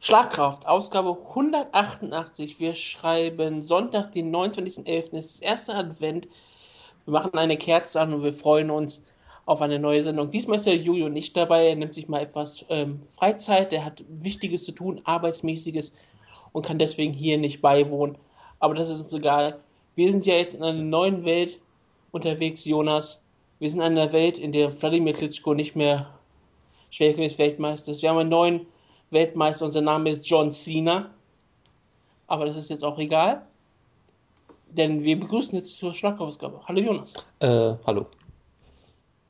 Schlagkraft, Ausgabe 188. Wir schreiben Sonntag, den 29.11. ist das erste Advent. Wir machen eine Kerze an und wir freuen uns auf eine neue Sendung. Diesmal ist der Jojo nicht dabei. Er nimmt sich mal etwas ähm, Freizeit. Er hat Wichtiges zu tun, Arbeitsmäßiges und kann deswegen hier nicht beiwohnen. Aber das ist uns egal. Wir sind ja jetzt in einer neuen Welt unterwegs, Jonas. Wir sind in einer Welt, in der Wladimir Klitschko nicht mehr Schwergewichtsweltmeister ist. Wir haben einen neuen Weltmeister, unser Name ist John Cena. Aber das ist jetzt auch egal. Denn wir begrüßen jetzt zur Schlagkaufsgabe. Hallo Jonas. Äh, hallo.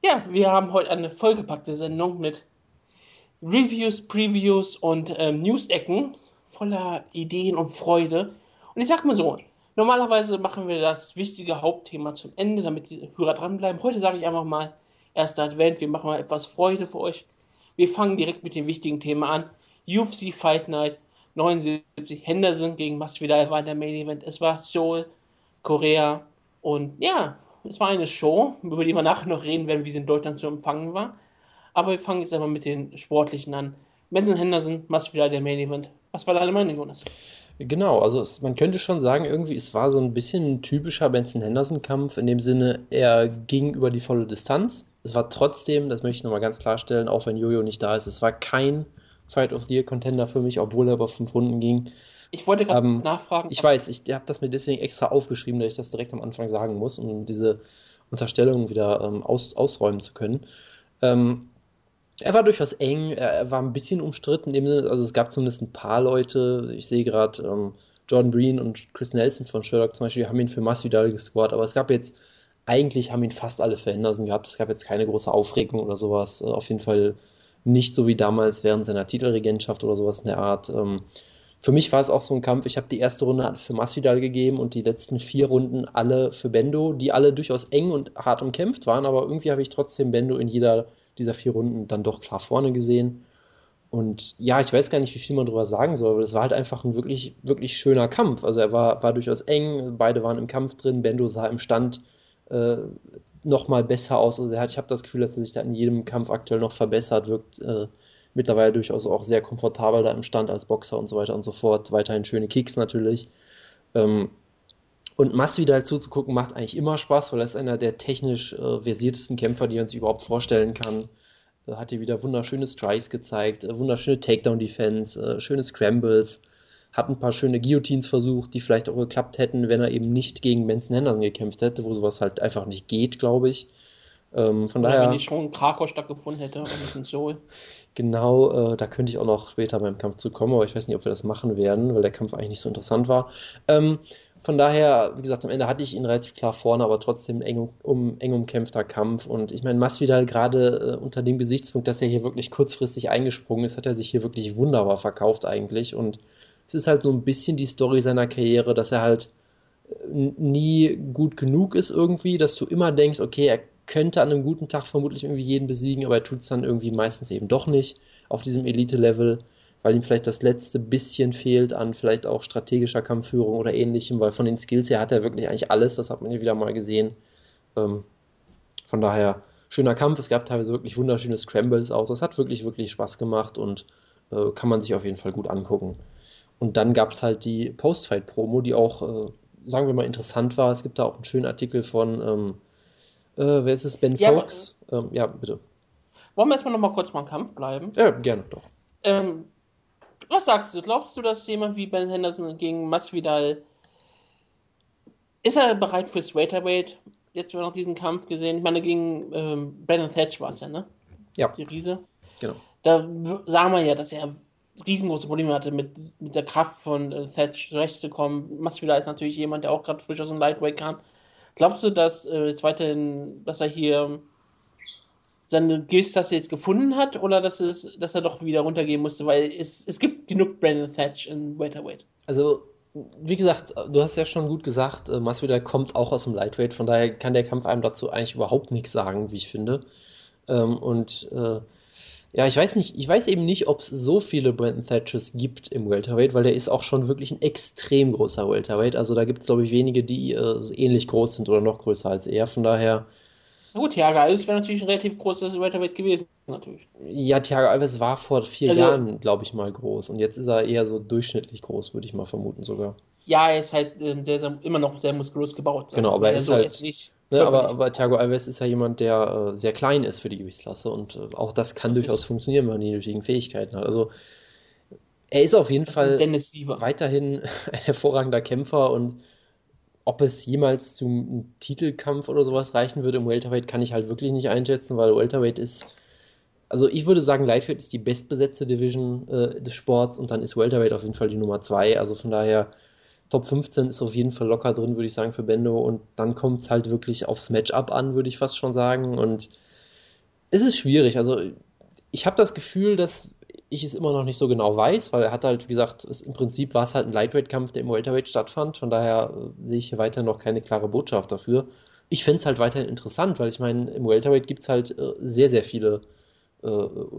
Ja, wir haben heute eine vollgepackte Sendung mit Reviews, Previews und ähm, News-Ecken voller Ideen und Freude. Und ich sag mal so, normalerweise machen wir das wichtige Hauptthema zum Ende, damit die Hörer dranbleiben. Heute sage ich einfach mal, erster Advent, wir machen mal etwas Freude für euch. Wir fangen direkt mit dem wichtigen Thema an. UFC Fight Night 79 Henderson gegen Masvidal war der Main Event. Es war Seoul, Korea und ja, es war eine Show, über die wir nachher noch reden werden, wie sie in Deutschland zu empfangen war. Aber wir fangen jetzt einmal mit den Sportlichen an. Benson Henderson, Masvidal der Main Event. Was war deine Meinung, Jonas? Genau, also es, man könnte schon sagen, irgendwie, es war so ein bisschen ein typischer Benson-Henderson-Kampf, in dem Sinne, er ging über die volle Distanz. Es war trotzdem, das möchte ich nochmal ganz klarstellen, auch wenn Jojo nicht da ist, es war kein Fight of the Year Contender für mich, obwohl er über fünf Runden ging. Ich wollte gerade ähm, nachfragen. Ich weiß, ich habe das mir deswegen extra aufgeschrieben, dass ich das direkt am Anfang sagen muss, um diese Unterstellung wieder ähm, aus, ausräumen zu können. Ähm, er war durchaus eng, er, war ein bisschen umstritten, also es gab zumindest ein paar Leute, ich sehe gerade ähm, Jordan Breen und Chris Nelson von Sherlock zum Beispiel, haben ihn für Masvidal gescored, aber es gab jetzt, eigentlich haben ihn fast alle für Henderson gehabt, es gab jetzt keine große Aufregung oder sowas, äh, auf jeden Fall nicht so wie damals während seiner Titelregentschaft oder sowas in der Art. Ähm, für mich war es auch so ein Kampf. Ich habe die erste Runde für Masvidal gegeben und die letzten vier Runden alle für Bendo, die alle durchaus eng und hart umkämpft waren, aber irgendwie habe ich trotzdem Bendo in jeder dieser vier Runden dann doch klar vorne gesehen. Und ja, ich weiß gar nicht, wie viel man darüber sagen soll, aber das war halt einfach ein wirklich, wirklich schöner Kampf. Also er war, war durchaus eng, beide waren im Kampf drin, Bendo sah im Stand äh, nochmal besser aus. Also er hat, ich habe das Gefühl, dass er sich da in jedem Kampf aktuell noch verbessert, wirkt äh, mittlerweile durchaus auch sehr komfortabel da im Stand als Boxer und so weiter und so fort. Weiterhin schöne Kicks natürlich. Ähm, und Masvidal zuzugucken macht eigentlich immer Spaß, weil er ist einer der technisch äh, versiertesten Kämpfer, die man sich überhaupt vorstellen kann. Er hat hier wieder wunderschöne Strikes gezeigt, äh, wunderschöne Takedown-Defense, äh, schöne Scrambles, hat ein paar schöne Guillotines versucht, die vielleicht auch geklappt hätten, wenn er eben nicht gegen Benson Henderson gekämpft hätte, wo sowas halt einfach nicht geht, glaube ich. Ähm, von Oder daher, wenn die schon in Krakau stattgefunden hätte und in Seoul. Genau, äh, da könnte ich auch noch später beim Kampf zu kommen, aber ich weiß nicht, ob wir das machen werden, weil der Kampf eigentlich nicht so interessant war. Ähm, von daher, wie gesagt, am Ende hatte ich ihn relativ klar vorne, aber trotzdem eng, um, eng umkämpfter Kampf. Und ich meine, Masvidal gerade äh, unter dem Gesichtspunkt, dass er hier wirklich kurzfristig eingesprungen ist, hat er sich hier wirklich wunderbar verkauft eigentlich. Und es ist halt so ein bisschen die Story seiner Karriere, dass er halt äh, nie gut genug ist irgendwie, dass du immer denkst, okay, er könnte an einem guten Tag vermutlich irgendwie jeden besiegen, aber er tut es dann irgendwie meistens eben doch nicht auf diesem Elite-Level, weil ihm vielleicht das letzte bisschen fehlt an vielleicht auch strategischer Kampfführung oder ähnlichem, weil von den Skills her hat er wirklich eigentlich alles, das hat man hier wieder mal gesehen. Ähm, von daher, schöner Kampf, es gab teilweise wirklich wunderschöne Scrambles auch, das hat wirklich, wirklich Spaß gemacht und äh, kann man sich auf jeden Fall gut angucken. Und dann gab es halt die Post-Fight-Promo, die auch, äh, sagen wir mal, interessant war. Es gibt da auch einen schönen Artikel von ähm, äh, wer ist es? Ben ja, Fox? Ähm, ja, bitte. Wollen wir erstmal nochmal kurz beim Kampf bleiben? Ja, gerne, doch. Ähm, was sagst du? Glaubst du, dass jemand wie Ben Henderson gegen Masvidal ist er bereit fürs Welterweight? Jetzt wir noch diesen Kampf gesehen. Ich meine, gegen ähm, Brandon Thatch war es ja, ne? Ja. Die Riese. Genau. Da sah man ja, dass er riesengroße Probleme hatte, mit, mit der Kraft von äh, Thatch zurechtzukommen. Masvidal ist natürlich jemand, der auch gerade frisch aus dem Lightweight kam. Glaubst du, dass, äh, jetzt weiterhin, dass er hier seine Gilstasse jetzt gefunden hat oder dass, es, dass er doch wieder runtergehen musste? Weil es, es gibt genug Brandon Thatch in Welterweight. Also, wie gesagt, du hast ja schon gut gesagt, äh, Masvidal kommt auch aus dem Lightweight, von daher kann der Kampf einem dazu eigentlich überhaupt nichts sagen, wie ich finde. Ähm, und äh, ja, ich weiß nicht, ich weiß eben nicht, ob es so viele Brandon Thatchers gibt im Welterweight, weil der ist auch schon wirklich ein extrem großer Welterweight. Also da gibt es, glaube ich, wenige, die äh, ähnlich groß sind oder noch größer als er. Von daher, Na gut, Thiago Alves wäre natürlich ein relativ großes Welterweight gewesen, natürlich. Ja, Thiago Alves war vor vier Also- Jahren, glaube ich, mal groß. Und jetzt ist er eher so durchschnittlich groß, würde ich mal vermuten sogar. Ja, er ist halt ähm, der ist immer noch sehr muskulös gebaut. Genau, aber er ist halt- jetzt nicht Ne, aber, aber Thiago Alves ist ja jemand, der äh, sehr klein ist für die Gewichtsklasse und äh, auch das kann Richtig. durchaus funktionieren, wenn man die nötigen Fähigkeiten hat. Also er ist auf jeden Fall Dennis Siever. weiterhin ein hervorragender Kämpfer und ob es jemals zum Titelkampf oder sowas reichen würde im Welterweight, kann ich halt wirklich nicht einschätzen, weil Welterweight ist, also ich würde sagen, Lightweight ist die bestbesetzte Division äh, des Sports und dann ist Welterweight auf jeden Fall die Nummer zwei. Also von daher Top 15 ist auf jeden Fall locker drin, würde ich sagen, für Bendo und dann kommt es halt wirklich aufs Matchup an, würde ich fast schon sagen und es ist schwierig. Also ich habe das Gefühl, dass ich es immer noch nicht so genau weiß, weil er hat halt, wie gesagt, es, im Prinzip war es halt ein Lightweight-Kampf, der im Welterweight stattfand. Von daher äh, sehe ich hier weiter noch keine klare Botschaft dafür. Ich fände es halt weiterhin interessant, weil ich meine, im Welterweight gibt es halt äh, sehr, sehr viele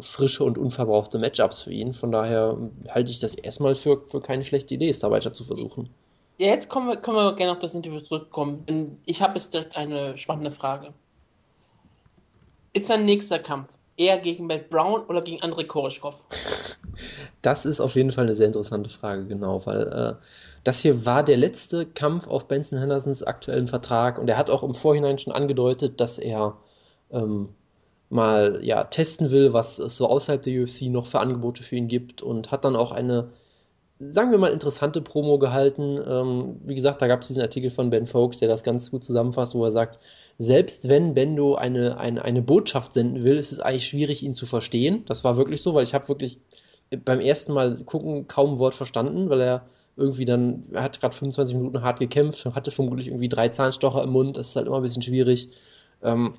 frische und unverbrauchte Matchups für ihn. Von daher äh, halte ich das erstmal für, für keine schlechte Idee, es da weiter zu versuchen. Ja, jetzt kommen wir, können wir gerne auf das Interview zurückkommen. Ich habe jetzt direkt eine spannende Frage. Ist sein nächster Kampf eher gegen Matt Brown oder gegen Andrei Koreshkov? Das ist auf jeden Fall eine sehr interessante Frage, genau, weil äh, das hier war der letzte Kampf auf Benson Hendersons aktuellen Vertrag und er hat auch im Vorhinein schon angedeutet, dass er ähm, mal ja testen will, was es so außerhalb der UFC noch für Angebote für ihn gibt und hat dann auch eine, sagen wir mal, interessante Promo gehalten. Ähm, wie gesagt, da gab es diesen Artikel von Ben Folks, der das ganz gut zusammenfasst, wo er sagt, selbst wenn Bendo eine, eine, eine Botschaft senden will, ist es eigentlich schwierig, ihn zu verstehen. Das war wirklich so, weil ich habe wirklich beim ersten Mal gucken kaum ein Wort verstanden, weil er irgendwie dann, er hat gerade 25 Minuten hart gekämpft, hatte vermutlich irgendwie drei Zahnstocher im Mund, das ist halt immer ein bisschen schwierig. Ähm,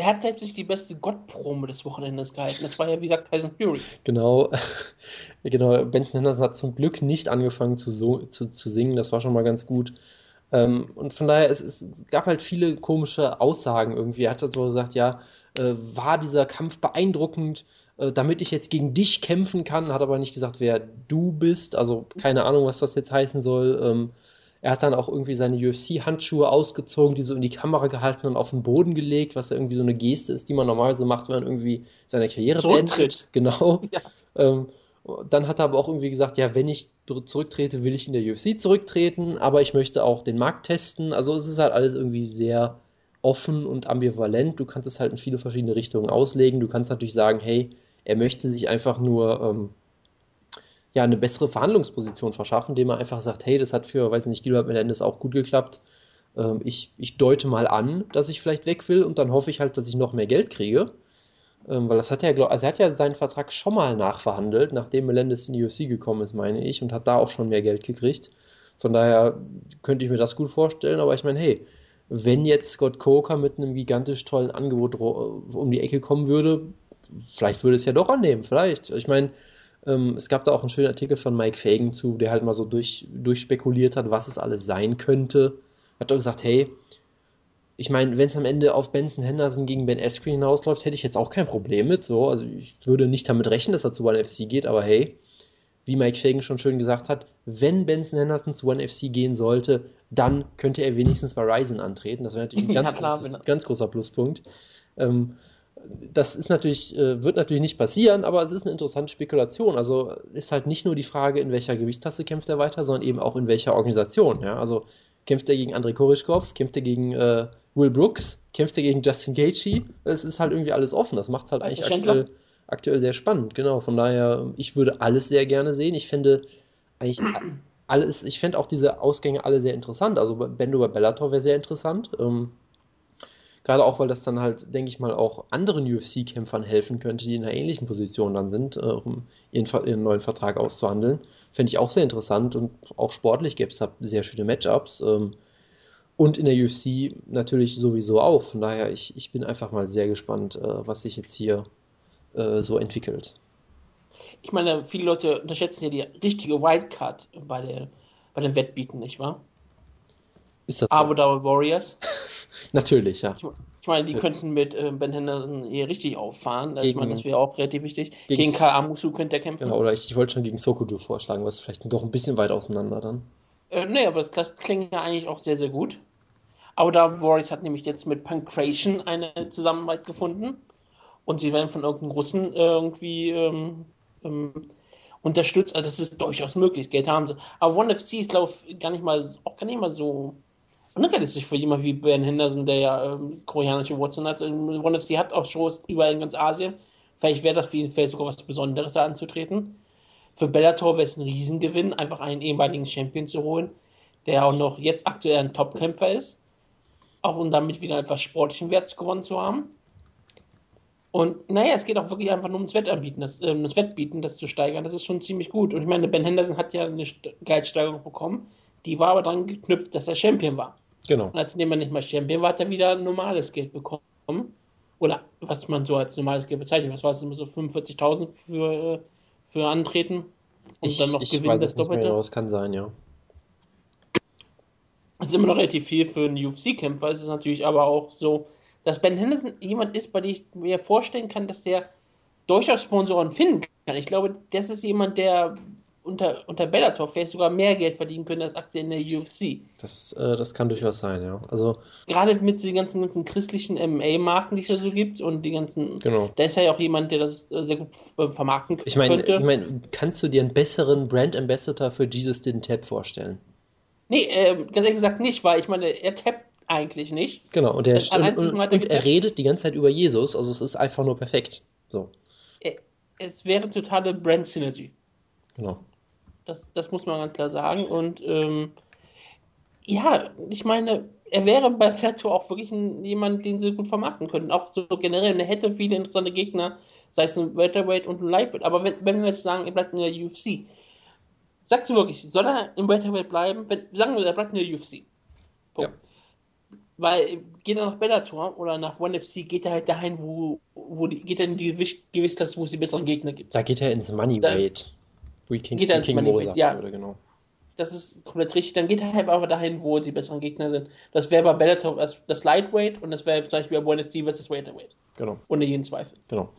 Er hat tatsächlich die beste Gott-Promo des Wochenendes gehalten. Das war ja, wie gesagt, Tyson Fury. Genau, genau. Benson Henderson hat zum Glück nicht angefangen zu, so, zu, zu singen, das war schon mal ganz gut. Ähm, und von daher, es, es gab halt viele komische Aussagen irgendwie. Er hat halt so gesagt, ja, äh, war dieser Kampf beeindruckend, äh, damit ich jetzt gegen dich kämpfen kann, hat aber nicht gesagt, wer du bist. Also keine Ahnung, was das jetzt heißen soll. Ähm, er hat dann auch irgendwie seine UFC-Handschuhe ausgezogen, die so in die Kamera gehalten und auf den Boden gelegt, was ja irgendwie so eine Geste ist, die man normalerweise macht, wenn man irgendwie seine Karriere Zurücktritt. beendet. Genau. Ja. Ähm, dann hat er aber auch irgendwie gesagt, ja, wenn ich zurücktrete, will ich in der UFC zurücktreten, aber ich möchte auch den Markt testen. Also es ist halt alles irgendwie sehr offen und ambivalent. Du kannst es halt in viele verschiedene Richtungen auslegen. Du kannst natürlich sagen, hey, er möchte sich einfach nur ähm, ja, eine bessere Verhandlungsposition verschaffen, indem er einfach sagt, hey, das hat für, weiß nicht, Gilbert Melendez auch gut geklappt. Ähm, ich, ich deute mal an, dass ich vielleicht weg will und dann hoffe ich halt, dass ich noch mehr Geld kriege. Ähm, weil das hat er, also er hat ja seinen Vertrag schon mal nachverhandelt, nachdem Melendez in die UFC gekommen ist, meine ich, und hat da auch schon mehr Geld gekriegt. Von daher könnte ich mir das gut vorstellen, aber ich meine, hey, wenn jetzt Scott Coker mit einem gigantisch tollen Angebot um die Ecke kommen würde, vielleicht würde es ja doch annehmen, vielleicht. Ich meine, es gab da auch einen schönen Artikel von Mike Fagan zu, der halt mal so durch, durchspekuliert hat, was es alles sein könnte. Hat doch gesagt, hey, ich meine, wenn es am Ende auf Benson Henderson gegen Ben Askren hinausläuft, hätte ich jetzt auch kein Problem mit. So, also ich würde nicht damit rechnen, dass er zu One FC geht, aber hey, wie Mike Fagan schon schön gesagt hat, wenn Benson Henderson zu One FC gehen sollte, dann könnte er wenigstens bei Ryzen antreten. Das wäre natürlich ein Ja, ganz, klar, großes, ganz großer Pluspunkt. Ähm, das ist natürlich, äh, wird natürlich nicht passieren, aber es ist eine interessante Spekulation. Also ist halt nicht nur die Frage, in welcher Gewichtstasse kämpft er weiter, sondern eben auch in welcher Organisation. Ja? Also kämpft er gegen Andrei Korischkov, kämpft er gegen äh, Will Brooks, kämpft er gegen Justin Gaethje. Es ist halt irgendwie alles offen. Das macht es halt eigentlich aktuell, aktuell sehr spannend. Genau. Von daher, ich würde alles sehr gerne sehen. Ich finde eigentlich alles, ich fände auch diese Ausgänge alle sehr interessant. Also Bendo bei Bellator wäre sehr interessant. Ähm, Gerade auch, weil das dann halt, denke ich mal, auch anderen UFC-Kämpfern helfen könnte, die in einer ähnlichen Position dann sind, äh, um ihren, ihren neuen Vertrag auszuhandeln. Fände ich auch sehr interessant und auch sportlich gäbe es da sehr schöne Matchups. Ähm, und in der UFC natürlich sowieso auch. Von daher, ich, ich bin einfach mal sehr gespannt, äh, was sich jetzt hier äh, so entwickelt. Ich meine, viele Leute unterschätzen ja die richtige Wildcard bei, der, bei den Wettbieten, nicht wahr? Ist das so? Abu Dhabi Warriors. Natürlich, ja. Ich, meine, die könnten mit äh, Ben Henderson hier richtig auffahren. Also ich Gegen- meine, das wäre auch relativ wichtig. Gegen- Gegen Karl Amusu könnte er kämpfen. Genau, oder ich, ich wollte schon gegen Sokodu vorschlagen, was vielleicht doch ein bisschen weit auseinander dann. Äh, nee, aber das, das klingt ja eigentlich auch sehr, sehr gut. Outer Warriors hat nämlich jetzt mit Pancration eine Zusammenarbeit gefunden und sie werden von irgendeinem Russen irgendwie ähm, ähm, unterstützt. Also das ist durchaus möglich. Geld haben sie. Aber One FC ist, glaube ich, gar nicht mal, auch gar nicht mal so unrealistisch für jemanden wie Ben Henderson, der ja ähm, koreanische Wurzeln hat. One FC hat auch Shows überall in ganz Asien. Vielleicht wäre das für ihn vielleicht sogar was Besonderes, da anzutreten. Für Bellator wäre es ein Riesengewinn, einfach einen ehemaligen Champion zu holen, der auch noch jetzt aktuell ein Topkämpfer ist. Auch um damit wieder etwas sportlichen Wert gewonnen zu haben. Und naja, es geht auch wirklich einfach nur ums Wettanbieten, das, äh, das Wettbieten, das zu steigern. Das ist schon ziemlich gut. Und ich meine, Ben Henderson hat ja eine Gehaltssteigerung bekommen. Die war aber dann geknüpft, dass er Champion war. Genau. Und als er nicht mal Champion war, hat er wieder normales Geld bekommen. Oder was man so als normales Geld bezeichnet. Was war es immer so 45.000 für, für Antreten? Und ich, dann noch ich Gewinn weiß das mehr, Doppelte? aber es kann sein, ja. Das ist immer noch relativ viel für einen UFC-Kämpfer. Es ist natürlich aber auch so, dass Ben Henderson jemand ist, bei dem ich mir vorstellen kann, dass der durchaus Sponsoren finden kann. Ich glaube, das ist jemand, der unter, unter Bellator vielleicht sogar mehr Geld verdienen könnte als aktuell in der UFC. Das, äh, das kann durchaus sein, ja. Also, Gerade mit den ganzen, ganzen christlichen MMA-Marken, die es da so gibt und die ganzen. genau. Da ist ja auch jemand, der das äh, sehr gut äh, vermarkten Ich meine, könnte. ich mein, kannst du dir einen besseren Brand Ambassador für Jesus Didn't Tap vorstellen? nee, äh, ganz ehrlich gesagt nicht, weil ich meine, er tappt eigentlich nicht. Genau, und, er, Das und, und, er und er redet die ganze Zeit über Jesus, also es ist einfach nur perfekt. So, es wäre totale Brand-Synergy. genau. Das, das muss man ganz klar sagen. Und ähm, ja, ich meine, er wäre bei Plateau auch wirklich ein, jemand, den sie gut vermarkten könnten. Auch so generell, er hätte viele interessante Gegner, sei es ein Welterweight und ein Lightweight. Aber wenn, wenn wir jetzt sagen, er bleibt in der UFC, sagst du wirklich, soll er im Welterweight bleiben? Wenn, sagen wir, er bleibt in der UFC. Punkt. Weil geht er nach Bellator oder nach ONE FC, geht er halt dahin, wo, wo die, geht er in die Gewicht- Gewichtsklasse, wo es die besseren Gegner gibt. Da geht er ins Moneyweight. King, Geht er wie ins King Moneyweight, Mo sagt ja. würde, genau. Das ist komplett richtig. Dann geht er halt aber dahin, wo die besseren Gegner sind. Das wäre bei Bellator das, das Lightweight und das wäre zum Beispiel bei ONE FC versus Welterweight. Genau, Ohne jeden Zweifel. genau.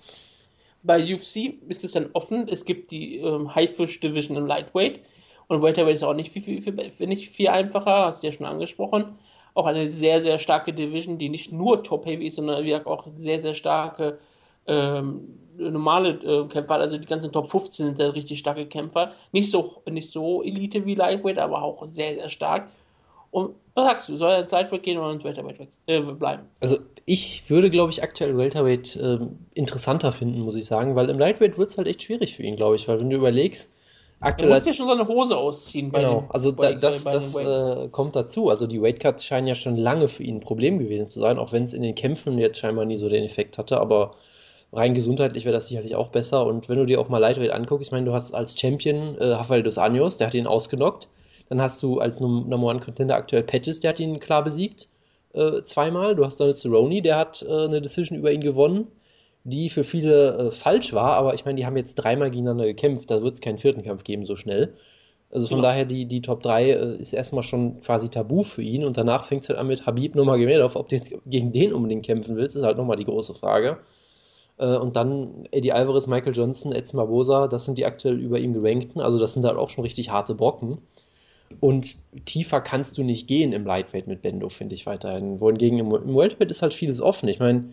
Bei UFC ist es dann offen. Es gibt die ähm, Haifisch Division im Lightweight. Und Welterweight ist auch nicht viel, viel, viel, nicht viel einfacher, hast du ja schon angesprochen. Auch eine sehr, sehr starke Division, die nicht nur Top Heavy ist, sondern wie gesagt auch sehr, sehr starke ähm, normale äh, Kämpfer hat. Also die ganzen Top 15 sind da richtig starke Kämpfer. Nicht so, nicht so Elite wie Lightweight, aber auch sehr, sehr stark. Und was sagst du? Soll er ins Lightweight gehen oder ins Welterweight äh, bleiben? Also ich würde, glaube ich, aktuell Welterweight ähm, interessanter finden, muss ich sagen, weil im Lightweight wird es halt echt schwierig für ihn, glaube ich, weil wenn du überlegst, Er aktuell muss ja schon seine Hose ausziehen. Bei Genau, den, also da, das, bei das den Weights. äh, kommt dazu. Also die Weightcuts scheinen ja schon lange für ihn ein Problem gewesen zu sein, auch wenn es in den Kämpfen jetzt scheinbar nie so den Effekt hatte, aber rein gesundheitlich wäre das sicherlich auch besser. Und wenn du dir auch mal Lightweight anguckst, ich meine, du hast als Champion äh, Rafael dos Anjos, der hat ihn ausgenockt. Dann hast du als Num Number One Contender aktuell Pettis, der hat ihn klar besiegt, äh, zweimal. Du hast Donald Cerrone, der hat äh, eine Decision über ihn gewonnen, die für viele äh, falsch war, aber ich meine, die haben jetzt dreimal gegeneinander gekämpft, da wird es keinen vierten Kampf geben so schnell. Also von Genau. daher, die, die Top 3 äh, ist erstmal schon quasi tabu für ihn und danach fängt es halt an mit Habib Nurmagomedov. Ob du jetzt gegen den unbedingt kämpfen willst, ist halt nochmal die große Frage. Äh, und dann Eddie Alvarez, Michael Johnson, Edson Barbosa, das sind die aktuell über ihm gerankten. Also das sind halt auch schon richtig harte Brocken. Und tiefer kannst du nicht gehen im Lightweight mit Bendo, finde ich weiterhin. Wohingegen im, im Welterweight ist halt vieles offen. Ich meine,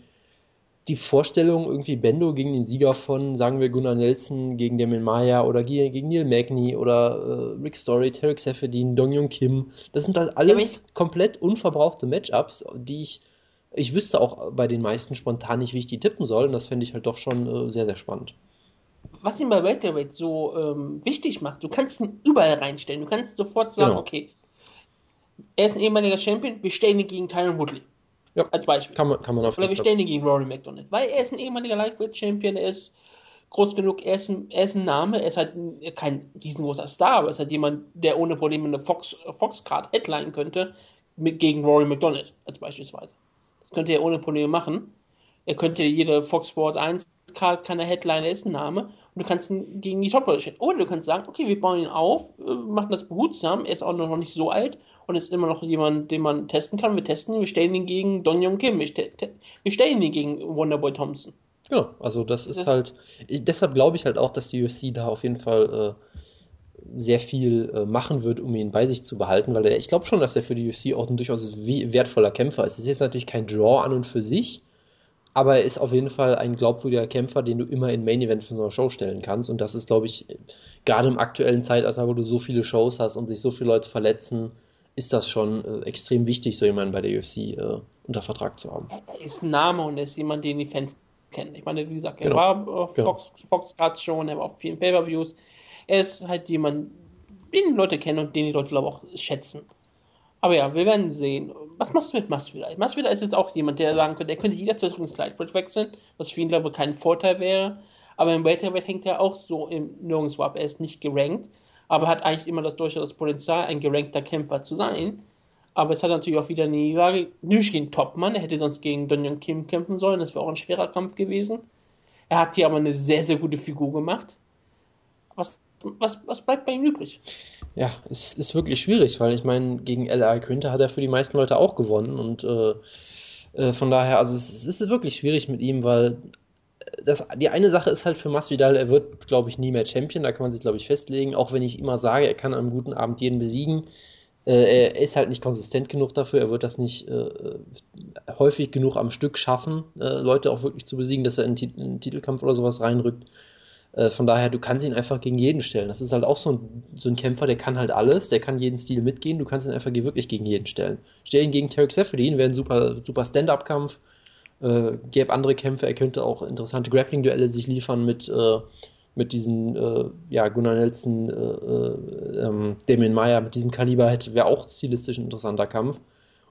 die Vorstellung, irgendwie Bendo gegen den Sieger von, sagen wir, Gunnar Nelson gegen Damien Maya oder ge- gegen Neil Magny oder äh, Rick Story, Tarek Seferdin, Dong Yong Kim, das sind halt alles komplett unverbrauchte Matchups, die ich, ich wüsste auch bei den meisten spontan nicht, wie ich die tippen soll. Und das fände ich halt doch schon äh, sehr, sehr spannend. was ihn bei Welterweight so ähm, wichtig macht, du kannst ihn überall reinstellen. Du kannst sofort sagen, Genau. okay, er ist ein ehemaliger Champion, wir stellen ihn gegen Tyron Woodley. Ja. Als Beispiel. Kann man, kann man auf Oder wir stellen ihn gegen Rory McDonald. Weil er ist ein ehemaliger Lightweight-Champion, er ist groß genug, er ist, ein, er ist ein Name, er ist halt ein, kein riesengroßer Star, aber er ist halt jemand, der ohne Probleme eine Fox, Fox-Card headline könnte, mit, gegen Rory McDonald, als beispielsweise. Das könnte er ohne Probleme machen. Er könnte jede Fox Sport 1 Card, keine Headline, er ist ein Name und du kannst ihn gegen die Top-Leute stellen. Oder du kannst sagen, okay, wir bauen ihn auf, äh, machen das behutsam, er ist auch noch nicht so alt und ist immer noch jemand, den man testen kann. Wir testen ihn, wir stellen ihn gegen Don Young Kim, wir, ste te- wir stellen ihn gegen Wonderboy Thompson. Genau, also das ist Das- halt, ich, deshalb glaube ich halt auch, dass die UFC da auf jeden Fall äh, sehr viel äh, machen wird, um ihn bei sich zu behalten, weil er, ich glaube schon, dass er für die UFC auch ein durchaus wertvoller Kämpfer ist. Es ist jetzt natürlich kein Draw an und für sich, aber er ist auf jeden Fall ein glaubwürdiger Kämpfer, den du immer in Main Event für so eine Show stellen kannst. Und das ist, glaube ich, gerade im aktuellen Zeitalter, wo du so viele Shows hast und sich so viele Leute verletzen, ist das schon äh, extrem wichtig, so jemanden bei der UFC äh, unter Vertrag zu haben. Er ist ein Name und er ist jemand, den die Fans kennen. Ich meine, wie gesagt, er genau. war auf genau. Fox, Fox gerade schon, er war auf vielen Pay-Per-Views. Er ist halt jemand, den Leute kennen und den die Leute, glaube ich, auch schätzen. Aber ja, wir werden sehen. Was machst du mit Masvidal? Masvidal ist jetzt auch jemand, der sagen könnte, er könnte jederzeit ins Lightweight wechseln, was für ihn, glaube ich, kein Vorteil wäre. Aber im Welterweight hängt er auch so im, nirgendwo ab. Er ist nicht gerankt, aber hat eigentlich immer das durchaus Potenzial, ein gerankter Kämpfer zu sein. Aber es hat natürlich auch wieder eine Niederlage. Nicht gegen Topmann, er hätte sonst gegen Donjon Kim kämpfen sollen. Das wäre auch ein schwerer Kampf gewesen. Er hat hier aber eine sehr, sehr gute Figur gemacht. Was, was, was bleibt bei ihm übrig? Ja, es ist wirklich schwierig, weil ich meine, gegen L.A. Quinte hat er für die meisten Leute auch gewonnen und äh, äh, von daher, also es, es, ist wirklich schwierig mit ihm, weil das, die eine Sache ist halt für Masvidal, er wird, glaube ich, nie mehr Champion, da kann man sich, glaube ich, festlegen, auch wenn ich immer sage, er kann an einem guten Abend jeden besiegen. Äh, er ist halt nicht konsistent genug dafür, er wird das nicht äh, häufig genug am Stück schaffen, äh, Leute auch wirklich zu besiegen, dass er in einen Titelkampf oder sowas reinrückt. Äh, von daher, du kannst ihn einfach gegen jeden stellen. Das ist halt auch so ein, so ein Kämpfer, der kann halt alles, der kann jeden Stil mitgehen, du kannst ihn einfach wirklich gegen jeden stellen. Stell ihn gegen Tarek Seferdin, wäre ein super, super Stand-Up-Kampf, äh, gäbe andere Kämpfe, er könnte auch interessante Grappling-Duelle sich liefern mit, äh, mit diesen, äh, ja, Gunnar Nelson, äh, äh, ähm, Damien Meyer, mit diesem Kaliber wäre auch stilistisch ein interessanter Kampf.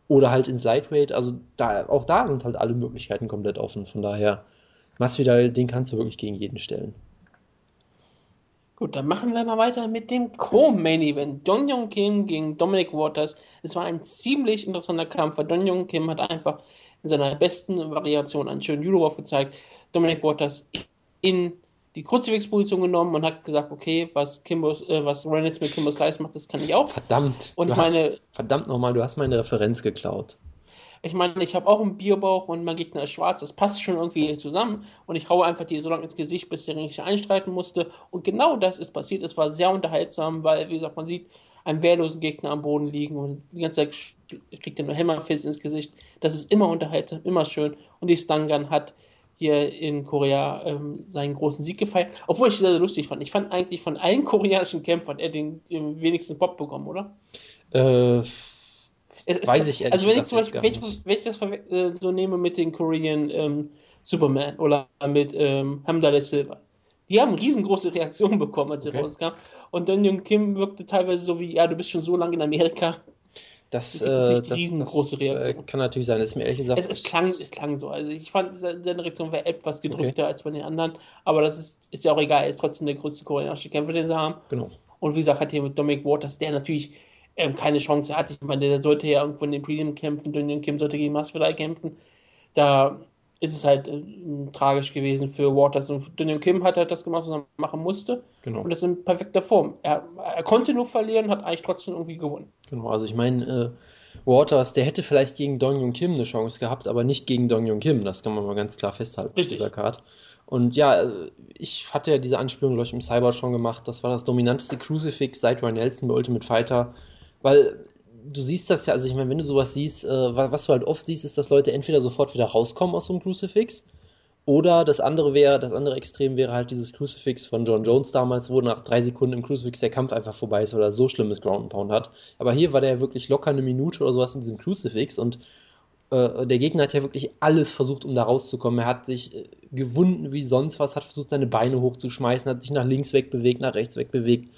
Oder halt ins Lightweight, also da, auch da sind halt alle Möglichkeiten komplett offen. Von daher, Masvidal, den kannst du wirklich gegen jeden stellen. Gut, dann machen wir mal weiter mit dem Co-Main Event. Don Young Kim gegen Dominic Waters. Es war ein ziemlich interessanter Kampf, weil Don Young Kim hat einfach in seiner besten Variation einen schönen Judo gezeigt. Dominic Waters in die Kruzifix-Position genommen und hat gesagt, okay, was Kimbos, äh, was Reynolds mit Kimbo Slice macht, das kann ich auch. Verdammt. Und meine, hast, verdammt nochmal, du hast meine Referenz geklaut. Ich meine, ich habe auch einen Bierbauch und mein Gegner ist schwarz. Das passt schon irgendwie zusammen. Und ich haue einfach die so lange ins Gesicht, bis der Ring sich einstreiten musste. Und genau das ist passiert. Es war sehr unterhaltsam, weil, wie gesagt, man sieht einen wehrlosen Gegner am Boden liegen und die ganze Zeit kriegt er nur Hämmerfist ins Gesicht. Das ist immer unterhaltsam, immer schön. Und die Stangan hat hier in Korea ähm, seinen großen Sieg gefeiert. Obwohl ich das sehr, lustig fand. Ich fand eigentlich von allen koreanischen Kämpfern er den, den wenigsten Pop bekommen, oder? Äh es, Weiß ich ehrlich Also wenn ich zum Beispiel, wenn ich, wenn ich, das äh, so nehme mit den Korean ähm, Superman oder mit ähm, Hamdallah Silva, die haben riesengroße Reaktionen bekommen, als sie okay. rauskam. Und Don Jung Kim wirkte teilweise so wie, ja, du bist schon so lange in Amerika. Das, äh, das, riesengroße das, äh, Reaktion. kann natürlich sein, das ist mir ehrlich gesagt. Es, es, klang, es klang so. Also ich fand, seine Reaktion wäre etwas gedrückter okay. als bei den anderen, aber das ist, ist ja auch egal, er ist trotzdem der größte koreanische Kämpfer, den sie haben. Genau. Und wie gesagt, hat hier mit Dominic Waters, der natürlich ähm, keine Chance hat. Ich meine, der sollte ja irgendwo in den Prelim kämpfen, Daniel Kim sollte gegen Masvidal kämpfen. Da ist es halt äh, tragisch gewesen für Waters. Und Daniel Kim hat halt das gemacht, was er machen musste. Genau. Und das in perfekter Form. Er, er konnte nur verlieren, hat eigentlich trotzdem irgendwie gewonnen. Genau, also ich meine, äh, Waters, der hätte vielleicht gegen Dong Jung Kim eine Chance gehabt, aber nicht gegen Dong Jung Kim. Das kann man mal ganz klar festhalten. Richtig. Dieser Card. Und ja, äh, ich hatte ja diese Anspielung, glaube ich, im Cyber schon gemacht. Das war das dominanteste Crucifix seit Ryan Nelson bei Ultimate Fighter. Weil du siehst das ja, also ich meine, wenn du sowas siehst, äh, was du halt oft siehst, ist, dass Leute entweder sofort wieder rauskommen aus so einem Crucifix oder das andere wäre, das andere Extrem wäre halt dieses Crucifix von John Jones damals, wo nach drei Sekunden im Crucifix der Kampf einfach vorbei ist, weil er so schlimmes Ground Pound hat. Aber hier war der wirklich locker eine Minute oder sowas in diesem Crucifix und äh, der Gegner hat ja wirklich alles versucht, um da rauszukommen. Er hat sich äh, gewunden wie sonst was, hat versucht, seine Beine hochzuschmeißen, hat sich nach links wegbewegt, nach rechts wegbewegt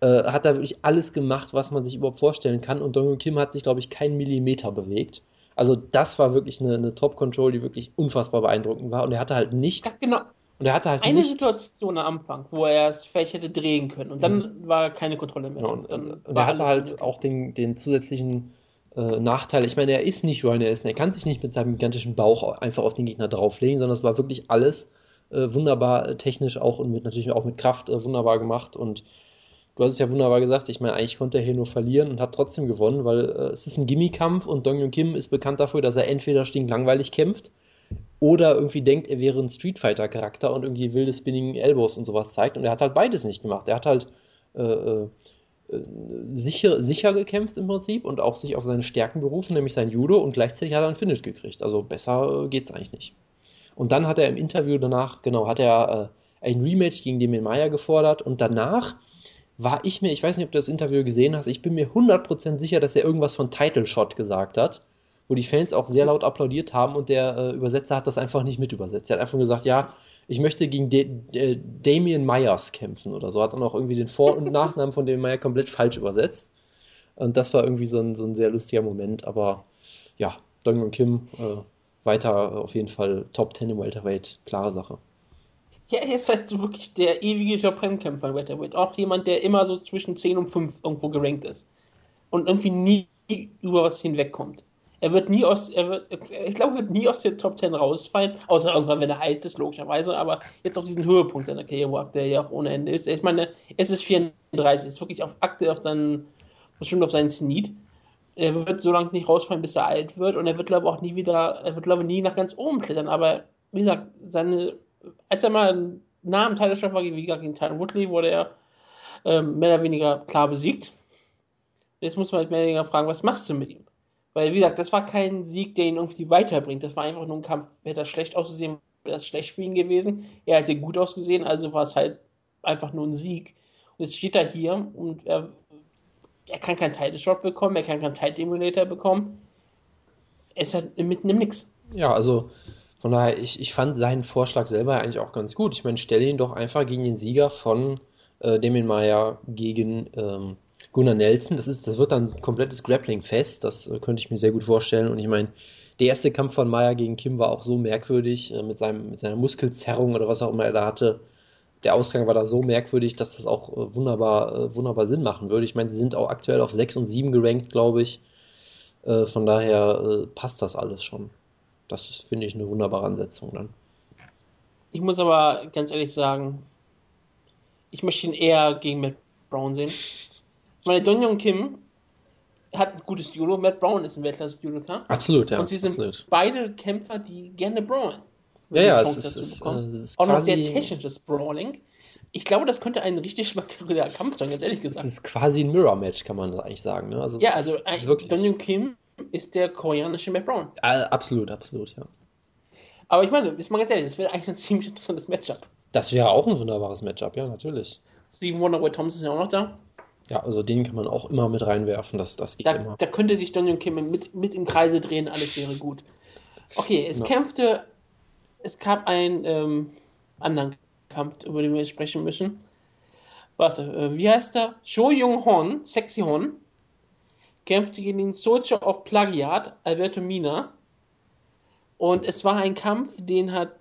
äh, hat da wirklich alles gemacht, was man sich überhaupt vorstellen kann. Und Dong Kim hat sich, glaube ich, keinen Millimeter bewegt. Also das war wirklich eine, eine Top-Control, die wirklich unfassbar beeindruckend war. Und er hatte halt nicht. Ja, genau. Und er hatte halt eine nicht, Situation am Anfang, wo er es vielleicht hätte drehen können. Und dann mhm. war keine Kontrolle mehr. Ja, und, und er hatte halt auch den, den zusätzlichen äh, Nachteil. Ich meine, er ist nicht Ryan Nelson. Er kann sich nicht mit seinem gigantischen Bauch einfach auf den Gegner drauflegen, sondern es war wirklich alles äh, wunderbar äh, technisch auch und mit, natürlich auch mit Kraft äh, wunderbar gemacht. Und du hast es ja wunderbar gesagt, ich meine, eigentlich konnte er hier nur verlieren und hat trotzdem gewonnen, weil äh, es ist ein Gimmikampf und Dong Yun Kim ist bekannt dafür, dass er entweder stinklangweilig kämpft oder irgendwie denkt, er wäre ein Street Fighter Charakter und irgendwie wilde Spinning Elbows und sowas zeigt und er hat halt beides nicht gemacht. Er hat halt äh, äh, sicher, sicher gekämpft im Prinzip und auch sich auf seine Stärken berufen, nämlich sein Judo und gleichzeitig hat er einen Finish gekriegt. Also besser äh, geht's eigentlich nicht. Und dann hat er im Interview danach, genau, hat er äh, ein Rematch gegen Damien Maya gefordert und danach war ich mir, ich weiß nicht, ob du das Interview gesehen hast, ich bin mir 100% sicher, dass er irgendwas von Title Shot gesagt hat, wo die Fans auch sehr laut applaudiert haben und der äh, Übersetzer hat das einfach nicht mit übersetzt. Er hat einfach gesagt, ja, ich möchte gegen De De Damien Myers kämpfen oder so. Hat dann auch irgendwie den Vor- und Nachnamen von Damien Meyer komplett falsch übersetzt. Und das war irgendwie so ein, so ein sehr lustiger Moment. Aber ja, Dong und Kim äh, weiter auf jeden Fall Top 10 im Welterweight, klare Sache. Ja, er ist halt wirklich der ewige Japan-Kämpfer im Welterweight. Auch jemand, der immer so zwischen 10 und 5 irgendwo gerankt ist. Und irgendwie nie über was hinwegkommt. Er wird nie aus, er wird, ich glaube, wird nie aus der Top 10 rausfallen, außer irgendwann, wenn er alt ist, logischerweise, aber jetzt auf diesen Höhepunkt seiner Karriere, der ja auch ohne Ende ist. Ich meine, es ist 34, ist wirklich auf Akte, auf seinen, bestimmt auf seinen Zenit. Er wird so lange nicht rausfallen, bis er alt wird und er wird, glaube ich, auch nie wieder, er wird, glaube ich, nie nach ganz oben klettern, aber wie gesagt, seine, als er mal nah am Teilchef war, wie gesagt, gegen Tyron Woodley, wurde er ähm, mehr oder weniger klar besiegt. Jetzt muss man halt mehr oder weniger fragen, was machst du mit ihm? Weil, wie gesagt, das war kein Sieg, der ihn irgendwie weiterbringt. Das war einfach nur ein Kampf. Hätte er schlecht ausgesehen, wäre das schlecht für ihn gewesen. Er hätte gut ausgesehen, also war es halt einfach nur ein Sieg. Und jetzt steht er hier und er, er kann keinen Title Shot bekommen, er kann keinen Title Emulator bekommen. Es hat mitten im Nix. Ja, also von daher, ich, ich fand seinen Vorschlag selber eigentlich auch ganz gut. Ich meine, stelle ihn doch einfach gegen den Sieger von äh, Damien Meyer gegen ähm, Gunnar Nelson. Das, ist, das wird dann ein komplettes Grappling-Fest, das äh, könnte ich mir sehr gut vorstellen. Und ich meine, der erste Kampf von Meyer gegen Kim war auch so merkwürdig, äh, mit, seinem, mit seiner Muskelzerrung oder was auch immer er da hatte. Der Ausgang war da so merkwürdig, dass das auch äh, wunderbar, äh, wunderbar Sinn machen würde. Ich meine, sie sind auch aktuell auf 6 und 7 gerankt, glaube ich. Äh, von daher äh, passt das alles schon. Das ist, finde ich, eine wunderbare Ansetzung dann. Ich muss aber ganz ehrlich sagen, ich möchte ihn eher gegen Matt Brown sehen meine, Donjong Kim hat ein gutes Judo. Matt Brown ist ein Weltklasse-Judoka. Absolut, ja. Und sie sind absolut. beide Kämpfer, die gerne brawlen. Ja, ja, es ist, äh, es ist Auch noch sehr technisches Brawling. Ich glaube, das könnte ein richtig spektakulärer Kampf sein, ganz ehrlich gesagt. Es ist quasi ein Mirror-Match, kann man eigentlich sagen. Ne? Also ja, also Donjong Kim ist der koreanische Matt Brown. Äh, absolut, absolut, ja. Aber ich meine, ist mal ganz ehrlich, das wäre eigentlich ein ziemlich interessantes Matchup. Das wäre auch ein wunderbares Matchup, ja, natürlich. Steven Wonderboy Thompson ist ja auch noch da. Ja, also den kann man auch immer mit reinwerfen, das, das geht da, immer. Da könnte sich Donion Kim mit, mit im Kreise drehen, alles wäre gut. Okay, es ja. kämpfte, es gab einen ähm, anderen Kampf, über den wir sprechen müssen. Warte, äh, wie heißt er? Sho Jung Hon, Sexy Hon, kämpfte gegen den Soldier of Plagiat, Alberto Mina. Und es war ein Kampf, den hat,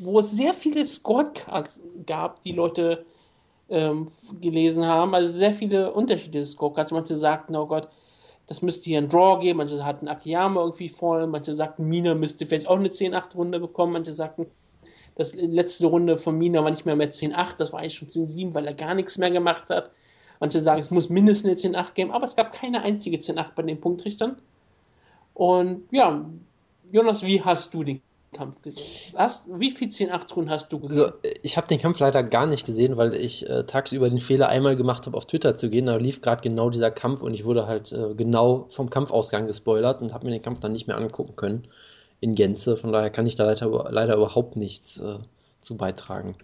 wo es sehr viele Scorecards gab, die Leute ähm, gelesen haben. Also sehr viele unterschiedliche Scorecards. Manche sagten, oh Gott, das müsste hier ein Draw geben. Manche hatten Akiyama irgendwie vorne. Manche sagten, Mina müsste vielleicht auch eine 10-8-Runde bekommen. Manche sagten, das letzte Runde von Mina war nicht mehr mehr 10-8. Das war eigentlich schon 10-7, weil er gar nichts mehr gemacht hat. Manche sagen, es muss mindestens eine 10-8 geben. Aber es gab keine einzige 10-8 bei den Punktrichtern. Und ja, Jonas, wie hast du den Kampf gesehen? Hast, wie viel 10-8-Runden hast du gesehen? Also, ich habe den Kampf leider gar nicht gesehen, weil ich äh, tagsüber den Fehler einmal gemacht habe, auf Twitter zu gehen. Da lief gerade genau dieser Kampf und ich wurde halt äh, genau vom Kampfausgang gespoilert und habe mir den Kampf dann nicht mehr angucken können in Gänze. Von daher kann ich da leider, leider überhaupt nichts äh, zu beitragen.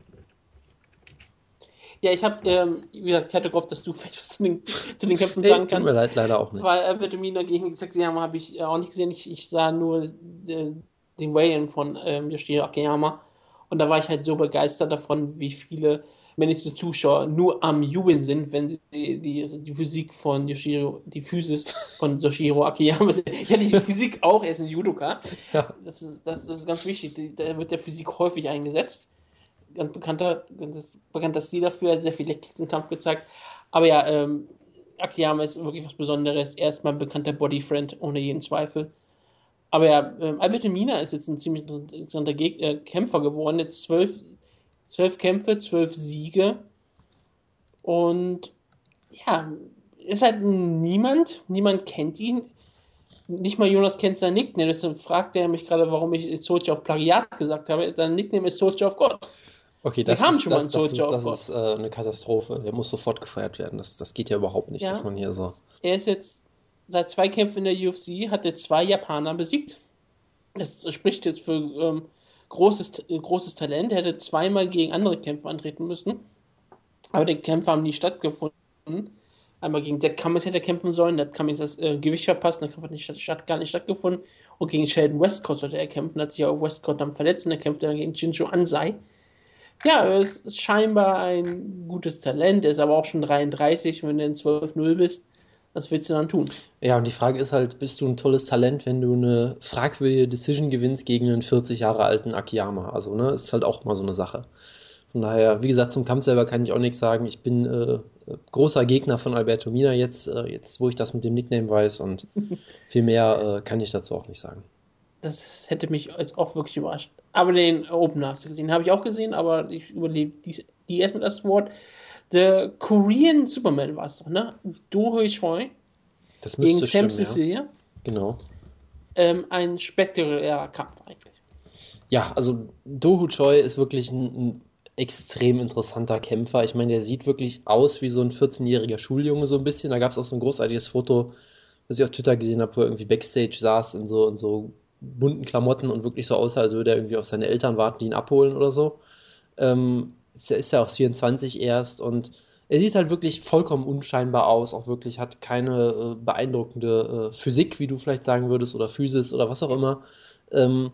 Ja, ich habe, ähm, wie gesagt, ich hatte gehofft, dass du vielleicht was zu den, zu den Kämpfen sagen kannst. Tut mir leid, leider auch nicht. Weil Alberto gegen Sexyama habe ich auch nicht gesehen. Ich, ich sah nur äh, den Weigh-In von ähm, Yoshihiro Akiyama. Und da war ich halt so begeistert davon, wie viele männliche Zuschauer nur am Jubeln sind, wenn sie die, die, also die Physik von Yoshihiro, die Physis von Yoshihiro Akiyama sehen. Ja, die Physik auch, er ist ein Judoka. Ja. Das, ist, das, das ist ganz wichtig. Da wird der Physik häufig eingesetzt. Ganz bekannter, ganz bekannter Stil dafür, hat sehr viel Kicks im Kampf gezeigt. Aber ja, ähm, Akiyama ist wirklich was Besonderes. Er ist mein bekannter Bodyfriend, ohne jeden Zweifel. Aber ja, ähm, Alberto Mina ist jetzt ein ziemlich interessanter Geg äh, Kämpfer geworden. Jetzt zwölf, zwölf Kämpfe, zwölf Siege. Und ja, ist halt niemand, niemand kennt ihn. Nicht mal Jonas kennt sein Nickname. Deshalb fragt er mich gerade, warum ich Soldier of Plagiat gesagt habe. Sein Nickname ist Soldier of God. Okay, das ist, das, das, ist, das ist äh, eine Katastrophe. Der muss sofort gefeiert werden. Das, das geht ja überhaupt nicht, ja. dass man hier so. Er ist jetzt seit zwei Kämpfen in der UFC, hat er zwei Japaner besiegt. Das spricht jetzt für ähm, großes, großes Talent. Er hätte zweimal gegen andere Kämpfer antreten müssen. Aber die Kämpfe haben nie stattgefunden. Einmal gegen Jack Cummings hätte er kämpfen sollen, da hat Cummings das äh, Gewicht verpasst, der Kampf hat nicht, statt, gar nicht stattgefunden. Und gegen Sheldon Westcott sollte er kämpfen, hat sich auch Westcott dann verletzt und er kämpfte dann gegen Jinjo Ansai. Ja, er ist scheinbar ein gutes Talent, er ist aber auch schon 33, wenn du in 12-0 bist. Was willst du dann tun? Ja, und die Frage ist halt, bist du ein tolles Talent, wenn du eine fragwürdige Decision gewinnst gegen einen 40 Jahre alten Akiyama? Also, ne, ist halt auch mal so eine Sache. Von daher, wie gesagt, zum Kampf selber kann ich auch nichts sagen. Ich bin äh, großer Gegner von Alberto Mina jetzt, äh, jetzt, wo ich das mit dem Nickname weiß und viel mehr äh, kann ich dazu auch nicht sagen. Das hätte mich jetzt auch wirklich überrascht. Aber den Opener hast du gesehen, habe ich auch gesehen, aber ich überlebe die, die erstmal das Wort. Der Korean Superman war es doch, ne? Do Hui Choi das gegen Sam Cecilia. Ja. Genau. Ähm, ein spektakulärer Kampf eigentlich. Ja, also Do Hui Choi ist wirklich ein, ein extrem interessanter Kämpfer. Ich meine, der sieht wirklich aus wie so ein 14-jähriger Schuljunge so ein bisschen. Da gab es auch so ein großartiges Foto, das ich auf Twitter gesehen habe, wo er irgendwie Backstage saß in so, in so bunten Klamotten und wirklich so aussah, als würde er irgendwie auf seine Eltern warten, die ihn abholen oder so. Ähm, ist, ist ja auch 24 erst und er sieht halt wirklich vollkommen unscheinbar aus, auch wirklich hat keine äh, beeindruckende äh, Physik, wie du vielleicht sagen würdest, oder Physis oder was auch immer. Ähm,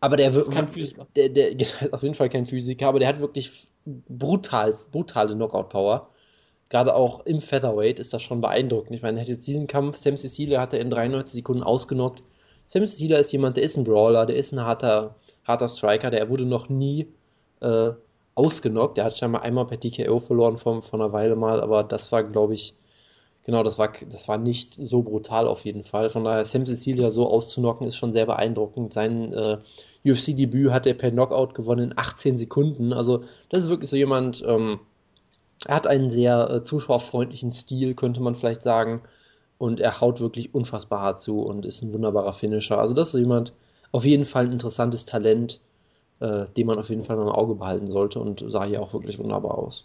aber der wird. kein Physiker. Der, der, auf jeden Fall kein Physiker, aber der hat wirklich brutal, brutale Knockout-Power. Gerade auch im Featherweight ist das schon beeindruckend. Ich meine, er hat jetzt diesen Kampf, Sam Cecilia hat er in 93 Sekunden ausgenockt. Sam Cecilia ist jemand, der ist ein Brawler, der ist ein harter, harter Striker, der wurde noch nie äh, ausgenockt. Der hat scheinbar einmal per TKO verloren vor, vor einer Weile mal, aber das war, glaube ich, genau, das war, das war nicht so brutal auf jeden Fall. Von daher, Sam Cecilia so auszunocken, ist schon sehr beeindruckend. Sein äh, UFC-Debüt hat er per Knockout gewonnen in 18 Sekunden. Also, das ist wirklich so jemand, ähm, er hat einen sehr äh, zuschauerfreundlichen Stil, könnte man vielleicht sagen. Und er haut wirklich unfassbar hart zu und ist ein wunderbarer Finisher. Also, das ist jemand, auf jeden Fall ein interessantes Talent, äh, den man auf jeden Fall im Auge behalten sollte und sah hier auch wirklich wunderbar aus.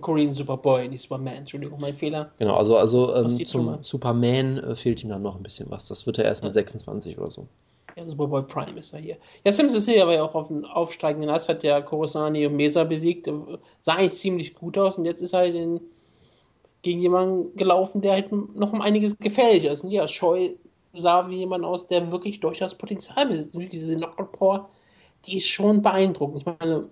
Korean Superboy, nicht Superman, Entschuldigung, mein Fehler. Genau, also, also ähm, zum Superman äh, fehlt ihm dann noch ein bisschen was. Das wird er erst mit 26 oder so. Ja, Superboy Prime ist er hier. Ja, Sims ist hier aber ja auch auf dem aufsteigenden Ast, hat der Korosani und Mesa besiegt. Sah eigentlich ziemlich gut aus und jetzt ist er in, gegen jemanden gelaufen, der halt noch um einiges gefährlicher ist. Und ja, Scheu sah wie jemand aus, der wirklich durchaus Potenzial besitzt. Diese Knockout-Power, die ist schon beeindruckend. Ich meine,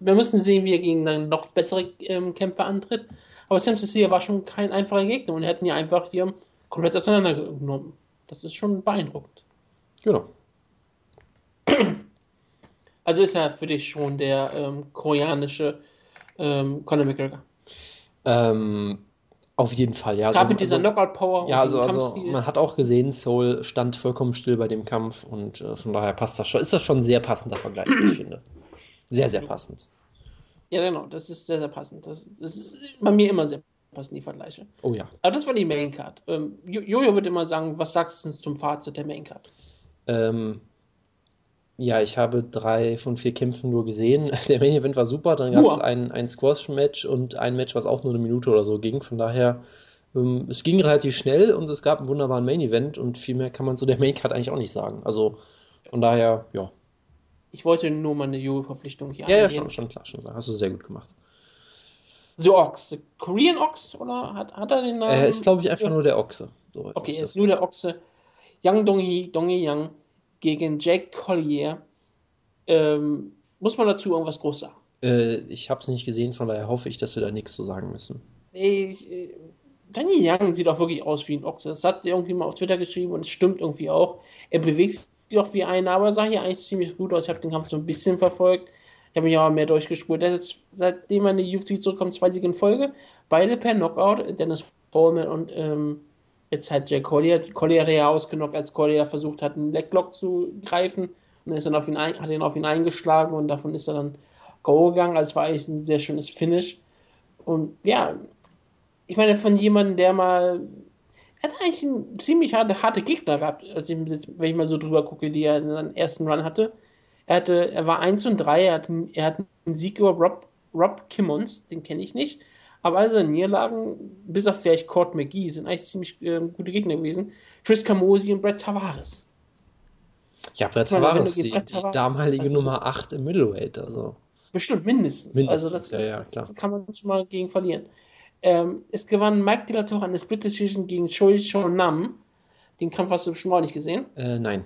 wir müssen sehen, wie er gegen dann noch bessere ähm, Kämpfer antritt. Aber Sam Cecilia war schon kein einfacher Gegner und hätten ihn einfach hier komplett auseinandergenommen. Das ist schon beeindruckend. Genau. Also ist er für dich schon der ähm, koreanische ähm, Conor McGregor? Ähm, auf jeden Fall, ja. Gerade also, mit dieser also, Knockout-Power. Ja, also, also man hat auch gesehen, Soul stand vollkommen still bei dem Kampf und äh, von daher passt das schon. Ist das schon ein sehr passender Vergleich, ich finde. Sehr, sehr passend. Ja, genau, das ist sehr, sehr passend. Das, das ist bei mir immer sehr passend, die Vergleiche. Oh ja. Aber das war die Maincard. Ähm, Jojo würde immer sagen, was sagst du zum Fazit der Maincard? Ähm, ja, ich habe drei von vier Kämpfen nur gesehen. Der Main Event war super, dann gab es ein, ein Squash-Match und ein Match, was auch nur eine Minute oder so ging. Von daher, ähm, es ging relativ schnell und es gab einen wunderbaren Main Event und viel mehr kann man zu der Main Card eigentlich auch nicht sagen. Also von daher, ja. Ich wollte nur mal eine Jury-Verpflichtung hier Ja, ja, schon, schon klar, schon klar. Hast du sehr gut gemacht. The Ox, The Korean Ox, oder hat, hat er den Namen? Er ist, glaube ich, einfach ja. nur der Ochse. So okay, er ist nur der Ochse. Yang Dong-hee, Dong-hee Yang gegen Jake Collier. Ähm, muss man dazu irgendwas groß sagen? Äh, ich habe es nicht gesehen, von daher hoffe ich, dass wir da nichts zu sagen müssen. Ich, äh, Danny Young sieht auch wirklich aus wie ein Ochse. Das hat irgendwie mal auf Twitter geschrieben und es stimmt irgendwie auch. Er bewegt sich auch wie einer, aber sah hier eigentlich ziemlich gut aus. Ich habe den Kampf so ein bisschen verfolgt. Ich habe mich aber mehr durchgespurt. Er ist, seitdem er in die UFC zurückkommt, zwei Siege in Folge. Beide per Knockout. Dennis Coleman und ähm, jetzt halt Jack Collier. Collier hat ja ausgenockt, als Collier versucht hat, einen Leglock zu greifen und ist dann auf ihn ein, hat ihn auf ihn eingeschlagen und davon ist er dann Go gegangen. Also war eigentlich ein sehr schönes Finish. Und ja, ich meine, von jemandem, der mal. Er hat eigentlich einen ziemlich harte, harte Gegner gehabt, als ich, wenn ich mal so drüber gucke, die er in seinem ersten Run hatte. Er, hatte, er war 1 und 3, er hat, er hat einen Sieg über Rob, Rob Kimmons, den kenne ich nicht. Aber seine Niederlagen, bis auf vielleicht Court McGee, sind eigentlich ziemlich äh, gute Gegner gewesen. Chris Camosi und Brett Tavares. Ja, Brett Tavares, die, die damalige also Nummer 8 im Middleweight, also. Bestimmt, mindestens. mindestens. Also das, ja, ja, das kann man schon mal gegen verlieren. Ähm, es gewann Mike Dilator eine Split Decision gegen Choi Nam. Den Kampf hast du bestimmt auch nicht gesehen. Äh, nein.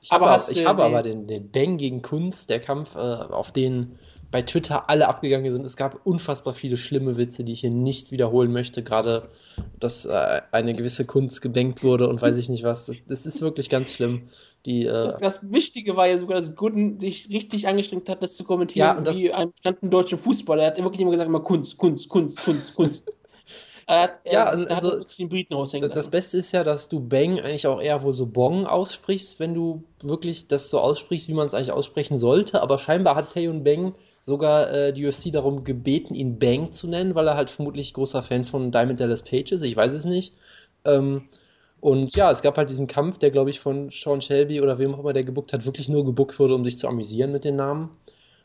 Ich aber habe, ich habe aber den, den Bang gegen Kunst, der Kampf, äh, auf den bei Twitter alle abgegangen sind. Es gab unfassbar viele schlimme Witze, die ich hier nicht wiederholen möchte. Gerade, dass äh, eine gewisse Kunst gebankt wurde und weiß ich nicht was. Das, das ist wirklich ganz schlimm. Die, äh, das, das, Wichtige war ja sogar, dass Gooden sich richtig angestrengt hat, das zu kommentieren, ja, und wie ein bekannten deutschen Fußballer. Er hat wirklich immer gesagt, immer Kunst, Kunst, Kunst, Kunst, Kunst. Er hat, ja, er, also, den Briten raushängen Das Beste ist ja, dass du Bang eigentlich auch eher wohl so Bong aussprichst, wenn du wirklich das so aussprichst, wie man es eigentlich aussprechen sollte. Aber scheinbar hat Taeyun Bang sogar äh, die UFC darum gebeten, ihn Bang zu nennen, weil er halt vermutlich großer Fan von Diamond Dallas Page ist. Ich weiß es nicht. Ähm, und ja, es gab halt diesen Kampf, der, glaube ich, von Sean Shelby oder wem auch immer der gebuckt hat, wirklich nur gebuckt wurde, um sich zu amüsieren mit den Namen.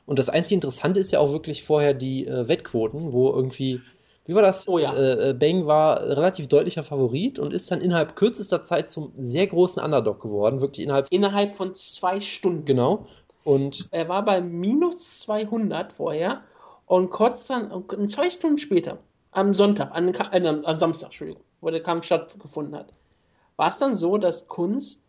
Und das einzige Interessante ist ja auch wirklich vorher die äh, Wettquoten, wo irgendwie, wie war das? Oh ja. Äh, äh Bang war relativ deutlicher Favorit und ist dann innerhalb kürzester Zeit zum sehr großen Underdog geworden, wirklich innerhalb. Innerhalb von zwei Stunden. Genau. Und er war bei minus 200 vorher und kurz dann, zwei Stunden später, am Sonntag, an, äh, am Samstag, Entschuldigung, wo der Kampf stattgefunden hat, war es dann so, dass Kunz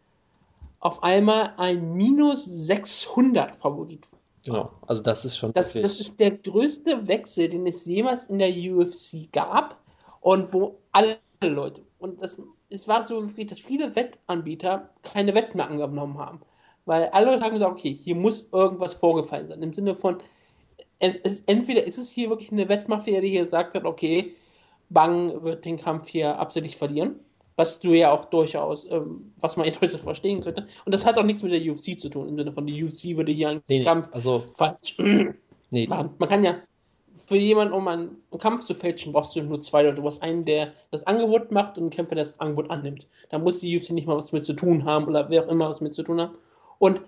auf einmal ein minus 600 Favorit war. Genau, also das ist schon. Das, das ist der größte Wechsel, den es jemals in der UFC gab und wo alle Leute, und das, es war so, dass viele Wettanbieter keine Wetten mehr angenommen haben. Weil alle Leute haben gesagt, okay, hier muss irgendwas vorgefallen sein. Im Sinne von, es, entweder ist es hier wirklich eine Wettmafia, die hier sagt hat, okay, Bang wird den Kampf hier absichtlich verlieren. Was du ja auch durchaus, ähm, was man jetzt heute verstehen könnte. Und das hat auch nichts mit der UFC zu tun, im Sinne von, die UFC würde hier einen nee, Kampf also, falsch nee. machen. Man kann ja, für jemanden, um einen, einen, Kampf zu fälschen, brauchst du nur zwei Leute. Du brauchst einen, der das Angebot macht und einen Kämpfer, der das Angebot annimmt. Da muss die UFC nicht mal was mit zu tun haben oder wer auch immer was mit zu tun haben. Und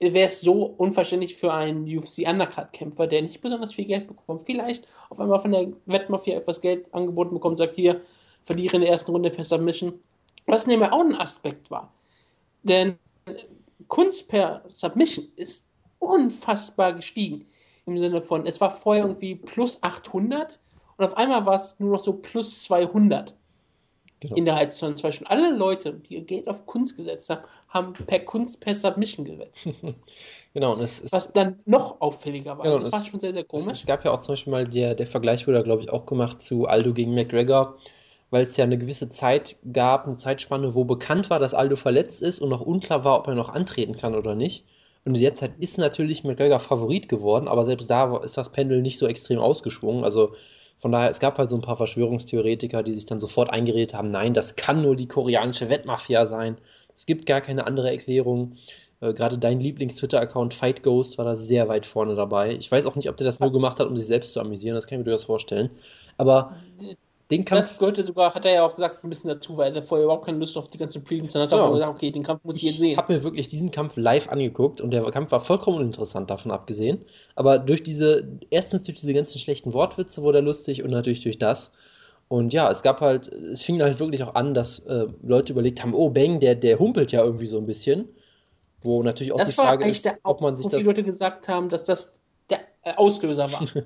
wäre es so unverständlich für einen UFC Undercard-Kämpfer, der nicht besonders viel Geld bekommt, vielleicht auf einmal von der Wettmafia etwas Geld angeboten bekommt, sagt hier, verliere in der ersten Runde per Submission. Was nämlich auch ein Aspekt war. Denn Kunst per Submission ist unfassbar gestiegen. Im Sinne von, es war vorher irgendwie plus 800 und auf einmal war es nur noch so plus 200. Genau. Innerhalb von zwei Stunden. Alle Leute, die ihr Geld auf Kunst gesetzt haben, haben per Kunst per Submission gesetzt. genau, und es ist, Was dann noch auffälliger war. Genau, das war schon sehr, sehr komisch. Es, es, gab ja auch zum Beispiel mal der, der Vergleich wurde, glaube ich, auch gemacht zu Aldo gegen McGregor, weil es ja eine gewisse Zeit gab, eine Zeitspanne, wo bekannt war, dass Aldo verletzt ist und noch unklar war, ob er noch antreten kann oder nicht. Und in der Zeit ist natürlich McGregor Favorit geworden, aber selbst da ist das Pendel nicht so extrem ausgeschwungen. Also von daher, es gab halt so ein paar Verschwörungstheoretiker, die sich dann sofort eingeredet haben, nein, das kann nur die koreanische Wettmafia sein. Es gibt gar keine andere Erklärung. Äh, Gerade dein Lieblings-Twitter-Account Fight Ghost war da sehr weit vorne dabei. Ich weiß auch nicht, ob der das nur gemacht hat, um sich selbst zu amüsieren, das kann ich mir durchaus vorstellen. Aber den Kampf. Das gehörte sogar, hat er ja auch gesagt, ein bisschen dazu, weil er vorher überhaupt keine Lust auf die ganzen Prelims hat. Er gesagt, okay, den Kampf muss ich, jetzt sehen. Ich habe mir wirklich diesen Kampf live angeguckt und der Kampf war vollkommen uninteressant davon abgesehen. Aber durch diese, erstens durch diese ganzen schlechten Wortwitze wurde er lustig und natürlich durch das. Und ja, es gab halt, es fing halt wirklich auch an, dass äh, Leute überlegt haben, oh, Bang, der, der humpelt ja irgendwie so ein bisschen. Wo natürlich auch das die Frage ist, ob man sich wo das. Viele Leute gesagt haben, dass das der Auslöser war.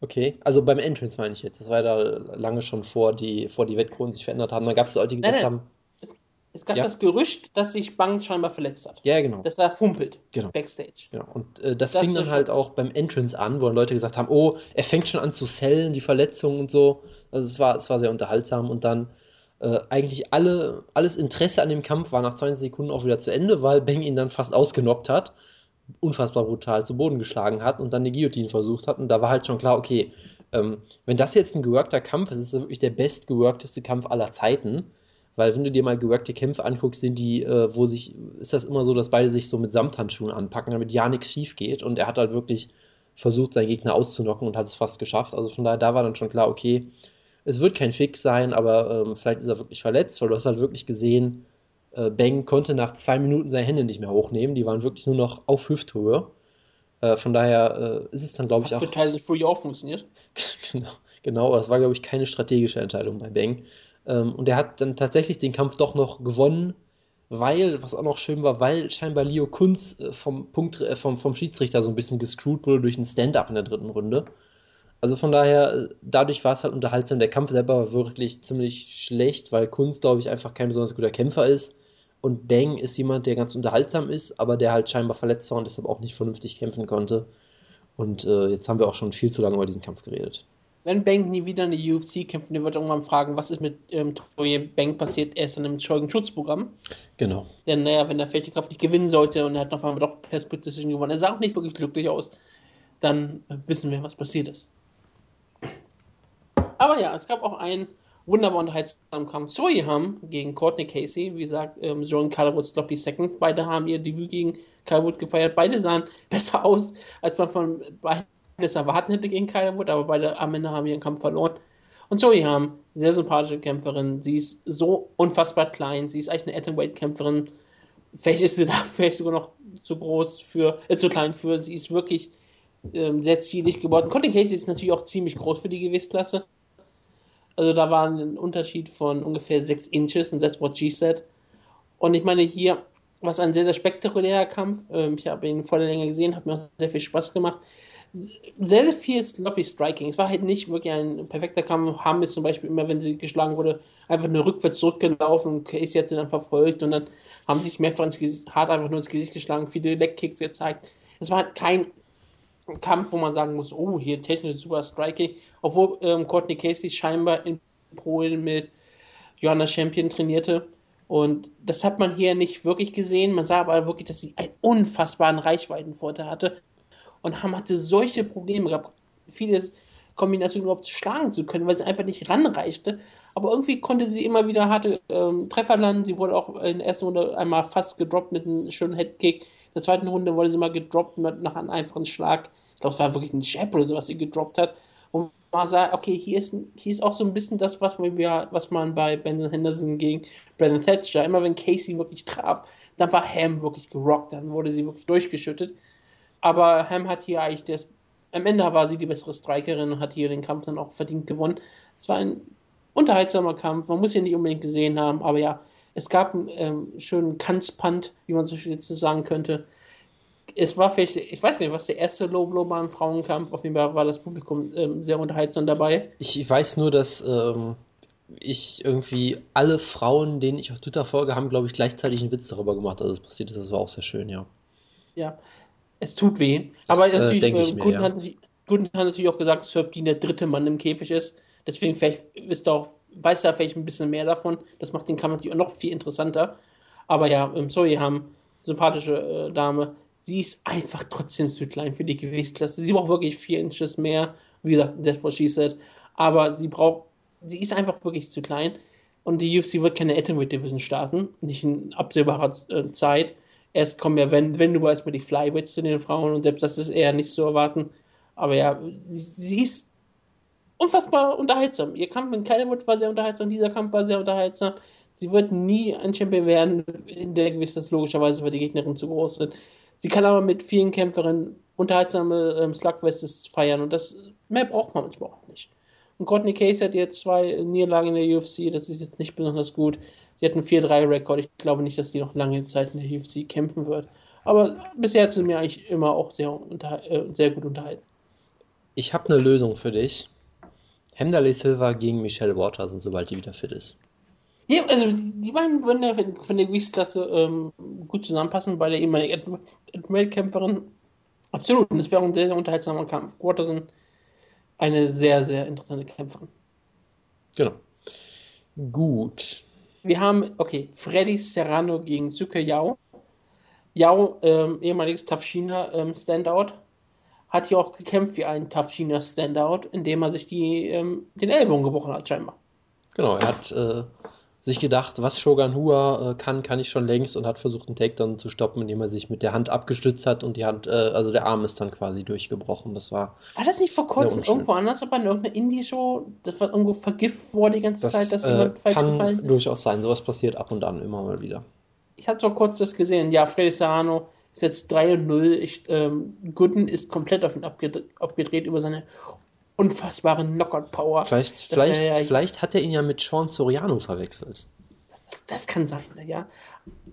Okay, also beim Entrance meine ich jetzt. Das war ja da lange schon vor die, vor die Wettquoten sich verändert haben. Da gab es Leute, die gesagt nein, nein. haben. Es, es gab ja. das Gerücht, dass sich Bang scheinbar verletzt hat. Ja, genau. Dass er humpelt. Genau. Backstage. Genau. Und äh, das, das, fing dann halt auch beim Entrance an, wo dann Leute gesagt haben, oh, er fängt schon an zu sellen, die Verletzungen und so. Also es war, es war sehr unterhaltsam und dann äh, eigentlich alle, alles Interesse an dem Kampf war nach 20 Sekunden auch wieder zu Ende, weil Bang ihn dann fast ausgenockt hat unfassbar brutal zu Boden geschlagen hat und dann eine Guillotine versucht hat. Und da war halt schon klar, okay, ähm, wenn das jetzt ein geworkter Kampf ist, ist das wirklich der bestgeworkteste Kampf aller Zeiten. Weil wenn du dir mal geworkte Kämpfe anguckst, sind die, äh, wo sich, ist das immer so, dass beide sich so mit Samthandschuhen anpacken, damit ja nichts schief geht. Und er hat halt wirklich versucht, seinen Gegner auszunocken und hat es fast geschafft. Also von daher, da war dann schon klar, okay, es wird kein Fix sein, aber ähm, vielleicht ist er wirklich verletzt, weil du hast halt wirklich gesehen, Äh, Bang konnte nach zwei Minuten seine Hände nicht mehr hochnehmen, die waren wirklich nur noch auf Hüfthöhe. Äh, von daher äh, ist es dann, glaube ich, auch. Für Tyson Fury auch funktioniert. genau, genau, das war, glaube ich, keine strategische Entscheidung bei Bang. Ähm, und er hat dann tatsächlich den Kampf doch noch gewonnen, weil, was auch noch schön war, weil scheinbar Leo Kunz äh, vom, Punkt, äh, vom, vom Schiedsrichter so ein bisschen gescrewt wurde durch ein Stand-up in der dritten Runde. Also von daher, äh, dadurch war es halt unterhaltsam. Der Kampf selber war wirklich ziemlich schlecht, weil Kunz, glaube ich, einfach kein besonders guter Kämpfer ist. Und Bang ist jemand, der ganz unterhaltsam ist, aber der halt scheinbar verletzt war und deshalb auch nicht vernünftig kämpfen konnte. Und äh, jetzt haben wir auch schon viel zu lange über diesen Kampf geredet. Wenn Bang nie wieder in der UFC kämpft, der wird irgendwann fragen, was ist mit ähm, Troy Bang passiert, er ist in einem Zeugenschutzprogramm. Genau. Denn naja, wenn der Feldkraft nicht gewinnen sollte und er hat noch einmal doch per Split Decision gewonnen, er sah auch nicht wirklich glücklich aus, dann wissen wir, was passiert ist. Aber ja, es gab auch einen wunderbar unterhaltsamen Kampf. Soyham gegen Courtney Casey. Wie gesagt, ähm, John Calderwood Sloppy Seconds. Beide haben ihr Debüt gegen Calderwood gefeiert. Beide sahen besser aus, als man von beiden es erwarten hätte gegen Calderwood, aber beide am Ende haben ihren Kampf verloren. Und Soyham, sehr sympathische Kämpferin. Sie ist so unfassbar klein. Sie ist eigentlich eine Atomweight-Kämpferin. Vielleicht ist sie da vielleicht sogar noch zu groß für, äh, zu klein für. Sie ist wirklich ähm, sehr zielig geworden. Courtney Casey ist natürlich auch ziemlich groß für die Gewichtsklasse. Also da war ein Unterschied von ungefähr 6 Inches und that's what she said. Und ich meine, hier war es ein sehr, sehr spektakulärer Kampf. Ähm, ich habe ihn vor der Länge gesehen, hat mir auch sehr viel Spaß gemacht. Sehr, sehr viel sloppy Striking. Es war halt nicht wirklich ein perfekter Kampf. Ham ist zum Beispiel immer, wenn sie geschlagen wurde, einfach nur rückwärts zurückgelaufen Casey hat sie dann verfolgt und dann haben sich mehrfach ins Gesicht, hart einfach nur ins Gesicht geschlagen, viele Leg-Kicks gezeigt. Es war halt kein Kampf, wo man sagen muss, oh, hier technisch super Striking, obwohl ähm, Courtney Casey scheinbar in Polen mit Johanna Champion trainierte. Und das hat man hier nicht wirklich gesehen. Man sah aber wirklich, dass sie einen unfassbaren Reichweitenvorteil hatte. Und Ham hatte solche Probleme gehabt, viele Kombinationen überhaupt schlagen zu können, weil sie einfach nicht ranreichte. Aber irgendwie konnte sie immer wieder harte ähm, Treffer landen. Sie wurde auch in der ersten Runde einmal fast gedroppt mit einem schönen Headkick der zweiten Runde wurde sie mal gedroppt nach einem einfachen Schlag. Ich glaube, es war wirklich ein Jab oder so, was sie gedroppt hat. Und man sah, okay, hier ist, hier ist auch so ein bisschen das, was, wir, was man bei Benson Henderson gegen Brandon Thatcher, immer wenn Casey wirklich traf, dann war Ham wirklich gerockt, dann wurde sie wirklich durchgeschüttet. Aber Ham hat hier eigentlich das, am Ende war sie die bessere Strikerin und hat hier den Kampf dann auch verdient gewonnen. Es war ein unterhaltsamer Kampf, man muss ihn nicht unbedingt gesehen haben, aber ja, es gab einen ähm, schönen Kanzpunt, wie man so jetzt sagen könnte. Es war vielleicht, ich weiß nicht, was der erste Low Blow beim Frauenkampf, auf jeden Fall war das Publikum ähm, sehr unterhaltsam dabei. Ich weiß nur, dass ähm, ich irgendwie alle Frauen, denen ich auf Twitter folge, haben, glaube ich, gleichzeitig einen Witz darüber gemacht, dass es passiert ist. Das war auch sehr schön, ja. Ja, es tut weh. Das, Aber natürlich, äh, äh, Guten, ja. hat, Guten hat natürlich auch gesagt, dass Serpin der dritte Mann im Käfig ist. Deswegen vielleicht wisst ihr auch weiß ja vielleicht ein bisschen mehr davon. Das macht den Kampf natürlich auch noch viel interessanter. Aber ja, im Zoe haben sympathische äh, Dame. Sie ist einfach trotzdem zu klein für die Gewichtsklasse. Sie braucht wirklich vier Inches mehr. Wie gesagt, that's what she said. Aber sie braucht, sie ist einfach wirklich zu klein. Und die UFC wird keine Atomweight Division starten. Nicht in absehbarer äh, Zeit. Erst kommen ja, wenn, wenn du erstmal die Flyweights zu den Frauen und selbst das ist eher nicht zu erwarten. Aber ja, sie, sie ist unfassbar unterhaltsam. Ihr Kampf mit Calderwood war sehr unterhaltsam, dieser Kampf war sehr unterhaltsam. Sie wird nie ein Champion werden, in der Gewissheit logischerweise, weil die Gegnerin zu groß sind. Sie kann aber mit vielen Kämpferinnen unterhaltsame ähm, Slugfests feiern und das mehr braucht man manchmal auch nicht. Und Courtney Case hat jetzt zwei Niederlagen in der UFC, das ist jetzt nicht besonders gut. Sie hat einen 4-3-Rekord, ich glaube nicht, dass die noch lange Zeit in der UFC kämpfen wird. Aber bisher hat sie mir eigentlich immer auch sehr, äh, sehr gut unterhalten. Ich habe eine Lösung für dich. Hemdaley Silva gegen Michelle Watterson, sobald die wieder fit ist. Ja, also die beiden würden ja von der Gewichtsklasse ähm, gut zusammenpassen, bei der ehemaligen Weltkämpferin. Absolut, und das wäre ein sehr, sehr unterhaltsamer Kampf. Watterson, eine sehr, sehr interessante Kämpferin. Genau. Gut. Wir haben, okay, Freddy Serrano gegen Suke Yao. Yao, ähm, ehemaliges Tafshina ähm, Standout hat hier auch gekämpft wie ein China Standout, indem er sich die, ähm, den Ellbogen gebrochen hat, scheinbar. Genau, er hat äh, sich gedacht, was Shogun Hua äh, kann, kann ich schon längst und hat versucht, einen Takedown zu stoppen, indem er sich mit der Hand abgestützt hat und die Hand, äh, also der Arm ist dann quasi durchgebrochen. Das war. War das nicht vor kurzem irgendwo anders, aber in irgendeiner Indie-Show, das war irgendwo vergift wurde die ganze das, Zeit, dass äh, jemand falsch kann gefallen ist? durchaus sein. Sowas passiert ab und an immer mal wieder. ich hatte so kurz das gesehen. Ja, Freddy Serrano ist jetzt 3 und 0. Ich, ähm, Gooden ist komplett auf ihn abgedreht, abgedreht über seine unfassbare Knockout-Power. Vielleicht, vielleicht, ja, vielleicht hat er ihn ja mit Sean Soriano verwechselt. Das, das kann sein, ja.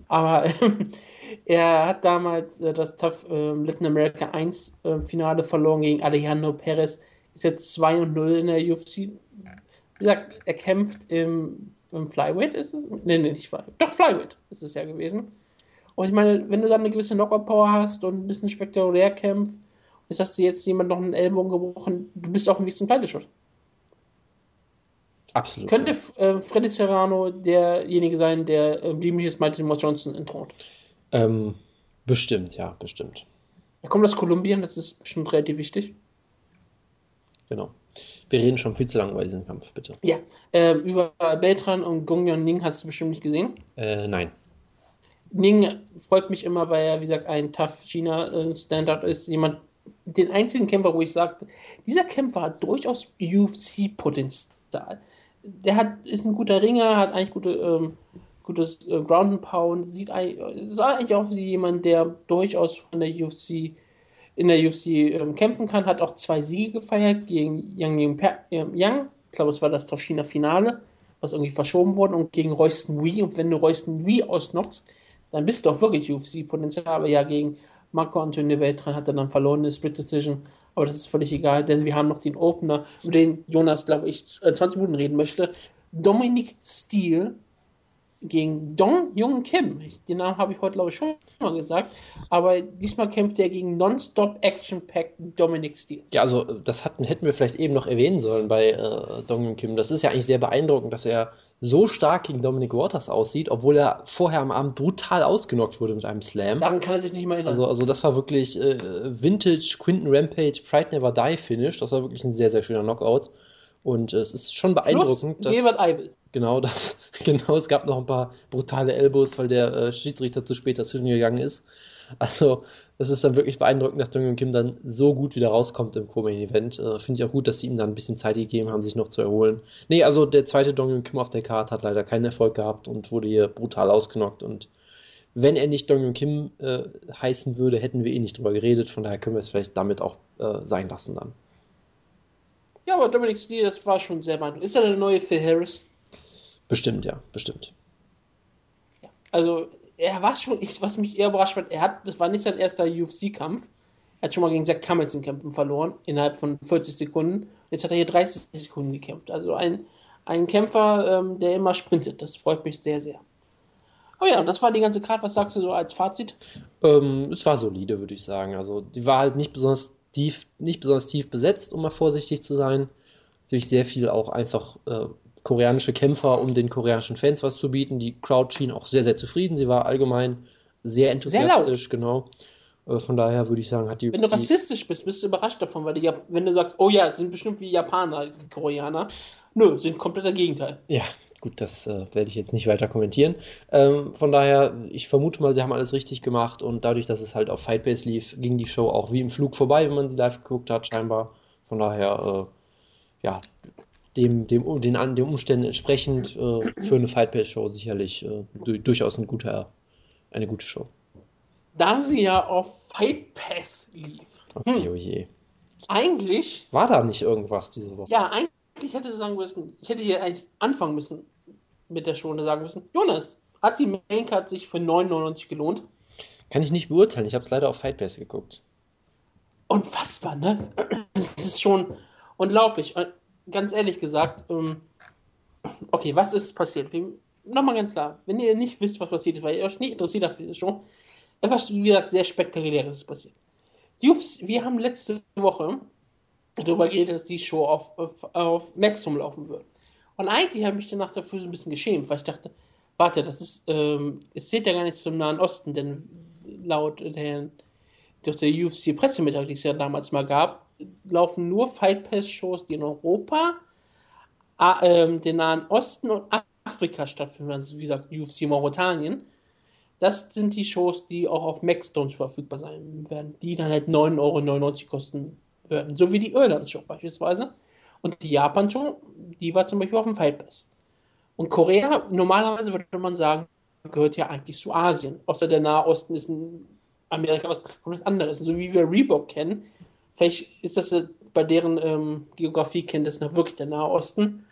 Aber ähm, er hat damals äh, das Tough äh, Latin America 1 äh, Finale verloren gegen Alejandro Perez. Ist jetzt 2 und 0 in der UFC. Wie gesagt, er kämpft im, im Flyweight, ist es? Nee, nee, nicht Flyweight. Doch, Flyweight ist es ja gewesen. Und ich meine, wenn du dann eine gewisse Knockout-Power hast und ein bisschen spektakulär kämpft, jetzt hast du jetzt jemand noch einen Ellbogen gebrochen, du bist auf dem Weg zum Titelshot. Absolut. Könnte äh, Freddy Serrano derjenige sein, der äh, Demetrius Martin Moss Johnson entthront? Ähm, bestimmt, ja, bestimmt. Er kommt aus Kolumbien, das ist bestimmt relativ wichtig. Genau. Wir reden schon viel zu lange über diesen Kampf, bitte. Ja, äh, über Beltran und Gong Yon Ning hast du bestimmt nicht gesehen. Äh, nein. Ning freut mich immer, weil er, wie gesagt, ein Tough China-Standard ist. Jemand, den einzigen Kämpfer, wo ich sagte, dieser Kämpfer hat durchaus UFC-Potenzial der hat, ist ein guter Ringer, hat eigentlich gute, ähm, gutes äh, Ground and Pound, sieht eigentlich, sah eigentlich aus wie jemand, der durchaus von der UFC in der UFC ähm, kämpfen kann, hat auch zwei Siege gefeiert gegen Yang Yang, äh, Yang. ich glaube, es war das Toshina Finale, was irgendwie verschoben wurde, und gegen Royston Wee. Und wenn du Royston Wee ausnockst, dann bist du auch wirklich UFC-Potenzial, aber ja, gegen Marco Antonio Beltran hat er dann verloren, eine Split Decision. Aber das ist völlig egal, denn wir haben noch den Opener, über den Jonas, glaube ich, 20 äh, Minuten reden möchte. Dominic Steele gegen Dong Jung Kim. Den Namen habe ich heute, glaube ich, schon mal gesagt. Aber diesmal kämpft er gegen Nonstop Action Pack Dominic Steele. Ja, also das hatten, hätten wir vielleicht eben noch erwähnen sollen bei äh, Dong Jung Kim. Das ist ja eigentlich sehr beeindruckend, dass er so stark gegen Dominic Waters aussieht, obwohl er vorher am Abend brutal ausgenockt wurde mit einem Slam. Daran kann er sich nicht mehr erinnern. Also, also das war wirklich äh, Vintage Quinton Rampage Pride Never Die Finish. Das war wirklich ein sehr, sehr schöner Knockout. Und äh, es ist schon beeindruckend. Plus, dass, Eibel. Genau, das, genau, es gab noch ein paar brutale Elbows, weil der äh, Schiedsrichter zu spät dazwischen gegangen ist. Also, es ist dann wirklich beeindruckend, dass Dong Kim dann so gut wieder rauskommt im Co-Main-Event. Äh, Finde ich auch gut, dass sie ihm dann ein bisschen Zeit gegeben haben, sich noch zu erholen. Nee, also der zweite Dong Kim auf der Karte hat leider keinen Erfolg gehabt und wurde hier brutal ausgenockt. Und wenn er nicht Dong Kim äh, heißen würde, hätten wir eh nicht drüber geredet. Von daher können wir es vielleicht damit auch äh, sein lassen dann. Ja, aber Dominic Steele, das war schon sehr beeindruckend. Ist er der neue Phil Harris? Bestimmt, ja, bestimmt. Ja, also er war schon, ich, was mich eher überrascht hat, er hat, das war nicht sein erster UFC-Kampf. Er hat schon mal gegen Zach Cummins in Kämpfen verloren, innerhalb von 40 Sekunden. Jetzt hat er hier 30 Sekunden gekämpft. Also ein, ein Kämpfer, ähm, der immer sprintet. Das freut mich sehr, sehr. Oh ja, das war die ganze Karte. Was sagst du so als Fazit? Ähm, es war solide, würde ich sagen. Also die war halt nicht besonders tief, nicht besonders tief besetzt, um mal vorsichtig zu sein. Natürlich sehr viel auch einfach äh, koreanische Kämpfer, um den koreanischen Fans was zu bieten. Die Crowd schien auch sehr, sehr zufrieden. Sie war allgemein sehr enthusiastisch, sehr genau. Äh, von daher würde ich sagen, hat die. Wenn du rassistisch bist, bist du überrascht davon, weil die, wenn du sagst, oh ja, sind bestimmt wie Japaner, Koreaner. Nö, sind kompletter Gegenteil. Ja, gut, das äh, werde ich jetzt nicht weiter kommentieren. Ähm, von daher, ich vermute mal, sie haben alles richtig gemacht und dadurch, dass es halt auf Fightbase lief, ging die Show auch wie im Flug vorbei, wenn man sie live geguckt hat, scheinbar. Von daher, äh, ja, dem, dem, den, den Umständen entsprechend äh, für eine Fight Pass Show sicherlich äh, durchaus eine gute, eine gute Show. Da sie ja auf Fight Pass lief. Okay, hm. oh je. Eigentlich. War da nicht irgendwas diese Woche? Ja, eigentlich hätte sie sagen müssen, ich hätte hier eigentlich anfangen müssen mit der Show und sagen müssen, Jonas, hat die Maincard sich für 9,99 gelohnt? Kann ich nicht beurteilen, ich habe es leider auf Fight Pass geguckt. Unfassbar, ne? Das ist schon unglaublich ganz ehrlich gesagt, ähm, okay, was ist passiert? Nochmal ganz klar, wenn ihr nicht wisst, was passiert ist, weil ihr euch nicht interessiert dafür ist schon, etwas, wie gesagt, sehr spektakuläres ist passiert. Jufs, wir haben letzte Woche darüber geredet, dass die Show auf, auf, auf Maximum laufen wird. Und eigentlich habe ich mich danach dafür so ein bisschen geschämt, weil ich dachte, warte, das ist, ähm, es zählt ja gar nicht zum Nahen Osten, denn laut der, durch der UFC-Pressemitteilung, die es ja damals mal gab, laufen nur Fight Pass-Shows, die in Europa, äh, den Nahen Osten und Afrika stattfinden. Also wie gesagt, UFC Mauretanien. Das sind die Shows, die auch auf Maxdome verfügbar sein werden, die dann halt 9,99 Euro kosten werden. So wie die Irland-Show beispielsweise. Und die Japan-Show, die war zum Beispiel auf dem Fight Pass. Und Korea, normalerweise würde man sagen, gehört ja eigentlich zu Asien. Außer der Nahe Osten ist in Amerika was komplett anderes. So wie wir Reebok kennen, vielleicht ist das bei deren ähm, Geografiekenntnis noch wirklich der Nahe Osten.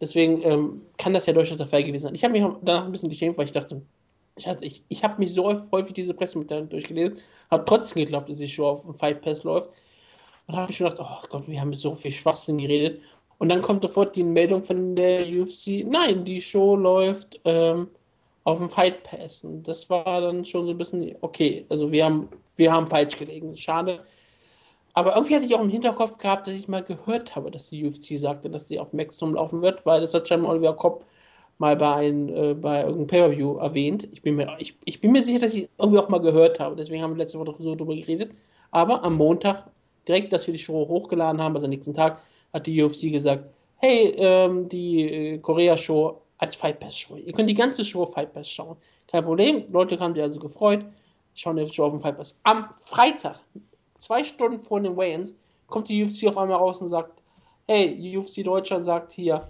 Deswegen ähm, kann das ja durchaus der Fall gewesen sein. Ich habe mich danach ein bisschen geschämt, weil ich dachte, ich, ich, ich habe mich so häufig diese Pressemitteilung durchgelesen, habe trotzdem geglaubt, dass die Show auf dem Fight Pass läuft. Und habe ich schon gedacht, oh Gott, wir haben so viel Schwachsinn geredet. Und dann kommt sofort die Meldung von der UFC, nein, die Show läuft ähm, auf dem Fight Pass. Und das war dann schon so ein bisschen, okay, also wir haben, wir haben falsch gelegen. Schade. Aber irgendwie hatte ich auch im Hinterkopf gehabt, dass ich mal gehört habe, dass die UFC sagte, dass sie auf Maximum laufen wird, weil das hat schon Oliver Kopp mal bei, ein, äh, bei irgendeinem Pay-Per-View erwähnt. Ich bin, mir, ich, ich bin mir sicher, dass ich irgendwie auch mal gehört habe. Deswegen haben wir letzte Woche so drüber geredet. Aber am Montag, direkt, dass wir die Show hochgeladen haben, also am nächsten Tag, hat die UFC gesagt, hey, ähm, die äh, Korea-Show als Fight Pass Show. Ihr könnt die ganze Show Fight Pass schauen. Kein Problem. Leute haben sich also gefreut. Schauen die Show auf dem Fight Pass. Am Freitag, zwei Stunden vor den Weigh-ins, kommt die UFC auf einmal raus und sagt, hey, UFC Deutschland sagt hier,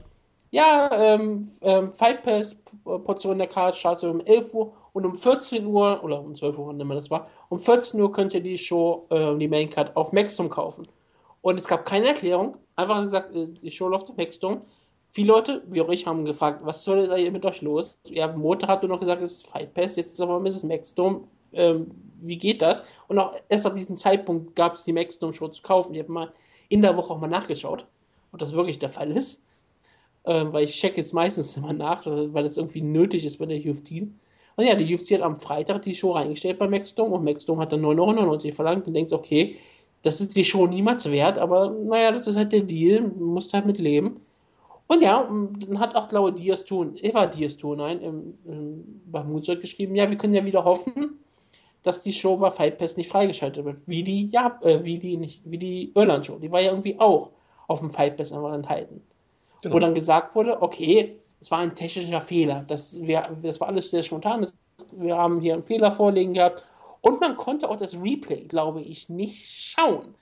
ja, ähm, ähm, Fight Pass Portion der Karte startet um 11 Uhr und um 14 Uhr, oder um 12 Uhr, wann immer das war, um 14 Uhr könnt ihr die Show, äh, die Main Card auf Maxdom kaufen. Und es gab keine Erklärung, einfach gesagt, äh, die Show läuft auf Maxdom. Viele Leute, wie auch ich, haben gefragt, was soll da mit euch los? Ja, Montag habt ihr noch gesagt, es ist Fight Pass, jetzt ist aber Mrs. Maxdom. Ähm, wie geht das? Und auch erst ab diesem Zeitpunkt gab es die Maxdom Show zu kaufen. Ich habe mal in der Woche auch mal nachgeschaut, ob das wirklich der Fall ist äh, weil ich checke jetzt meistens immer nach, weil das irgendwie nötig ist bei der UFC. Und ja, die UFC hat am Freitag die Show reingestellt bei Maxdome und Maxdome hat dann 9,99 Euro verlangt und denkst, okay, das ist die Show niemals wert, aber naja, das ist halt der Deal, musst halt mit leben. Und ja, dann hat auch Laura Diaz tun, Eva Diaz tun, nein, im, im, beim Moonsault geschrieben, ja, wir können ja wieder hoffen, dass die Show bei Fight Pass nicht freigeschaltet wird. Wie die, ja, äh, wie die nicht, wie die Irland Show. Die war ja irgendwie auch auf dem Fight Pass einfach enthalten. Genau. Wo dann gesagt wurde, okay, es war ein technischer Fehler. Das, wir, das war alles sehr spontan. Wir haben hier einen Fehler vorliegen gehabt. Und man konnte auch das Replay, glaube ich, nicht schauen.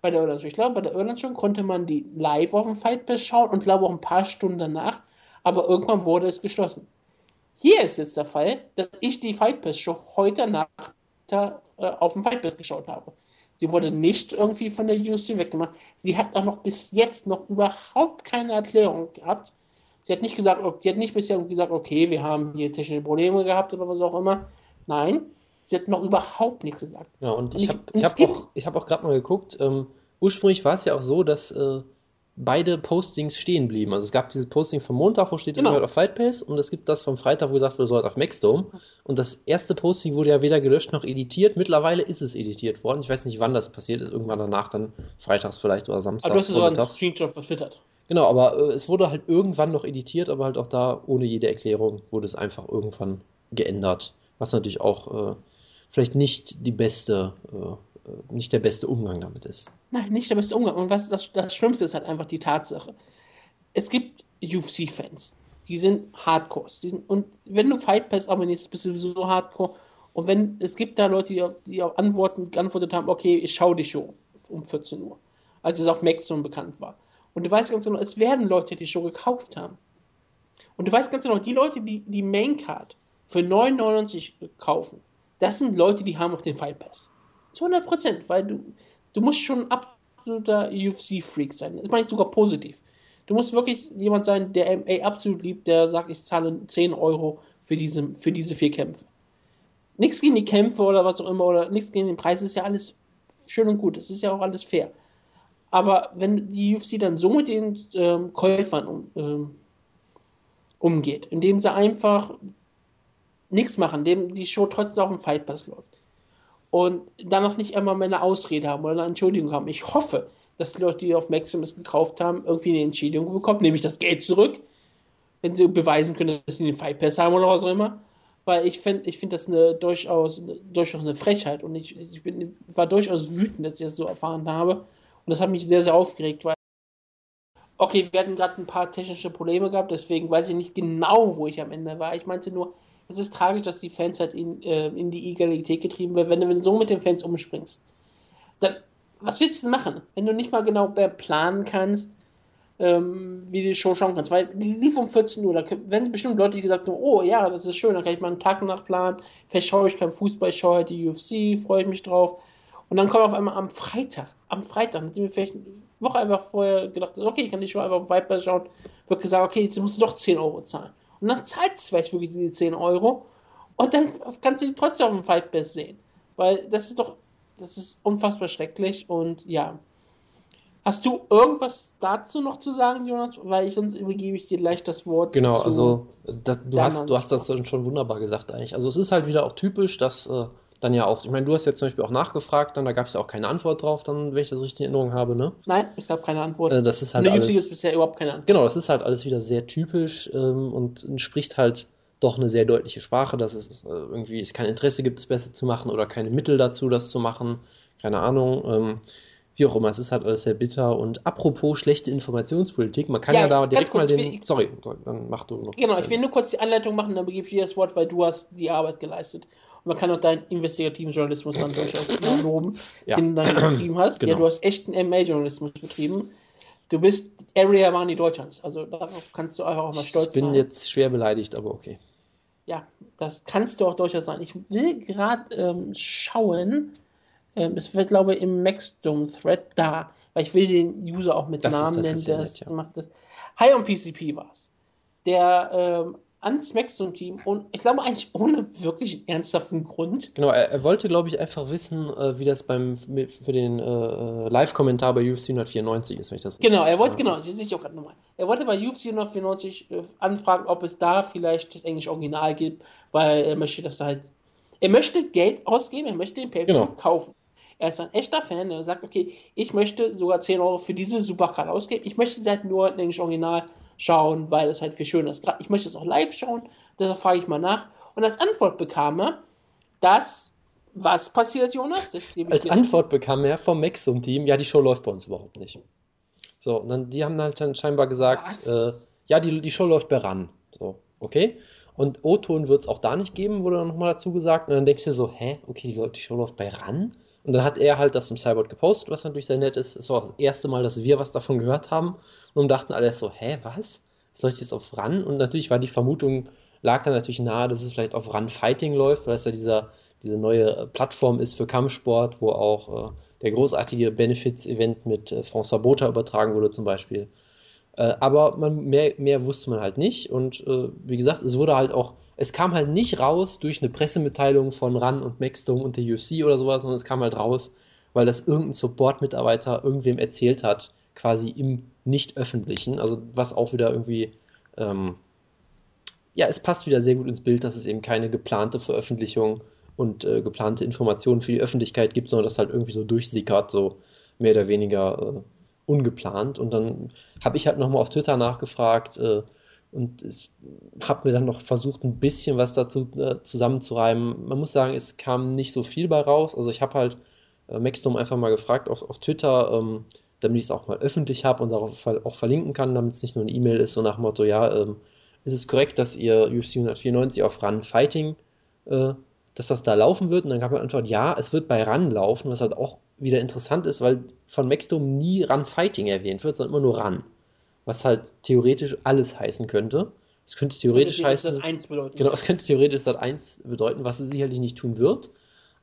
Bei der Irland Show. Ich glaube, bei der Irland Show konnte man die live auf dem Fight Pass schauen und glaube auch ein paar Stunden danach. Aber irgendwann wurde es geschlossen. Hier ist jetzt der Fall, dass ich die Fight Pass Show heute Nacht äh, auf dem Fight Pass geschaut habe. Sie wurde nicht irgendwie von der UFC weggemacht. Sie hat auch noch bis jetzt noch überhaupt keine Erklärung gehabt. Sie hat nicht gesagt, sie hat nicht bisher gesagt, okay, wir haben hier technische Probleme gehabt oder was auch immer. Nein, sie hat noch überhaupt nichts gesagt. Ja, und, und ich habe hab auch, hab auch gerade mal geguckt, ähm, ursprünglich war es ja auch so, dass äh, beide Postings stehen blieben. Also es gab dieses Posting vom Montag, wo steht, genau. es auf Fight Pass und es gibt das vom Freitag, wo gesagt wurde, es auf Maxdome. Und das erste Posting wurde ja weder gelöscht noch editiert. Mittlerweile ist es editiert worden. Ich weiß nicht, wann das passiert ist. Irgendwann danach, dann freitags vielleicht oder samstags. Aber du hast so einen Screenshot vertwittert. Genau, aber äh, es wurde halt irgendwann noch editiert, aber halt auch da ohne jede Erklärung wurde es einfach irgendwann geändert. Was natürlich auch äh, vielleicht nicht die beste äh, äh, nicht der beste Umgang damit ist. Nein, nicht der beste Umgang. Und was das, das Schlimmste ist halt einfach die Tatsache. Es gibt UFC-Fans, die sind Hardcore. und wenn du Fight Pass abonnierst, bist du sowieso Hardcore. Und wenn es gibt da Leute, die, die auch Antworten geantwortet haben, okay, ich schaue die Show um 14 Uhr, als es auf Maxdome bekannt war. Und du weißt ganz genau, es werden Leute, die Show gekauft haben. Und du weißt ganz genau, die Leute, die die Main Card für 9,99 kaufen, das sind Leute, die haben auch den Fight Pass. Zu 100 Prozent, weil du, du musst schon ein absoluter UFC-Freak sein. Das meine ich sogar positiv. Du musst wirklich jemand sein, der MA absolut liebt, der sagt, ich zahle 10 Euro für diese, für diese vier Kämpfe. Nichts gegen die Kämpfe oder was auch immer, oder nichts gegen den Preis, ist ja alles schön und gut. Das ist ja auch alles fair. Aber wenn die UFC dann so mit den ähm, Käufern um, ähm, umgeht, indem sie einfach nichts machen, indem die Show trotzdem auf dem Fight Pass läuft, und danach nicht einmal mehr eine Ausrede haben oder eine Entschuldigung haben. Ich hoffe, dass die Leute, die auf Maximus gekauft haben, irgendwie eine Entschädigung bekommen, nämlich das Geld zurück, wenn sie beweisen können, dass sie den Fight Pass haben oder was auch immer. Weil ich finde ich find das eine, durchaus, durchaus eine Frechheit und ich, ich bin, war durchaus wütend, dass ich das so erfahren habe. Und das hat mich sehr, sehr aufgeregt, weil okay, wir hatten gerade ein paar technische Probleme gehabt, deswegen weiß ich nicht genau, wo ich am Ende war. Ich meinte nur, es ist tragisch, dass die Fans halt in, äh, in die Egalität getrieben werden, wenn du so mit den Fans umspringst. Dann, was willst du machen? Wenn du nicht mal genau planen kannst, ähm, wie die Show schauen kannst. Weil die lief um 14 Uhr. Da werden bestimmt Leute, gesagt oh ja, das ist schön, dann kann ich mal einen Tag nachplanen. Vielleicht schaue ich keinen Fußball, ich schaue halt die UFC, freue ich mich drauf. Und dann kommt auf einmal am Freitag, am Freitag, nachdem wir vielleicht eine Woche einfach vorher gedacht haben, okay, ich kann die Show einfach auf Viper schauen, wird gesagt, okay, jetzt musst du doch 10 Euro zahlen. Und dann zahlst du vielleicht wirklich diese 10 Euro und dann kannst du die trotzdem auf dem Fight Pass sehen. Weil das ist doch, das ist unfassbar schrecklich und ja, Hast du irgendwas dazu noch zu sagen, Jonas? Weil ich sonst übergebe ich dir gleich das Wort. Genau, also das, du, hast, du hast das schon wunderbar gesagt eigentlich. Also es ist halt wieder auch typisch, dass äh, dann ja auch, ich meine, du hast jetzt zum Beispiel auch nachgefragt, dann da gab es ja auch keine Antwort drauf, dann, wenn ich das richtig in Erinnerung habe, ne? Nein, es gab keine Antwort. Äh, das ist halt In der alles, UFC ist bisher überhaupt keine Antwort. Genau, das ist halt alles wieder sehr typisch ähm, und spricht halt doch eine sehr deutliche Sprache, dass es äh, irgendwie es kein Interesse gibt, es besser zu machen oder keine Mittel dazu, das zu machen. Keine Ahnung. Ähm, wie auch immer, es ist halt alles sehr bitter. Und apropos schlechte Informationspolitik, man kann ja, Ja, da direkt mal kurz, den. wir- Sorry, dann mach du noch. Genau, ich will nur kurz die Anleitung machen, dann begebe ich dir das Wort, weil du hast die Arbeit geleistet. Und man kann auch deinen investigativen Journalismus dann durchaus loben, Ja. den du dann betrieben hast. Ja, Genau. du hast echten MA-Journalismus betrieben. Du bist Area Money Deutschlands. Also darauf kannst du einfach auch mal stolz Ich bin sein. jetzt schwer beleidigt, aber okay. Ja, das kannst du auch durchaus sein. Ich will gerade ähm, schauen. Ähm, es wird, glaube ich, im Maxdome-Thread da. Weil ich will den User auch mit Das Namen nennen. ja der ja. macht das. Hi on PCP war es. Der ähm, ans Maxdome-Team und ich glaube eigentlich ohne wirklich ernsthaften Grund. Genau, er, er wollte, glaube ich, einfach wissen, äh, wie das beim für den äh, Live-Kommentar bei UFC 194 ist, wenn ich das Genau, er wollte, genau, das sehe ich auch gerade nochmal. Er wollte bei UFC 194 äh, anfragen, ob es da vielleicht das englische Original gibt, weil er möchte, dass er halt, er möchte Geld ausgeben, er möchte den Pay-Per-View Genau. kaufen. Er ist ein echter Fan, er sagt, okay, ich möchte sogar 10 Euro für diese Supercard ausgeben, ich möchte sie halt nur in englisch Original schauen, weil es halt viel schöner ist. Ich möchte es auch live schauen, deshalb frage ich mal nach. Und als Antwort bekam er, dass, was passiert, Jonas? Das Als dir- Antwort bekam er vom Maxum-Team, ja, die Show läuft bei uns überhaupt nicht. So, und dann, die haben halt dann scheinbar gesagt, äh, ja, die, die Show läuft bei RAN. So, okay. Und O-Ton wird es auch da nicht geben, wurde dann nochmal dazu gesagt. Und dann denkst du dir so, hä, okay, die Show läuft bei RAN? Und dann hat er halt das im Cyborg gepostet, was natürlich sehr nett ist. Es war auch das erste Mal, dass wir was davon gehört haben. Und dachten alle so, hä, was? Das läuft jetzt auf RAN? Und natürlich war die Vermutung, lag dann natürlich nahe, dass es vielleicht auf RAN Fighting läuft, weil es ja dieser, diese neue äh, Plattform ist für Kampfsport, wo auch äh, der großartige Benefits-Event mit äh, François Botha übertragen wurde zum Beispiel. Äh, aber man, mehr, mehr wusste man halt nicht. Und äh, wie gesagt, es wurde halt auch, es kam halt nicht raus durch eine Pressemitteilung von RAN und Maxdome und der UFC oder sowas, sondern es kam halt raus, weil das irgendein Support-Mitarbeiter irgendwem erzählt hat, quasi im Nicht-Öffentlichen. Also was auch wieder irgendwie, ähm, ja, es passt wieder sehr gut ins Bild, dass es eben keine geplante Veröffentlichung und äh, geplante Informationen für die Öffentlichkeit gibt, sondern das halt irgendwie so durchsickert, so mehr oder weniger äh, ungeplant. Und dann habe ich halt nochmal auf Twitter nachgefragt äh, und habe mir dann noch versucht, ein bisschen was dazu äh, zusammenzureimen. Man muss sagen, es kam nicht so viel bei raus. Also ich habe halt äh, Maxdome einfach mal gefragt auf, auf Twitter, ähm, damit ich es auch mal öffentlich habe und darauf auch verlinken kann, damit es nicht nur eine E-Mail ist, so nach dem Motto, ja, ähm, ist es korrekt, dass ihr UFC 194 auf Run Fighting, äh, dass das da laufen wird? Und dann gab er Antwort, ja, es wird bei Run laufen, was halt auch wieder interessant ist, weil von Maxdome nie Run Fighting erwähnt wird, sondern immer nur Run. Was halt theoretisch alles heißen könnte. Es könnte theoretisch heißen, genau, es könnte theoretisch Sat 1 bedeuten, was es sicherlich nicht tun wird.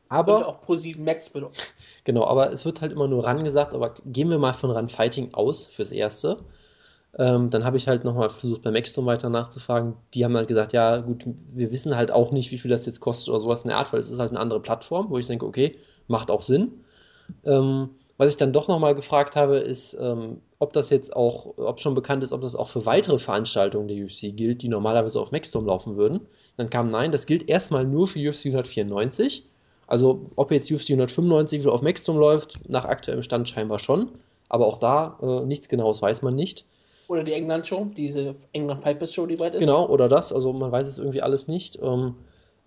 aber Aber, auch Pro 7 Max bedeuten. genau, aber es wird halt immer nur Run gesagt, aber gehen wir mal von Run Fighting aus fürs Erste. Ähm, dann habe ich halt nochmal versucht, bei Maxdome weiter nachzufragen. Die haben halt gesagt, ja, gut, wir wissen halt auch nicht, wie viel das jetzt kostet oder sowas in der Art, weil es ist halt eine andere Plattform, wo ich denke, okay, macht auch Sinn. Ähm, was ich dann doch nochmal gefragt habe, ist, ähm, ob das jetzt auch, ob schon bekannt ist, ob das auch für weitere Veranstaltungen der UFC gilt, die normalerweise auf Maxdome laufen würden. Dann kam nein, das gilt erstmal nur für UFC 194. Also ob jetzt UFC 195 wieder auf Maxdome läuft, nach aktuellem Stand scheinbar schon. Aber auch da äh, nichts Genaues weiß man nicht. Oder die England-Show, diese England Pipers Show, die bald ist. Genau, oder das, also man weiß es irgendwie alles nicht. Ähm,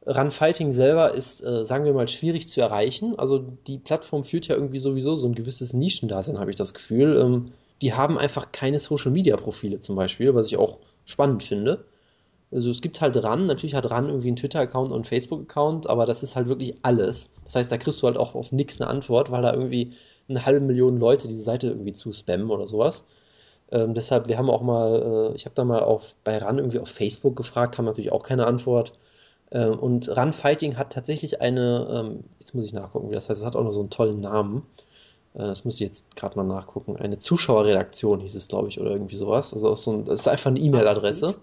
Run Fighting selber ist, äh, sagen wir mal, schwierig zu erreichen. Also die Plattform führt ja irgendwie sowieso so ein gewisses Nischendasein, habe ich das Gefühl. Ähm, die haben einfach keine Social Media Profile zum Beispiel, was ich auch spannend finde. Also es gibt halt RAN, natürlich hat RAN irgendwie einen Twitter-Account und einen Facebook-Account, aber das ist halt wirklich alles. Das heißt, da kriegst du halt auch auf nichts eine Antwort, weil da irgendwie eine halbe Million Leute diese Seite irgendwie zuspammen oder sowas. Ähm, deshalb, wir haben auch mal, äh, ich habe da mal auf, bei RAN irgendwie auf Facebook gefragt, haben natürlich auch keine Antwort. Ähm, und RAN Fighting hat tatsächlich eine, ähm, jetzt muss ich nachgucken, wie das heißt, es hat auch noch so einen tollen Namen. Äh, das muss ich jetzt gerade mal nachgucken. Eine Zuschauerredaktion hieß es, glaube ich, oder irgendwie sowas. Also so ein, das ist einfach eine E-Mail-Adresse.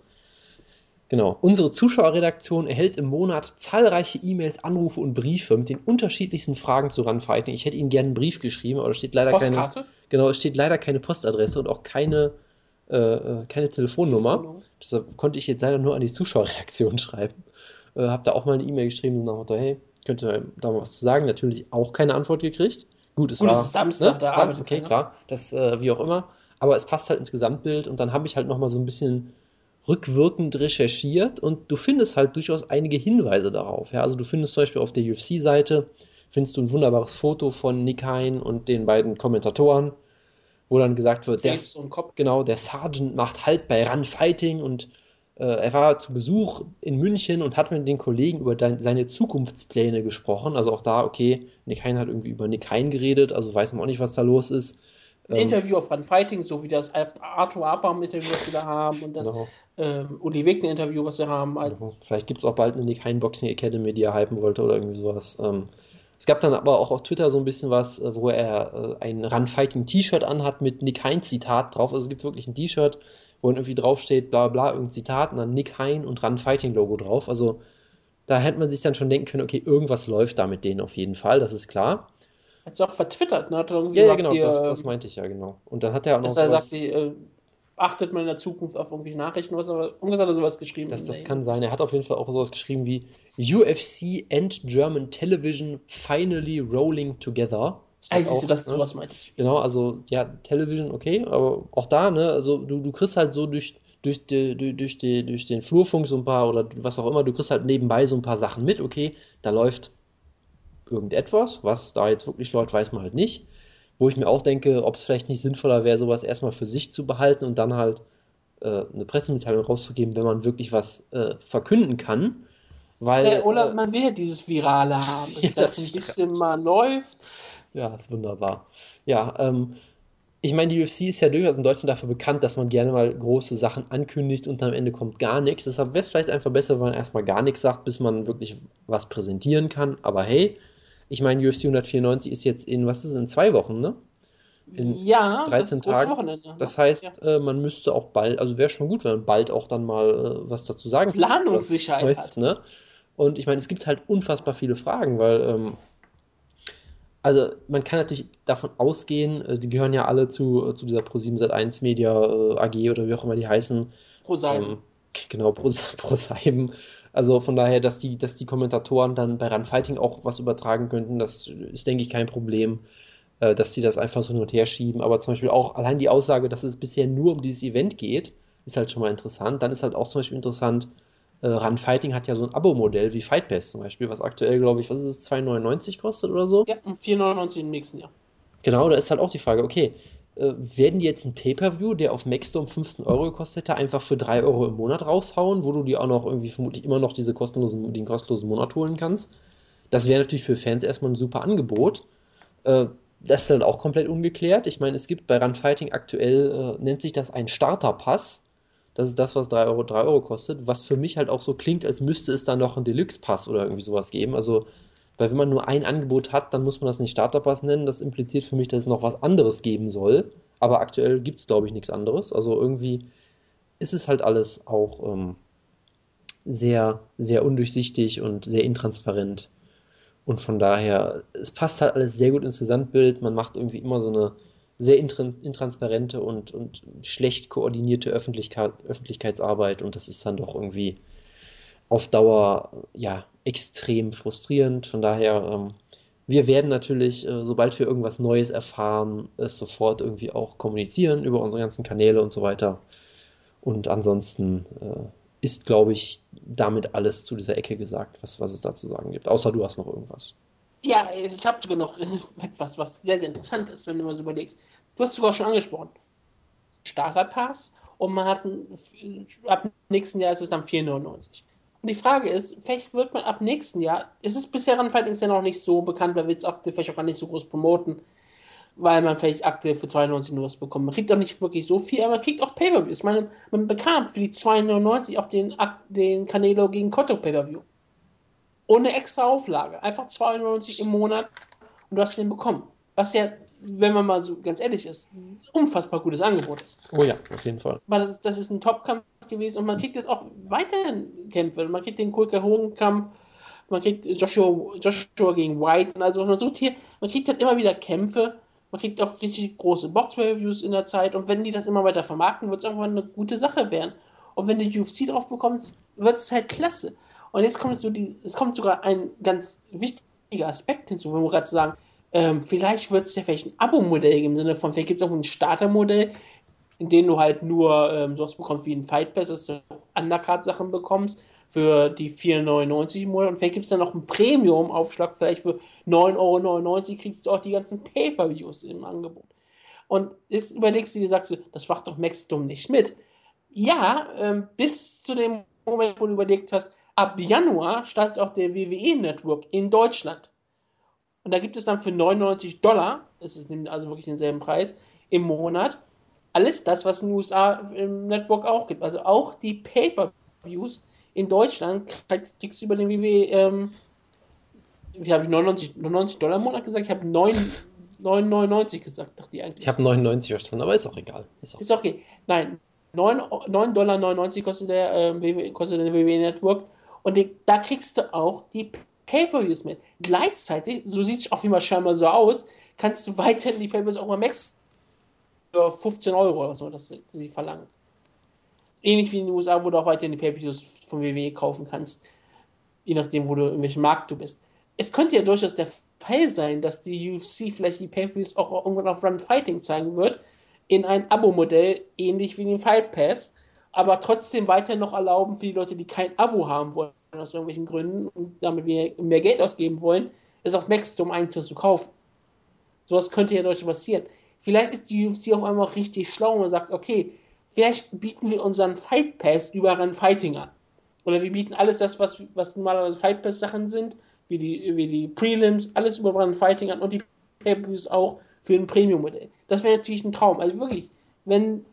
Genau. Unsere Zuschauerredaktion erhält im Monat zahlreiche E-Mails, Anrufe und Briefe mit den unterschiedlichsten Fragen zu Runfighting. Ich hätte Ihnen gerne einen Brief geschrieben, aber da steht leider Postkarte? keine. Genau, es steht leider keine Postadresse und auch keine, äh, äh keine Telefonnummer. Telefonnummer. Deshalb konnte ich jetzt leider nur an die Zuschauerredaktion schreiben. Äh, hab da auch mal eine E-Mail geschrieben, so nach Motto, hey, könnt ihr da mal was zu sagen? Natürlich auch keine Antwort gekriegt. Gut, es Gut, war. Es ist Samstag, ne? da arbeitet Okay, keiner. klar. Das, äh, wie auch immer. Aber es passt halt ins Gesamtbild und dann habe ich halt nochmal so ein bisschen rückwirkend recherchiert und du findest halt durchaus einige Hinweise darauf. Ja? Also du findest zum Beispiel auf der UFC-Seite findest du ein wunderbares Foto von Nick Hein und den beiden Kommentatoren, wo dann gesagt wird, der, genau, der Sergeant macht Halt bei Run Fighting und er war zu Besuch in München und hat mit den Kollegen über seine Zukunftspläne gesprochen. Also auch da, okay, Nick Hein hat irgendwie über Nick Hein geredet, also weiß man auch nicht, was da los ist. Ein ähm, Interview auf Run Fighting, so wie das Arthur Abraham-Interview, was sie da haben, und das genau. ähm, Uli Wegner-Interview, was sie haben. Genau. Vielleicht gibt es auch bald eine Nick Hein Boxing Academy, die er hypen wollte oder irgendwie sowas. Ähm, es gab dann aber auch auf Twitter so ein bisschen was, äh, wo er äh, ein Run Fighting T-Shirt anhat mit Nick Hein Zitat drauf. Also es gibt wirklich ein T-Shirt, wo irgendwie draufsteht, bla bla, irgendein Zitat und dann Nick Hein und Run Fighting Logo drauf. Also da hätte man sich dann schon denken können, okay, irgendwas läuft da mit denen auf jeden Fall, das ist klar. Hat es auch vertwittert, ne? Hat er ja, ja, genau, die, das, das, meinte ich ja, genau. Und dann hat er auch noch. Er sagt, die, äh, achtet man in der Zukunft auf irgendwelche Nachrichten, was aber umgesagt hat sowas geschrieben. Das, das kann sein. Er hat auf jeden Fall auch sowas geschrieben wie UFC and German Television finally rolling together. Also, auch, das, ne? sowas meinte ich. Genau, also ja, Television, okay, aber auch da, ne, also du, du kriegst halt so durch, durch, die, durch, die, durch den Flurfunk so ein paar oder was auch immer, du kriegst halt nebenbei so ein paar Sachen mit, okay, da läuft irgendetwas, was da jetzt wirklich läuft, weiß man halt nicht. Wo ich mir auch denke, ob es vielleicht nicht sinnvoller wäre, sowas erstmal für sich zu behalten und dann halt äh, eine Pressemitteilung rauszugeben, wenn man wirklich was äh, verkünden kann. Weil, ja, oder äh, man will ja dieses Virale haben, dass ja, das ein bisschen mal läuft. Ja, ist wunderbar. Ja, ähm, ich meine, die UFC ist ja durchaus in Deutschland dafür bekannt, dass man gerne mal große Sachen ankündigt und am Ende kommt gar nichts. Deshalb wäre es vielleicht einfach besser, wenn man erstmal gar nichts sagt, bis man wirklich was präsentieren kann. Aber hey, ich meine, UFC 194 ist jetzt in, was ist es, in zwei Wochen, ne? In ja, 13 das Tagen. Ne? Das heißt, ja. äh, man müsste auch bald, also wäre schon gut, wenn man bald auch dann mal äh, was dazu sagen kann. Planungssicherheit hat. Ne? Und ich meine, es gibt halt unfassbar viele Fragen, weil ähm, also man kann natürlich davon ausgehen, äh, die gehören ja alle zu, äh, zu dieser Pro7 Sat1 Media äh, AG oder wie auch immer die heißen. ProSieben. Ähm, genau, ProSieben. Also von daher, dass die, dass die Kommentatoren dann bei Runfighting auch was übertragen könnten, das ist, denke ich, kein Problem, dass die das einfach so hin und her schieben. Aber zum Beispiel auch allein die Aussage, dass es bisher nur um dieses Event geht, ist halt schon mal interessant. Dann ist halt auch zum Beispiel interessant, äh, Run Fighting hat ja so ein Abo-Modell wie Fight Pass zum Beispiel, was aktuell, glaube ich, was ist es, 2,99 kostet oder so? Ja, 4,99 im nächsten Jahr. Genau, da ist halt auch die Frage, okay, äh, werden die jetzt ein Pay-Per-View, der auf Maxdome 15 Euro gekostet hätte, einfach für 3 Euro im Monat raushauen, wo du dir auch noch irgendwie vermutlich immer noch diese kostenlosen, den kostenlosen Monat holen kannst? Das wäre natürlich für Fans erstmal ein super Angebot. Äh, das ist dann auch komplett ungeklärt. Ich meine, es gibt bei Run Fighting aktuell, äh, nennt sich das ein Starter-Pass das ist das, was 3 Euro, 3 Euro kostet, was für mich halt auch so klingt, als müsste es dann noch einen Deluxe-Pass oder irgendwie sowas geben. Also, weil wenn man nur ein Angebot hat, dann muss man das nicht Starter-Pass nennen. Das impliziert für mich, dass es noch was anderes geben soll. Aber aktuell gibt es, glaube ich, nichts anderes. Also irgendwie ist es halt alles auch ähm, sehr, sehr undurchsichtig und sehr intransparent. Und von daher, es passt halt alles sehr gut ins Gesamtbild. Man macht irgendwie immer so eine sehr intransparente und, und schlecht koordinierte Öffentlichkeit, Öffentlichkeitsarbeit und das ist dann doch irgendwie auf Dauer ja extrem frustrierend. Von daher, ähm, wir werden natürlich, äh, sobald wir irgendwas Neues erfahren, es sofort irgendwie auch kommunizieren über unsere ganzen Kanäle und so weiter. Und ansonsten äh, ist, glaube ich, damit alles zu dieser Ecke gesagt, was, was es da zu sagen gibt. Außer du hast noch irgendwas. Ja, ich habe sogar noch etwas, was sehr, sehr interessant ist, wenn du mal so überlegst. Du hast sogar schon angesprochen. Starterpass und man hat ab nächsten Jahr ist es dann 4,99. Und die Frage ist, vielleicht wird man ab nächsten Jahr, ist es bisher ist ja noch nicht so bekannt, weil wir es auch vielleicht auch gar nicht so groß promoten, weil man vielleicht aktuell für 92 nur was bekommt. Man kriegt doch nicht wirklich so viel, aber man kriegt auch Pay-Per-Views. Ich meine, man bekam für die 2,99 auch den, den Canelo gegen Cotto Pay-Per-View. Ohne extra Auflage. Einfach 2,99 im Monat und du hast den bekommen. Was ja, wenn man mal so ganz ehrlich ist, ein unfassbar gutes Angebot ist. Oh ja, auf jeden Fall. Weil das, das ist ein Top-Kampf gewesen und man kriegt jetzt auch weiterhin Kämpfe. Man kriegt den Kulka Hogan-Kampf, man kriegt Joshua, Joshua gegen White und also man sucht hier, man kriegt halt immer wieder Kämpfe, man kriegt auch richtig große Box-Reviews in der Zeit und wenn die das immer weiter vermarkten, wird es irgendwann eine gute Sache werden. Und wenn du UFC drauf bekommst, wird es halt klasse. Und jetzt kommt so die, es kommt sogar ein ganz wichtiger Aspekt hinzu, wenn wir gerade sagen, ähm, vielleicht wird es ja vielleicht ein Abo-Modell geben, im Sinne von, vielleicht gibt es auch ein Starter-Modell, in dem du halt nur ähm, sowas bekommst wie ein Fight Pass, dass du Undercard-Sachen bekommst für die 4,99 im Monat und vielleicht gibt es dann noch einen Premium-Aufschlag, vielleicht für 9,99 Euro kriegst du auch die ganzen Pay-Per-Views im Angebot. Und jetzt überlegst du dir, sagst du, das macht doch Maxdom nicht mit. Ja, ähm, bis zu dem Moment, wo du überlegt hast, ab Januar startet auch der WWE-Network in Deutschland. Und da gibt es dann für 99 Dollar, das ist also wirklich denselben Preis, im Monat, alles das, was in den USA im Network auch gibt. Also auch die Pay-Per-Views in Deutschland kriegst du über den WWE, ähm, wie habe ich 99, 99 Dollar im Monat gesagt? Ich habe 9,99 gesagt, dachte ich eigentlich. Ich habe 99 verstanden, aber ist auch egal. Ist, auch ist okay. Nein, 9,99 Dollar kostet der, äh, kostet der WWE Network und die, da kriegst du auch die Pay-Per-Views mit. Gleichzeitig, so sieht es auf jeden Fall scheinbar so aus, kannst du weiterhin die Pay-Per-Views auch mal Max für 15 Euro oder so, dass sie verlangen. Ähnlich wie in den USA, wo du auch weiterhin die Pay-Per-Views von WWE kaufen kannst, je nachdem, wo du, in welchem Markt du bist. Es könnte ja durchaus der Fall sein, dass die UFC vielleicht die Pay-Per-Views auch irgendwann auf Run Fighting zeigen wird, in ein Abo-Modell, ähnlich wie den Fight Pass, aber trotzdem weiter noch erlauben für die Leute, die kein Abo haben wollen, aus irgendwelchen Gründen und damit mehr, Geld ausgeben wollen, es auf Maxdom einzeln zu kaufen. Sowas könnte ja durchaus passieren. Vielleicht ist die UFC auf einmal richtig schlau und sagt, okay, vielleicht bieten wir unseren Fight Pass über Run Fighting an. Oder wir bieten alles das, was, was normalerweise Fight Pass Sachen sind, wie die, wie die Prelims, alles über Run Fighting an und die pay auch für ein Premium-Modell. Das wäre natürlich ein Traum. Also wirklich, wenn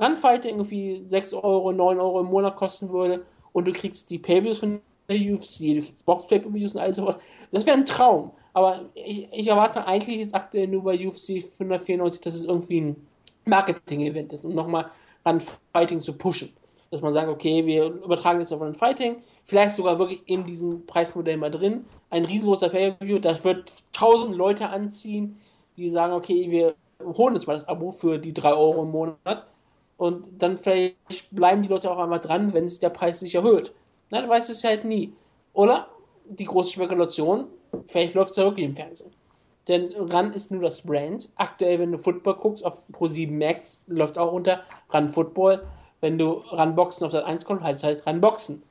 Run Fighting irgendwie 6 Euro, 9 Euro im Monat kosten würde und du kriegst die Pay-Views von der UFC, du kriegst box pay und all sowas, das wäre ein Traum. Aber ich, ich erwarte eigentlich jetzt aktuell nur bei UFC 594, dass es irgendwie ein Marketing-Event ist, um nochmal Run Fighting zu pushen. Dass man sagt, okay, wir übertragen jetzt auf Run Fighting, vielleicht sogar wirklich in diesem Preismodell mal drin. Ein riesengroßer Pay-Per-View, das wird tausend Leute anziehen, die sagen, okay, wir holen jetzt mal das Abo für die 3 Euro im Monat. Und dann vielleicht bleiben die Leute auch einmal dran, wenn sich der Preis sich erhöht. Na, du weißt es halt nie. Oder die große Spekulation, vielleicht läuft es ja wirklich im Fernsehen. Denn RAN ist nur das Brand. Aktuell, wenn du Football guckst, auf Pro7 Max läuft auch unter RAN Football. Wenn du RAN Boxen auf Sat 1 kommst, heißt es halt RAN Boxen.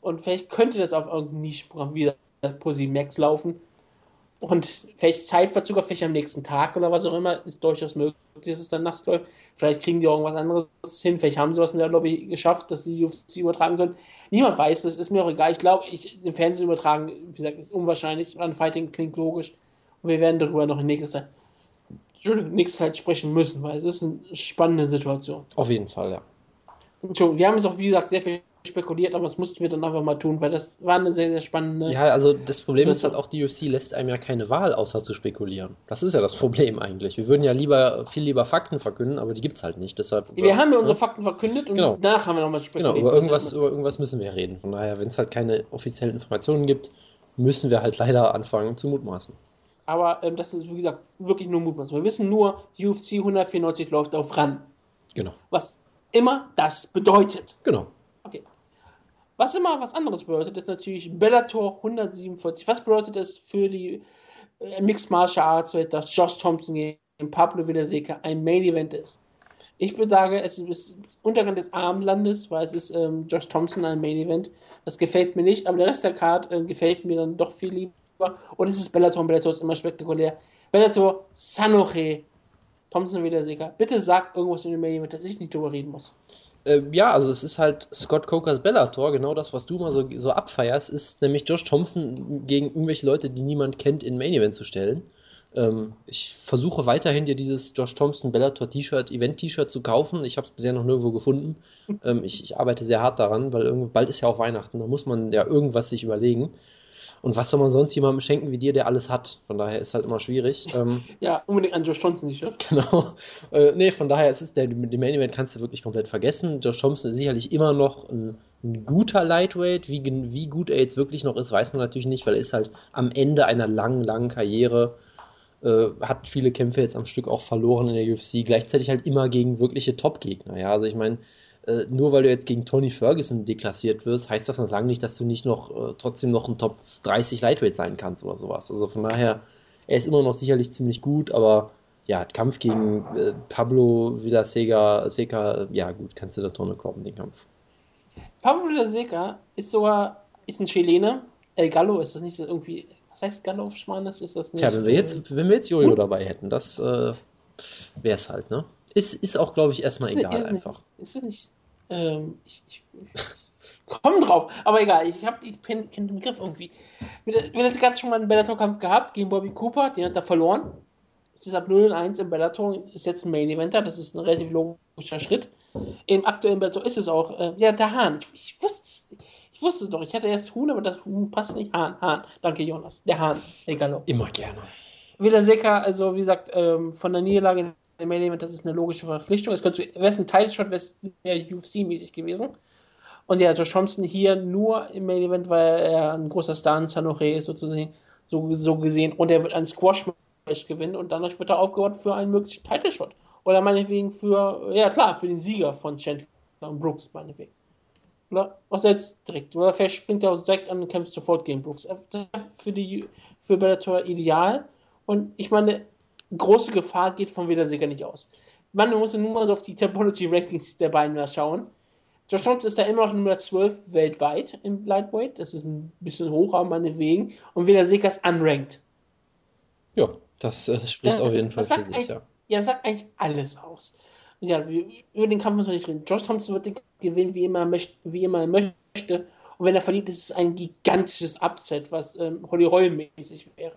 Und vielleicht könnte das auf irgendeinem Nischprogramm wie Pro7 Max laufen. Und vielleicht Zeitverzug, vielleicht am nächsten Tag oder was auch immer, ist durchaus möglich, dass es dann nachts läuft. Vielleicht kriegen die auch irgendwas anderes hin. Vielleicht haben sie was mit der Lobby geschafft, dass sie die UFC übertragen können. Niemand weiß es, ist mir auch egal. Ich glaube, ich, den Fernsehen übertragen, wie gesagt, ist unwahrscheinlich. Run Fighting klingt logisch. Und wir werden darüber noch in nächster Zeit, nächste Zeit sprechen müssen, weil es ist eine spannende Situation. Auf jeden Fall, ja. Entschuldigung, wir haben jetzt auch, wie gesagt, sehr viel spekuliert, aber das mussten wir dann einfach mal tun, weil das war eine sehr, sehr spannende. Ja, also das Problem ist halt auch, die UFC lässt einem ja keine Wahl, außer zu spekulieren. Das ist ja das Problem eigentlich. Wir würden ja lieber, viel lieber Fakten verkünden, aber die gibt es halt nicht. Deshalb, wir haben ja unsere Fakten verkündet und genau. danach haben wir nochmal spekuliert. Genau, über irgendwas, über irgendwas müssen wir reden. Von daher, wenn es halt keine offiziellen Informationen gibt, müssen wir halt leider anfangen zu mutmaßen. Aber ähm, das ist, wie gesagt, wirklich nur Mutmaßen. Wir wissen nur, UFC 194 läuft auf RAN. Genau. Was immer das bedeutet. Genau. Was immer was anderes bedeutet, ist natürlich Bellator 147. Was bedeutet das für die äh, Mixed Martial Arts Welt, dass Josh Thompson gegen Pablo Villaseca ein Main Event ist? Ich sagen, es ist Untergang des Armlandes, weil es ist ähm, Josh Thompson ein Main Event. Das gefällt mir nicht, aber der Rest der Card äh, gefällt mir dann doch viel lieber. Und es ist Bellator und Bellator ist immer spektakulär. Bellator, Sanoche, Thompson Villaseca. Bitte sag irgendwas in dem Main Event, dass ich nicht drüber reden muss äh, ja, also es ist halt Scott Cokers Bellator, genau das, was du mal so, so abfeierst, ist nämlich Josh Thompson gegen irgendwelche Leute, die niemand kennt, in Main Event zu stellen. Ähm, ich versuche weiterhin dir dieses Josh Thompson Bellator T-Shirt, Event-T-Shirt zu kaufen. Ich habe es bisher noch nirgendwo gefunden. Ähm, ich, ich, arbeite sehr hart daran, weil bald ist ja auch Weihnachten. Da muss man ja irgendwas sich überlegen. Und was soll man sonst jemandem schenken wie dir, der alles hat? Von daher ist halt immer schwierig. Ähm, ja, unbedingt an Josh Thompson nicht, Genau. Äh, nee, von daher ist es der, den Main Event kannst du wirklich komplett vergessen. Josh Thompson ist sicherlich immer noch ein, ein, guter Lightweight. Wie, wie gut er jetzt wirklich noch ist, weiß man natürlich nicht, weil er ist halt am Ende einer langen, langen Karriere. Äh, hat viele Kämpfe jetzt am Stück auch verloren in der UFC. Gleichzeitig halt immer gegen wirkliche Top-Gegner. Ja, also ich meine, äh, nur weil du jetzt gegen Tony Ferguson deklassiert wirst, heißt das noch lange nicht, dass du nicht noch äh, trotzdem noch ein Top 30 Lightweight sein kannst oder sowas. Also von daher, er ist immer noch sicherlich ziemlich gut, aber ja, Kampf gegen äh, Pablo Villasega, Seca, ja gut, kannst du da Tonne kloppen, den Kampf. Pablo Villasega ist sogar, ist ein Chilene. El Gallo ist das nicht irgendwie, was heißt Gallo auf Spanisch? Ist das nicht? Tja, wenn wir jetzt, wenn wir jetzt Jojo hm? dabei hätten, das äh, wäre es halt, ne? Ist, ist auch, glaube ich, erstmal egal ist einfach. Nicht, ist es nicht ähm, ich, ich, ich komm drauf, aber egal, ich habe den Begriff irgendwie. Wir haben gerade schon mal einen Bellator-Kampf gehabt gegen Bobby Cooper, den hat er verloren. Es ist ab 0 1 im Bellator, ist jetzt ein Main Eventer, das ist ein relativ logischer Schritt. Im aktuellen Bellator ist es auch, äh, ja, der Hahn. Ich, ich wusste ich wusste doch, ich hatte erst Huhn, aber das Huhn passt nicht. Hahn, Hahn. Danke, Jonas. Der Hahn, egal. Immer gerne. Willa Seca, also wie gesagt, ähm, von der Niederlage im Main Event, das ist eine logische Verpflichtung. Es könnte, wäre ein Title-Shot, wäre es sehr UFC-mäßig gewesen. Und ja, Josh Thompson hier nur im Main Event, weil er ein großer Star in San Jose ist, sozusagen, so, so gesehen. Und er wird ein Squash-Match gewinnen und dadurch wird er aufgebaut für einen möglichen Title-Shot. Oder meinetwegen für, ja klar, für den Sieger von Chandler und Brooks, meinetwegen. Oder auch selbst direkt. Oder vielleicht springt er auch direkt an und kämpft sofort gegen Brooks. Für, die, für Bellator ideal. Und ich meine, große Gefahr geht von Wiedersieger nicht aus. Man muss nur mal so auf die Topology Rankings der beiden mal schauen. Josh Thompson ist da immer noch Nummer 12 weltweit im Lightweight. Das ist ein bisschen hoch, aber meinetwegen. Und Wiedersieger ist unranked. Ja, das äh, spricht das, auf jeden das, Fall für sich, ja. Ja, das sagt eigentlich alles aus. Und ja, über den Kampf müssen wir nicht reden. Josh Thompson wird den gewinnen, wie immer, möchte, wie immer er möchte. Und wenn er verliert, ist es ein gigantisches Upset, was ähm, Holly Roll mäßig wäre.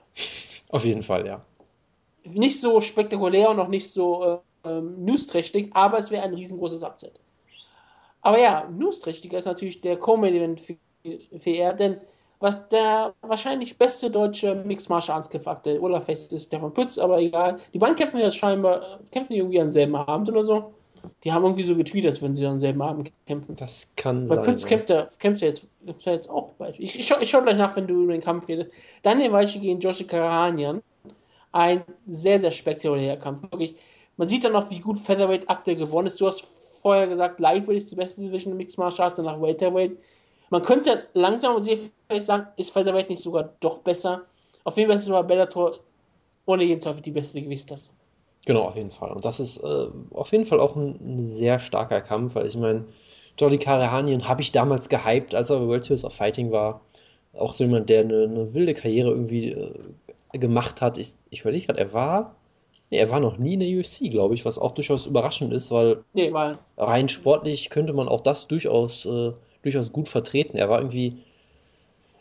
Auf jeden Fall, ja nicht so spektakulär und auch nicht so äh, newsträchtig, aber es wäre ein riesengroßes Upset. Aber ja, newsträchtiger ist natürlich der Co-Main-Event für, für er, denn was der wahrscheinlich beste deutsche Mixed Martial Arts Kämpfer aktuell, oder vielleicht ist Stefan Pütz, aber egal. Die beiden kämpfen ja scheinbar, kämpfen die irgendwie am selben Abend oder so. Die haben irgendwie so getweetet, als würden sie am selben Abend kämpfen. Das kann Weil sein. Weil Pütz kämpft ja, kämpft ja jetzt, kämpft ja jetzt auch bald. Ich, ich, schau, ich schau gleich nach, wenn du über den Kampf redest. Daniel Weiche gegen Joshi Karahanian ein sehr, sehr spektakulärer Kampf. Wirklich, man sieht dann noch, wie gut Featherweight aktuell gewonnen ist. Du hast vorher gesagt, Lightweight ist die beste Division Mixed Martial Arts, danach Welterweight. Man könnte langsam und sicher sagen, ist Featherweight nicht sogar doch besser. Auf jeden Fall ist es aber Bellator ohne jeden Zweifel die beste Gewichtsklasse. Genau, auf jeden Fall. Und das ist äh, auf jeden Fall auch ein, ein, sehr starker Kampf, weil ich meine, Jordi Karahanian habe ich damals gehypt, als er bei World Series of Fighting war. Auch so jemand, der eine, eine wilde Karriere irgendwie äh, gemacht hat. Ich, ich überlege gerade, er war. Nee, er war noch nie in der UFC, glaube ich, was auch durchaus überraschend ist, weil nee, rein sportlich könnte man auch das durchaus, äh, durchaus gut vertreten. Er war irgendwie.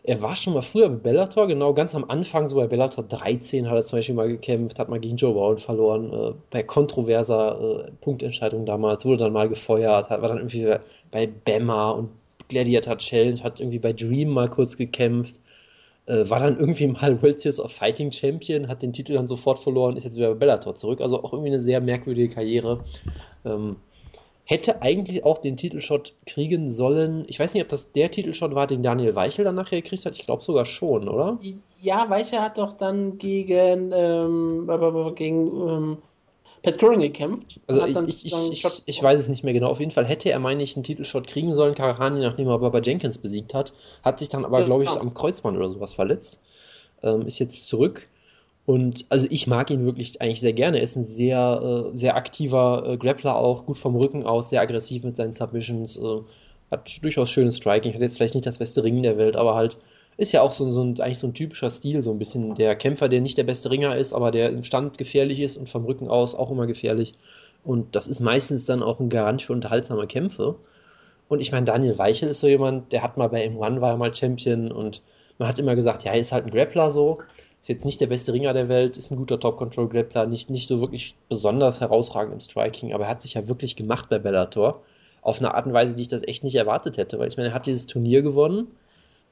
Er war schon mal früher bei Bellator, genau ganz am Anfang, so bei Bellator 13 hat er zum Beispiel mal gekämpft, hat mal gegen Joe Brown verloren, äh, bei kontroverser äh, Punktentscheidung damals, wurde dann mal gefeuert, hat, war dann irgendwie bei Bama und Gladiator Challenge, hat irgendwie bei Dream mal kurz gekämpft, äh, war dann irgendwie mal World Series of Fighting Champion, hat den Titel dann sofort verloren, ist jetzt wieder bei Bellator zurück. Also auch irgendwie eine sehr merkwürdige Karriere. Ähm, hätte eigentlich auch den Titelshot kriegen sollen. Ich weiß nicht, ob das der Titelshot war, den Daniel Weichel dann nachher gekriegt hat. Ich glaube sogar schon, oder? Ja, Weichel hat doch dann gegen, ähm, gegen ähm, Pat Curran gekämpft. Also ich, ich, ich, ich, weiß es nicht mehr genau. Auf jeden Fall hätte er, meine ich, einen Titelshot kriegen sollen, Karahani, nachdem er Baba Jenkins besiegt hat. Hat sich dann aber, ja, glaube ich, ja. am Kreuzband oder sowas verletzt. Ähm, ist jetzt zurück. Und also ich mag ihn wirklich eigentlich sehr gerne. Er ist ein sehr, äh, sehr aktiver äh, Grappler auch, gut vom Rücken aus, sehr aggressiv mit seinen Submissions. Äh, hat durchaus schönes Striking. Hat jetzt vielleicht nicht das beste Ringen der Welt, aber halt ist ja auch so, so ein, eigentlich so ein typischer Stil, so ein bisschen der Kämpfer, der nicht der beste Ringer ist, aber der im Stand gefährlich ist und vom Rücken aus auch immer gefährlich. Und das ist meistens dann auch ein Garant für unterhaltsame Kämpfe. Und ich meine, Daniel Weichel ist so jemand, der hat mal bei M1 war er mal Champion und man hat immer gesagt, ja, er ist halt ein Grappler so. Ist jetzt nicht der beste Ringer der Welt, ist ein guter Top-Control-Grappler, nicht, nicht so wirklich besonders herausragend im Striking, aber er hat sich ja wirklich gemacht bei Bellator. Auf eine Art und Weise, die ich das echt nicht erwartet hätte, weil ich meine, er hat dieses Turnier gewonnen.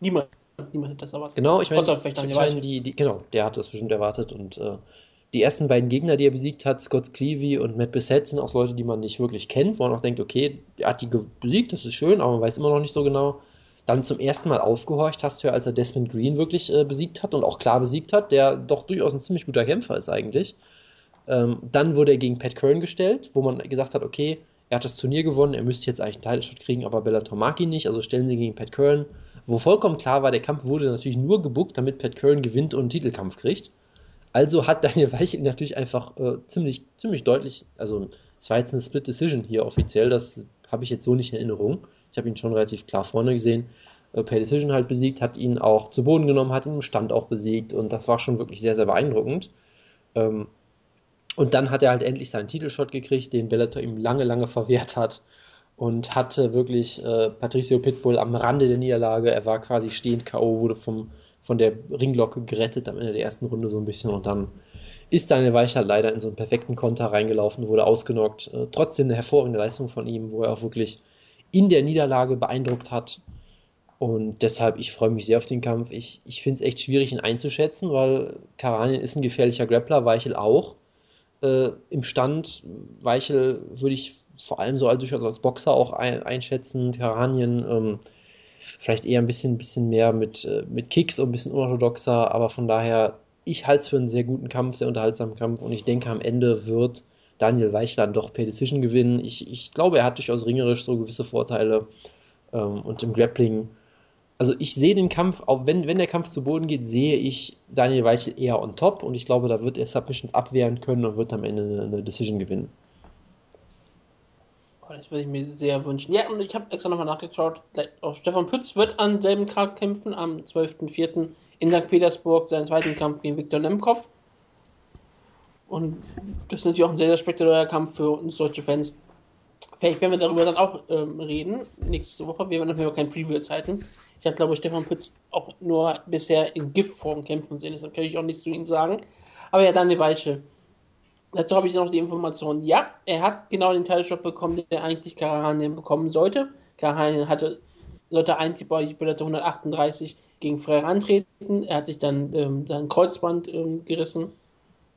Niemand, niemand hätte das erwartet. Genau, ich meine, ich Weichel. die, die, genau, der hat das bestimmt erwartet und äh, die ersten beiden Gegner, die er besiegt hat, Scott Cleavey und Matt Bissett, sind auch Leute, die man nicht wirklich kennt, wo man auch denkt, okay, er hat die besiegt, das ist schön, aber man weiß immer noch nicht so genau. Dann zum ersten Mal aufgehorcht hast du ja, als er Desmond Green wirklich äh, besiegt hat und auch klar besiegt hat, der doch durchaus ein ziemlich guter Kämpfer ist eigentlich. Ähm, dann wurde er gegen Pat Curran gestellt, wo man gesagt hat, okay, er hat das Turnier gewonnen, er müsste jetzt eigentlich einen Title-Shot kriegen, aber Bellator mag ihn nicht, also stellen sie gegen Pat Curran, wo vollkommen klar war, der Kampf wurde natürlich nur gebuckt, damit Pat Curran gewinnt und einen Titelkampf kriegt. Also hat Daniel Weichel natürlich einfach äh, ziemlich, ziemlich deutlich, also es war jetzt eine Split Decision hier offiziell, das habe ich jetzt so nicht in Erinnerung. Ich habe ihn schon relativ klar vorne gesehen. Äh, per Decision halt besiegt, hat ihn auch zu Boden genommen, hat ihn im Stand auch besiegt und das war schon wirklich sehr, sehr beeindruckend. Ähm, und dann hat er halt endlich seinen Titelshot gekriegt, den Bellator ihm lange, lange verwehrt hat und hatte wirklich äh, Patricio Pitbull am Rande der Niederlage. Er war quasi stehend K.O., wurde vom, von der Ringglocke gerettet am Ende der ersten Runde so ein bisschen und dann ist Daniel Weichel leider in so einen perfekten Konter reingelaufen, wurde ausgenockt. Äh, trotzdem eine hervorragende Leistung von ihm, wo er auch wirklich in der Niederlage beeindruckt hat. Und deshalb, ich freue mich sehr auf den Kampf. Ich, ich finde es echt schwierig, ihn einzuschätzen, weil Karanien ist ein gefährlicher Grappler, Weichel auch. Äh, Im Stand, Weichel würde ich vor allem so als, durchaus als Boxer auch ein, einschätzen. Karanien ähm, vielleicht eher ein bisschen, bisschen mehr mit, äh, mit Kicks und ein bisschen unorthodoxer, aber von daher, ich halte es für einen sehr guten Kampf, sehr unterhaltsamen Kampf und ich denke, am Ende wird Daniel Weichler doch per Decision gewinnen. Ich, ich glaube, er hat durchaus ringerisch so gewisse Vorteile ähm, und im Grappling. Also ich sehe den Kampf, auch wenn, wenn der Kampf zu Boden geht, sehe ich Daniel Weichel eher on top und ich glaube, da wird er Submissions abwehren können und wird am Ende eine, eine Decision gewinnen. Das würde ich mir sehr wünschen. Ja, und ich habe extra nochmal nachgeschaut. Auch Stefan Pütz wird an selben Tag kämpfen, am 12.04. in St. Petersburg, seinen zweiten Kampf gegen Viktor Nemkov. Und das ist natürlich auch ein sehr, sehr spektakulärer Kampf für uns deutsche Fans. Vielleicht werden wir darüber dann auch ähm, reden, nächste Woche. Wir werden dafür kein Preview jetzt. Ich habe, glaube ich, Stefan Pütz auch nur bisher in Giftform kämpfen sehen, deshalb kann ich auch nichts zu ihm sagen. Aber ja, Daniel Weichel. Dazu habe ich noch die Information. Ja, er hat genau den Teilstopp bekommen, den eigentlich Karahanien bekommen sollte. Karahanien hatte, sollte eigentlich bei Bellator 138 gegen Freire antreten. Er hat sich dann ähm, sein Kreuzband ähm, gerissen.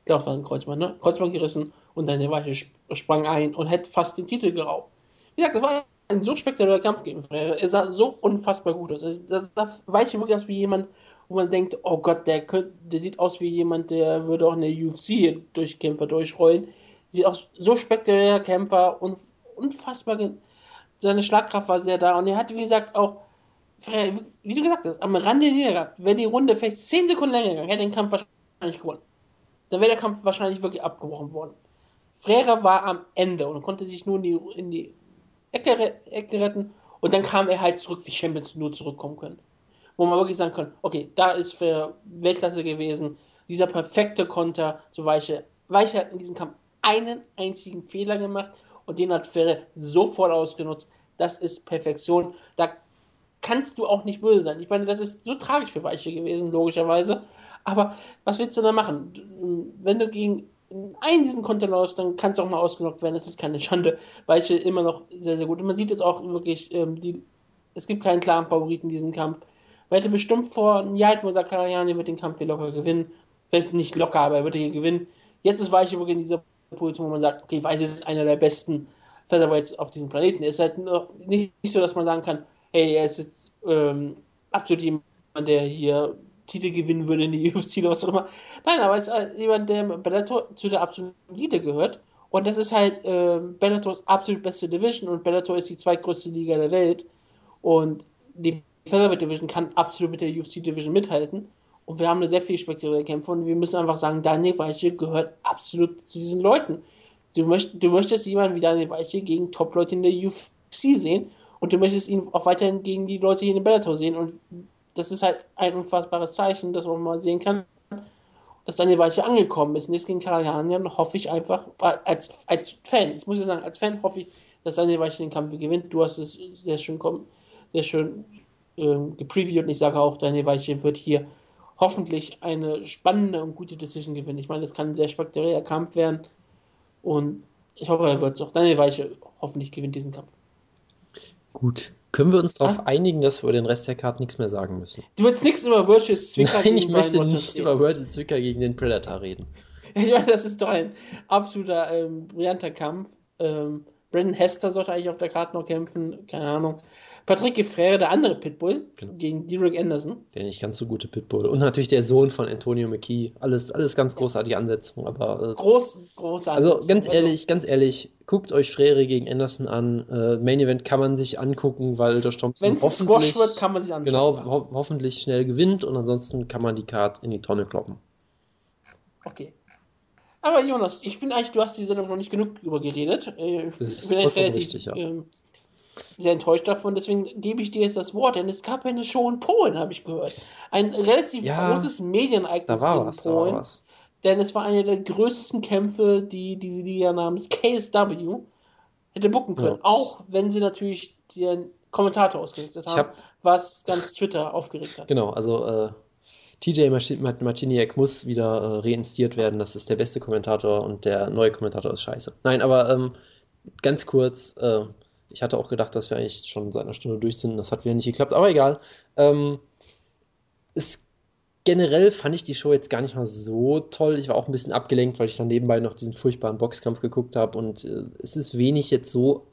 Ich glaube, es war ein Kreuzband, ne? Kreuzband gerissen und dann der Weiche sp- sprang ein und hätte fast den Titel geraubt. Wie gesagt, das war ein so spektakulärer Kampf gegen Freire. Er sah so unfassbar gut aus. Also, Das sah Weiche wirklich aus wie jemand, wo man denkt, oh Gott, der, könnte, der sieht aus wie jemand, der würde auch in der UFC durch Kämpfer durchrollen. Sieht aus so spektakulärer Kämpfer und unfassbar. Seine Schlagkraft war sehr da und er hatte, wie gesagt, auch, wie du gesagt hast, am Rande niedergehabt. Wäre die Runde vielleicht 10 Sekunden länger gegangen, hätte den Kampf wahrscheinlich gewonnen. Dann wäre der Kampf wahrscheinlich wirklich abgebrochen worden. Frere war am Ende und konnte sich nur in die, in die Ecke, Ecke retten und dann kam er halt zurück, wie Champions nur zurückkommen können. Wo man wirklich sagen kann, okay, da ist für Weltklasse gewesen, dieser perfekte Konter, so Weiche. Weiche hat in diesem Kampf einen einzigen Fehler gemacht und den hat Ferre sofort ausgenutzt. Das ist Perfektion. Da kannst du auch nicht böse sein. Ich meine, das ist so tragisch für Weiche gewesen, logischerweise. Aber was willst du da machen? Wenn du gegen einen diesen Konter läufst, dann kannst du auch mal ausgenockt werden. Das ist keine Schande. Weiche immer noch sehr, sehr gut. Und man sieht jetzt auch wirklich, ähm, die, es gibt keinen klaren Favoriten in diesem Kampf. Man hätte bestimmt vor einem Jahr man gesagt, Karajan wird den Kampf hier locker gewinnen. Vielleicht nicht locker, aber er wird hier gewinnen. Jetzt ist Weiche wirklich in dieser Position, wo man sagt, okay, Weiche ist einer der besten Featherweights auf diesem Planeten. Es ist halt noch nicht so, dass man sagen kann, hey, er ist jetzt ähm, absolut jemand, der hier Titel gewinnen würde in die UFC oder was auch immer. Nein, aber es ist halt jemand, der Bellator zu der absoluten Elite gehört. Und das ist halt ähm, Bellators absolut beste Division und Bellator ist die zweitgrößte Liga der Welt. Und die Featherweight Division kann absolut mit der UFC Division mithalten. Und wir haben eine sehr viel spektakuläre Kämpfe und wir müssen einfach sagen, Daniel Weiche gehört absolut zu diesen Leuten. Du, möcht, du möchtest jemanden wie Daniel Weiche gegen Top-Leute in der UFC sehen und du möchtest ihn auch weiterhin gegen die Leute hier in Bellator sehen und das ist halt ein unfassbares Zeichen, das man mal sehen kann, dass Daniel Weiche angekommen ist. Und jetzt gegen Karajanian hoffe ich einfach, als, als Fan, ich muss ja sagen, als Fan hoffe ich, dass Daniel Weiche den Kampf gewinnt. Du hast es sehr schön, sehr schön ähm, gepreviewt und ich sage auch, Daniel Weiche wird hier hoffentlich eine spannende und gute Decision gewinnen. Ich meine, es kann ein sehr spektakulärer Kampf werden und ich hoffe, er wird es auch. Daniel Weiche hoffentlich gewinnt diesen Kampf. Gut. Können wir uns darauf einigen, dass wir über den Rest der Karte nichts mehr sagen müssen? Du willst nichts über Virtuous Zwicker Nein, ich möchte nicht reden. über Virtuous Zwicker gegen den Predator reden. Ich meine, das ist doch ein absoluter ähm, brillanter Kampf. Ähm, Brandon Hester sollte eigentlich auf der Karte noch kämpfen, keine Ahnung. Patrick Gefrere, der andere Pitbull, genau. gegen Derek Anderson. Der nicht ganz so gute Pitbull. Und natürlich der Sohn von Antonio McKee. Alles, alles ganz großartige Ansetzungen, aber. Äh, Groß, große Also ganz ehrlich, ganz ehrlich, guckt euch Frere gegen Anderson an. Äh, Main Event kann man sich angucken, weil der Thompson Wenn es Squash wird, kann man sich anschauen. Genau, ho hoffentlich schnell gewinnt und ansonsten kann man die Card in die Tonne kloppen. Okay. Aber Jonas, ich bin eigentlich, du hast die Sendung noch nicht genug über geredet. Äh, das ich ist relativ richtig, ja. ähm, sehr enttäuscht davon, deswegen gebe ich dir jetzt das Wort, denn es gab eine Show in Polen, habe ich gehört. Ein relativ ja, großes Medienereignis in was, Polen. Denn es war einer der größten Kämpfe, die diese Liga namens KSW hätte bucken können. Ja. Auch wenn sie natürlich den Kommentator ausgerichtet haben, hab, was ganz Twitter aufgeregt hat. Genau, also äh, TJ Martiniak muss wieder äh, reinstiert werden. Das ist der beste Kommentator und der neue Kommentator ist scheiße. Nein, aber ähm, ganz kurz, äh, ich hatte auch gedacht, dass wir eigentlich schon seit einer Stunde durch sind. Das hat wieder nicht geklappt, aber egal. Ähm, es, generell fand ich die Show jetzt gar nicht mal so toll. Ich war auch ein bisschen abgelenkt, weil ich dann nebenbei noch diesen furchtbaren Boxkampf geguckt habe und äh, es ist wenig jetzt so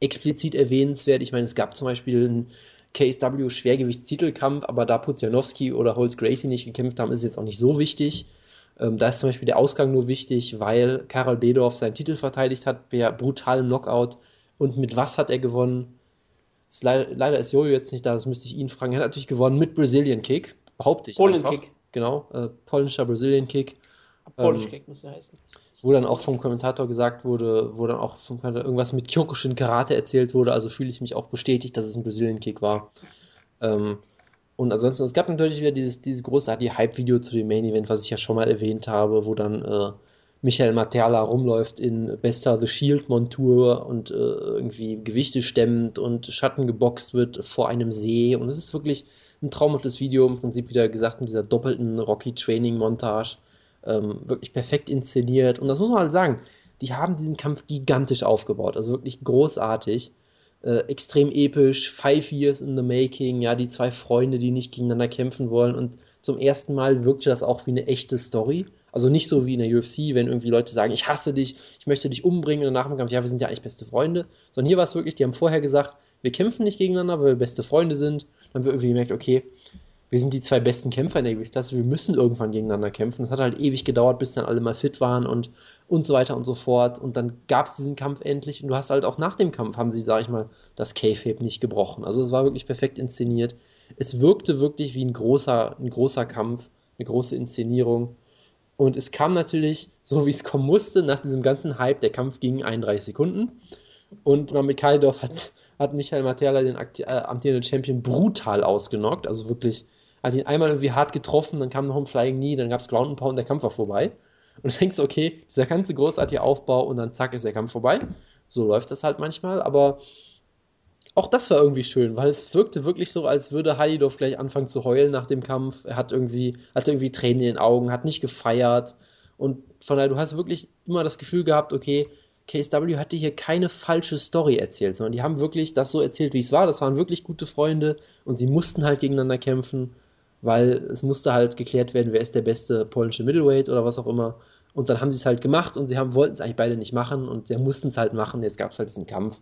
explizit erwähnenswert. Ich meine, es gab zum Beispiel einen KSW Schwergewichtstitelkampf, aber da Puzianowski oder Holz Gracie nicht gekämpft haben, ist jetzt auch nicht so wichtig. Ähm, da ist zum Beispiel der Ausgang nur wichtig, weil Karel Bedorf seinen Titel verteidigt hat per brutalem Knockout. Und mit was hat er gewonnen? Ist leider, leider, ist Jojo jetzt nicht da, das müsste ich ihn fragen. Er hat natürlich gewonnen mit Brazilian Kick, behaupte ich. Polen Kick. Genau, äh, polnischer Brazilian Kick. Polish ähm, Kick müsste heißen wo dann auch vom Kommentator gesagt wurde, wo dann auch vom irgendwas mit Kyokushin Karate erzählt wurde, also fühle ich mich auch bestätigt, dass es ein Brazilian Kick war. Ähm, und ansonsten, es gab natürlich wieder dieses, dieses großartige Hype-Video zu dem Main Event, was ich ja schon mal erwähnt habe, wo dann äh, Michael Materla rumläuft in bester The Shield-Montur und äh, irgendwie Gewichte stemmt und Schatten geboxt wird vor einem See. Und es ist wirklich ein traumhaftes Video, im Prinzip wieder gesagt in dieser doppelten Rocky-Training-Montage ähm, wirklich perfekt inszeniert. Und das muss man halt sagen, die haben diesen Kampf gigantisch aufgebaut, also wirklich großartig. Äh, extrem episch, five years in the making, ja, die zwei Freunde, die nicht gegeneinander kämpfen wollen und zum ersten Mal wirkte das auch wie eine echte Story. Also nicht so wie in der UFC, wenn irgendwie Leute sagen, ich hasse dich, ich möchte dich umbringen und nach dem Kampf, ja, wir sind ja eigentlich beste Freunde. Sondern hier war es wirklich, die haben vorher gesagt, wir kämpfen nicht gegeneinander, weil wir beste Freunde sind. Dann haben wir irgendwie gemerkt, okay, wir sind die zwei besten Kämpfer in der Gewichtsklasse, wir müssen irgendwann gegeneinander kämpfen. Das hat halt ewig gedauert, bis dann alle mal fit waren und, und so weiter und so fort. Und dann gab es diesen Kampf endlich und du hast halt auch nach dem Kampf, haben sie, sag ich mal, das K-Fape nicht gebrochen. Also es war wirklich perfekt inszeniert. Es wirkte wirklich wie ein großer, ein großer Kampf, eine große Inszenierung. Und es kam natürlich, so wie es kommen musste, nach diesem ganzen Hype, der Kampf ging 31 Sekunden. Und Mamit Kaldorf hat, hat Michael Materla, den äh, amtierenden Champion, brutal ausgenockt. Also wirklich hat ihn einmal irgendwie hart getroffen, dann kam noch ein Flying Knee, dann gab es Ground and Pound und der Kampf war vorbei. Und du denkst, okay, dieser ganze großartige Aufbau und dann zack ist der Kampf vorbei. So läuft das halt manchmal, aber auch das war irgendwie schön, weil es wirkte wirklich so, als würde Halidov gleich anfangen zu heulen nach dem Kampf. Er hat irgendwie, hatte irgendwie Tränen in den Augen, hat nicht gefeiert. Und von daher, du hast wirklich immer das Gefühl gehabt, okay, KSW hatte hier keine falsche Story erzählt, sondern die haben wirklich das so erzählt, wie es war. Das waren wirklich gute Freunde und sie mussten halt gegeneinander kämpfen weil es musste halt geklärt werden, wer ist der beste polnische Middleweight oder was auch immer. Und dann haben sie es halt gemacht und sie haben, wollten es eigentlich beide nicht machen und sie mussten es halt machen. Jetzt gab es halt diesen Kampf.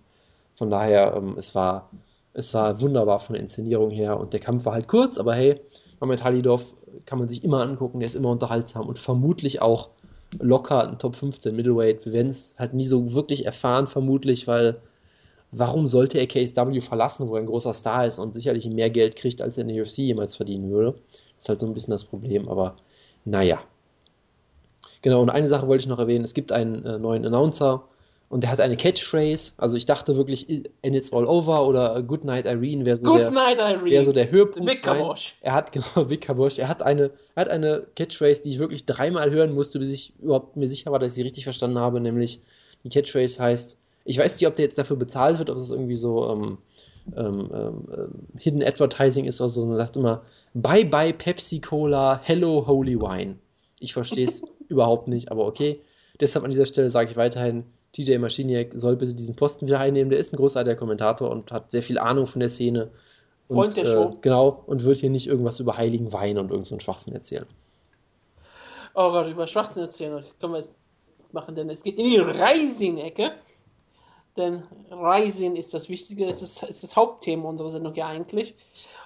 Von daher, ähm, es war, es war wunderbar von der Inszenierung her und der Kampf war halt kurz, aber hey, Mohamed Halidov kann man sich immer angucken, der ist immer unterhaltsam und vermutlich auch locker ein Top 15 Middleweight. Wir werden es halt nie so wirklich erfahren, vermutlich, weil warum sollte er KSW verlassen, wo er ein großer Star ist und sicherlich mehr Geld kriegt, als er in der UFC jemals verdienen würde. Das ist halt so ein bisschen das Problem, aber naja. Genau, und eine Sache wollte ich noch erwähnen, es gibt einen äh, neuen Announcer und der hat eine Catchphrase, also ich dachte wirklich, and it's all over oder Good Night Irene wäre so, Good der, night, Irene. Wär so der Höhepunkt. Vic Kabosch. Er hat, genau, Vic Kabosch, er hat eine, er hat eine Catchphrase, die ich wirklich dreimal hören musste, bis ich überhaupt mir sicher war, dass ich sie richtig verstanden habe, nämlich die Catchphrase heißt, ich weiß nicht, ob der jetzt dafür bezahlt wird, ob es irgendwie so, ähm, ähm, ähm, Hidden Advertising ist oder so und sagt immer Bye bye Pepsi Cola, Hello Holy Wine. Ich verstehe es überhaupt nicht, aber okay. Deshalb an dieser Stelle sage ich weiterhin, TJ Maschiniak soll bitte diesen Posten wieder einnehmen. Der ist ein großartiger Kommentator und hat sehr viel Ahnung von der Szene. Freund der äh, Show. Genau, und wird hier nicht irgendwas über heiligen Wein und irgend so einen Schwachsinn erzählen. Oh Gott, über Schwachsinn erzählen können wir jetzt machen, denn es geht in die Rising-Ecke. Denn Rising ist das Wichtige, es ist, ist das Hauptthema unserer Sendung ja eigentlich.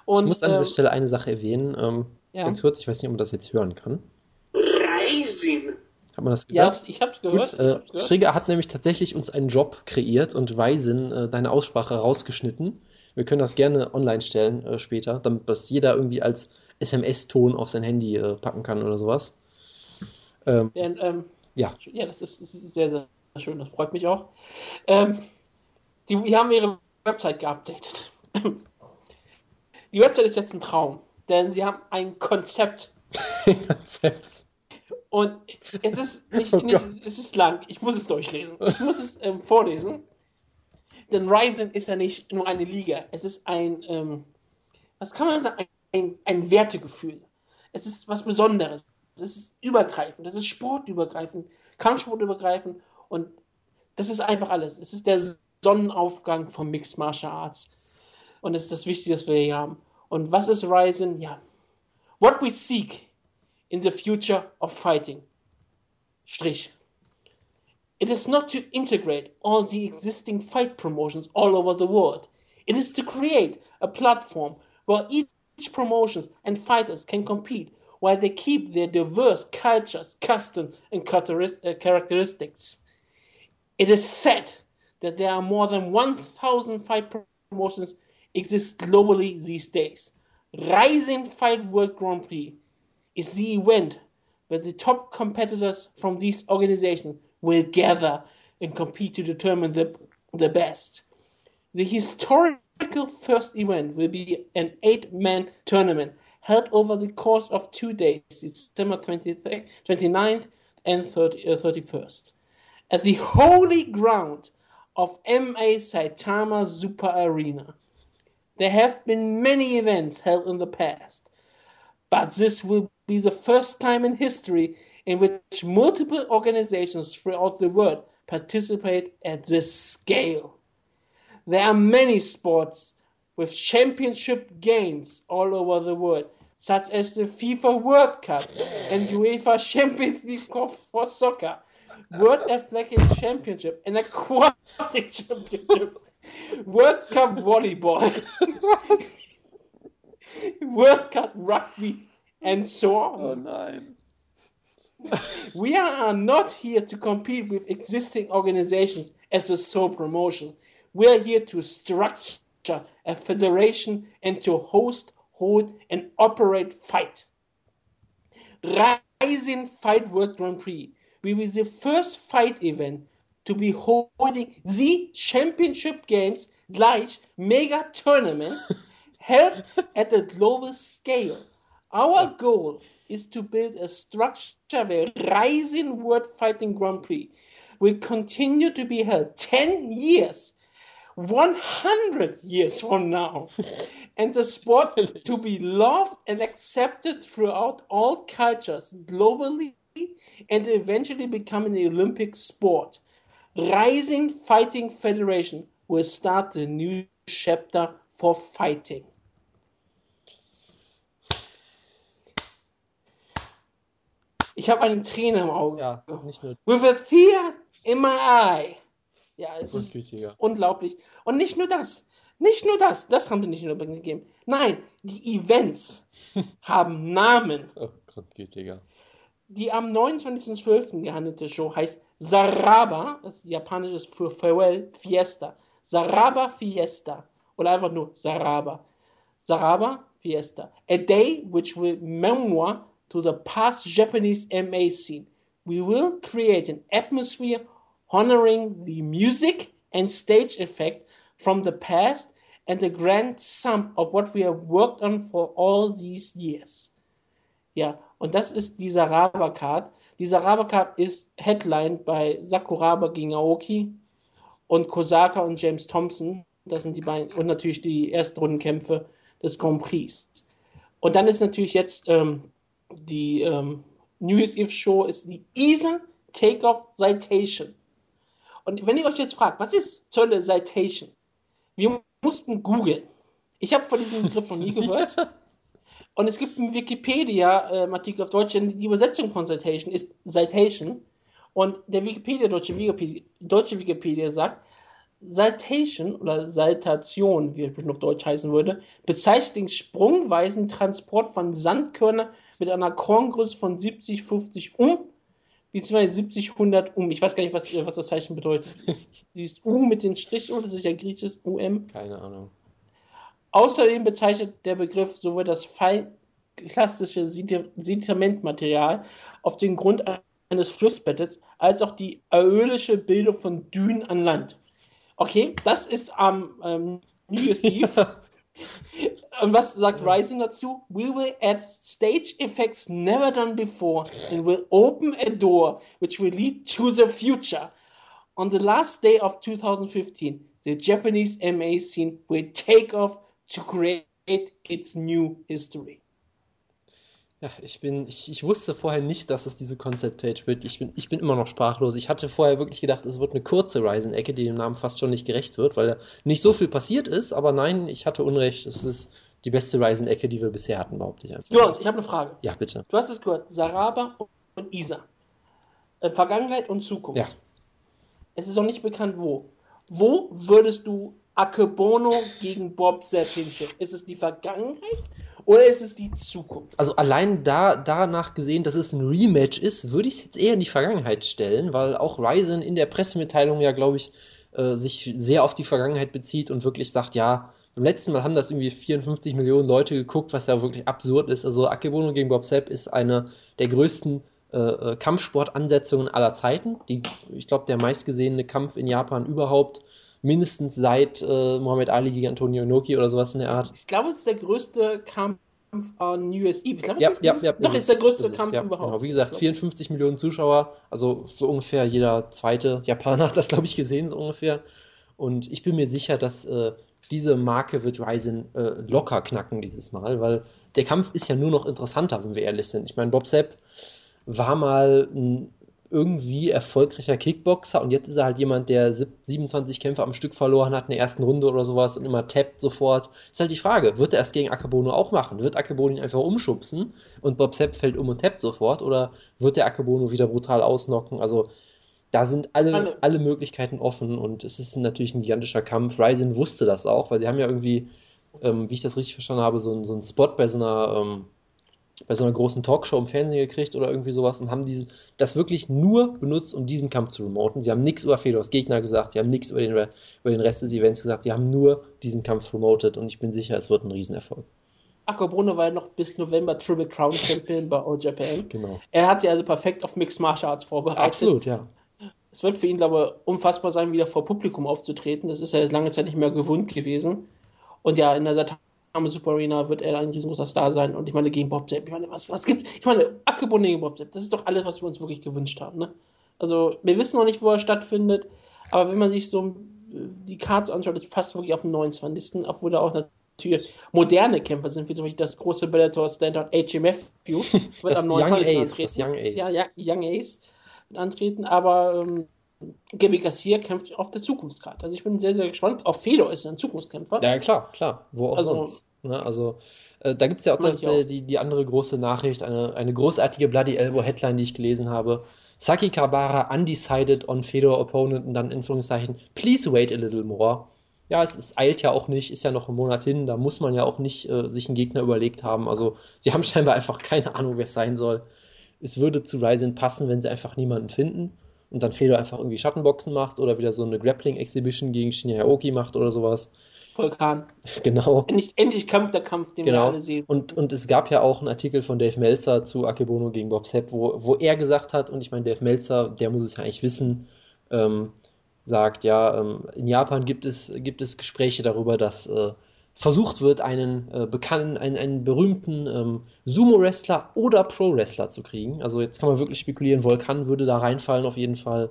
Und, ich muss an ähm, dieser Stelle eine Sache erwähnen. Ähm, Ja. Ganz kurz, ich weiß nicht, ob man das jetzt hören kann. Rising. Hat man das Ja, gehört? ich hab's gehört. Gut, ich äh, hab's gehört. Trigger hat nämlich tatsächlich uns einen Job kreiert und Ryzen äh, deine Aussprache rausgeschnitten. Wir können das gerne online stellen äh, später, damit das jeder irgendwie als SMS-Ton auf sein Handy äh, packen kann oder sowas. Ähm, Denn, ähm, ja, ja, das ist, das ist sehr, sehr schön, das freut mich auch. Ähm, die, die haben ihre Website geupdatet. Die Website ist jetzt ein Traum, denn sie haben ein Konzept Konzept. Und es ist nicht, Oh nicht es ist lang, ich muss es durchlesen. Ich muss es ähm, vorlesen. Denn Ryzen ist ja nicht nur eine Liga, es ist ein, ähm, was kann man sagen, ein, ein, Wertegefühl. Es ist was Besonderes. Es ist übergreifend, es ist sportübergreifend, Kampfsportübergreifend und das ist einfach alles. Es ist der Sonnenaufgang vom Mixed Martial Arts. Und es ist das Wichtige, was wir hier haben. Und was ist Ryzen? Ja. What we seek in the future of fighting. Strich. It is not to integrate all the existing fight promotions all over the world. It is to create a platform where each promotions and fighters can compete while they keep their diverse cultures, customs, and uh, characteristics. It is said that there are more than 1,000 fight promotions exist globally these days. Rising Fight World Grand Prix is the event where the top competitors from these organizations will gather and compete to determine the, the best. The historical first event will be an eight man tournament held over the course of two days, December 23rd 29th and 30, uh, 31st, at the holy ground of MA Saitama Super Arena. There have been many events held in the past, but this will be the first time in history in which multiple organizations throughout the world participate at this scale. There are many sports with championship games all over the world, such as the FIFA World Cup and UEFA Champions League for, soccer, World Athletic Championship and Aquatic Championships, World Cup Volleyball, World Cup Rugby, and so on. Oh, nein. We are not here to compete with existing organizations as a sole promotion. We are here to structure a federation and to host, hold, and operate fight. Rising Fight World Grand Prix will be the first fight event to be holding the championship games like mega tournament held at a global scale. Our goal is to build a structure where Rising World Fighting Grand Prix will continue to be held 10 years, 100 years from now, and the sport to be loved and accepted throughout all cultures globally and eventually become an Olympic sport. Rising Fighting Federation will start a new chapter for fighting. Ich habe eine Träne im Auge. Ja, nicht nur With a tear in my eye. Ja, es ist, unglaublich. Und nicht nur das. Nicht nur das. Das haben sie nicht nur gegeben. Nein, die Events haben Namen. oh, grundgütiger. Die am 29.12. gehandelte Show heißt Saraba, das Japanisch ist für Farewell Fiesta. Saraba Fiesta. Oder einfach nur Saraba. Saraba Fiesta. A day which will memoir to the past Japanese MA scene. We will create an atmosphere honoring the music and stage effect from the past and the grand sum of what we have worked on for all these years. Ja, und das ist die Saraba Card. Die Saraba Card ist Headline bei Sakuraba gegen Aoki und Kosaka und James Thompson. Das sind die beiden. Und natürlich die Erstrundenkämpfe des Grand Prix. Und dann ist natürlich jetzt ähm, die ähm, New Year's Eve Show ist die ESA Takeoff Citation. Und wenn ihr euch jetzt fragt, was ist Zölle Citation? Wir mussten googeln. Ich habe von diesem Begriff noch nie gehört. Und es gibt einen Wikipedia-Artikel auf Deutsch, die Übersetzung von Citation ist Citation. Und der Wikipedia, deutsche Wikipedia, deutsche Wikipedia sagt, Saltation oder Saltation, wie es auf Deutsch heißen würde, bezeichnet den sprungweisen Transport von Sandkörner mit einer Korngröße von 70, 50 um, beziehungsweise 70, 100 um. Ich weiß gar nicht, was, was das Zeichen bedeutet. Dieses U mit den Strichen, das ist ja griechisch UM. Keine Ahnung. Außerdem bezeichnet der Begriff sowohl das feinklassische Sedimentmaterial auf den Grund eines Flussbettes als auch die aölische Bildung von Dünen an Land. Okay, das ist am ähm, New Year's Eve. Und was sagt Rising dazu? We will add stage effects never done before and will open a door which will lead to the future. On the last day of 2015, the Japanese MA scene will take off to create its new history. Ja, ich bin, ich, ich wusste vorher nicht, dass es diese Concept-Page wird. Ich bin, ich bin immer noch sprachlos. Ich hatte vorher wirklich gedacht, es wird eine kurze Ryzen-Ecke, die dem Namen fast schon nicht gerecht wird, weil da nicht so viel passiert ist, aber nein, ich hatte Unrecht. Es ist die beste Ryzen-Ecke, die wir bisher hatten, behaupte ich einfach. Jonas, ich habe eine Frage. Ja, bitte. Du hast es gehört, Saraba und Isa. Äh, Vergangenheit und Zukunft. Ja. Es ist noch nicht bekannt, wo. Wo würdest du Akebono gegen Bob Sepp hinstellen? Ist es die Vergangenheit oder ist es die Zukunft? Also allein da, danach gesehen, dass es ein Rematch ist, würde ich es jetzt eher in die Vergangenheit stellen, weil auch Ryzen in der Pressemitteilung ja, glaube ich, äh, sich sehr auf die Vergangenheit bezieht und wirklich sagt, ja, beim letzten Mal haben das irgendwie 54 Millionen Leute geguckt, was ja wirklich absurd ist. Also Akebono gegen Bob Sepp ist eine der größten äh, äh Kampfsportansetzungen aller Zeiten. Die, ich glaube, der meistgesehene Kampf in Japan überhaupt mindestens seit äh, Muhammad Ali gegen Antonio Inoki oder sowas in der Art. Ich glaube, es ist der größte Kampf an Year's Eve. Ich glaube, ja, ja, ja, doch, ist der größte ist Kampf ja, überhaupt. Genau. Wie gesagt, 54 Millionen Zuschauer, also so ungefähr jeder zweite Japaner hat das, glaube ich, gesehen, so ungefähr. Und ich bin mir sicher, dass äh, diese Marke wird Ryzen äh, locker knacken dieses Mal, weil der Kampf ist ja nur noch interessanter, wenn wir ehrlich sind. Ich meine, Bob Sepp war mal ein irgendwie erfolgreicher Kickboxer und jetzt ist er halt jemand, der 27 Kämpfe am Stück verloren hat in der ersten Runde oder sowas und immer tappt sofort. Ist halt die Frage, wird er es gegen Akebono auch machen? Wird Akebono ihn einfach umschubsen und Bob Sepp fällt um und tappt sofort oder wird der Akebono wieder brutal ausnocken? Also da sind alle, alle Möglichkeiten offen und es ist natürlich ein gigantischer Kampf. Ryzen wusste das auch, weil sie haben ja irgendwie, ähm, wie ich das richtig verstanden habe, so, so einen Spot bei so einer ähm, bei so einer großen Talkshow im Fernsehen gekriegt oder irgendwie sowas und haben diese, das wirklich nur benutzt, um diesen Kampf zu remoten. Sie haben nichts über Fedors Gegner gesagt, sie haben nichts über den, über den Rest des Events gesagt, sie haben nur diesen Kampf promotet und ich bin sicher, es wird ein Riesenerfolg. Akko Bruno war ja noch bis November Triple Crown Champion bei All Japan. Genau. Er hat sich also perfekt auf Mixed Martial Arts vorbereitet. Absolut, ja. Es wird für ihn, glaube ich, unfassbar sein, wieder vor Publikum aufzutreten. Das ist ja lange Zeit nicht mehr gewohnt gewesen. Und ja, in der Name Super Arena wird er ein riesengroßer Star sein. Und ich meine, gegen Bob Sepp, ich meine, was, was gibt, ich meine, Akebono gegen Bob Sepp, das ist doch alles, was wir uns wirklich gewünscht haben, ne? Also, wir wissen noch nicht, wo er stattfindet, aber wenn man sich so die Cards anschaut, ist fast wirklich auf dem 29. Obwohl da auch natürlich moderne Kämpfer sind, wie zum Beispiel das große Bellator Standard HMF View, wird das am 29. Young Ace. Das Young Ace. Ja, ja, Young Ace antreten, aber ähm, Gabi Garcia kämpft auf der Zukunftskarte. Also ich bin sehr, sehr gespannt. Auch Fedor ist ein Zukunftskämpfer. Ja, klar, klar. Wo auch also, sonst. Ne? Also äh, da gibt es ja auch, das, auch. Die, die andere große Nachricht, eine, eine großartige Bloody Elbow Headline, die ich gelesen habe. Saki Kabara undecided on Fedor Opponent und dann in Anführungszeichen, please wait a little more. Ja, es, es, eilt ja auch nicht, ist ja noch ein Monat hin, da muss man ja auch nicht äh, sich einen Gegner überlegt haben. Also sie haben scheinbar einfach keine Ahnung, wer es sein soll. Es würde zu Ryzen passen, wenn sie einfach niemanden finden und dann Fedor einfach irgendwie Schattenboxen macht oder wieder so eine Grappling-Exhibition gegen Shinya Aoki macht oder sowas. Vulkan. Genau. Endlich, endlich Kampf der Kampf, den genau. wir alle sehen. Und, und es gab ja auch einen Artikel von Dave Meltzer zu Akebono gegen Bob Sepp, wo, wo er gesagt hat, und ich meine, Dave Meltzer, der muss es ja eigentlich wissen, ähm, sagt, ja, ähm, in Japan gibt es, gibt es Gespräche darüber, dass äh, versucht wird, einen äh, bekannten, einen, einen berühmten ähm, Sumo-Wrestler oder Pro-Wrestler zu kriegen. Also jetzt kann man wirklich spekulieren, Volkan würde da reinfallen auf jeden Fall.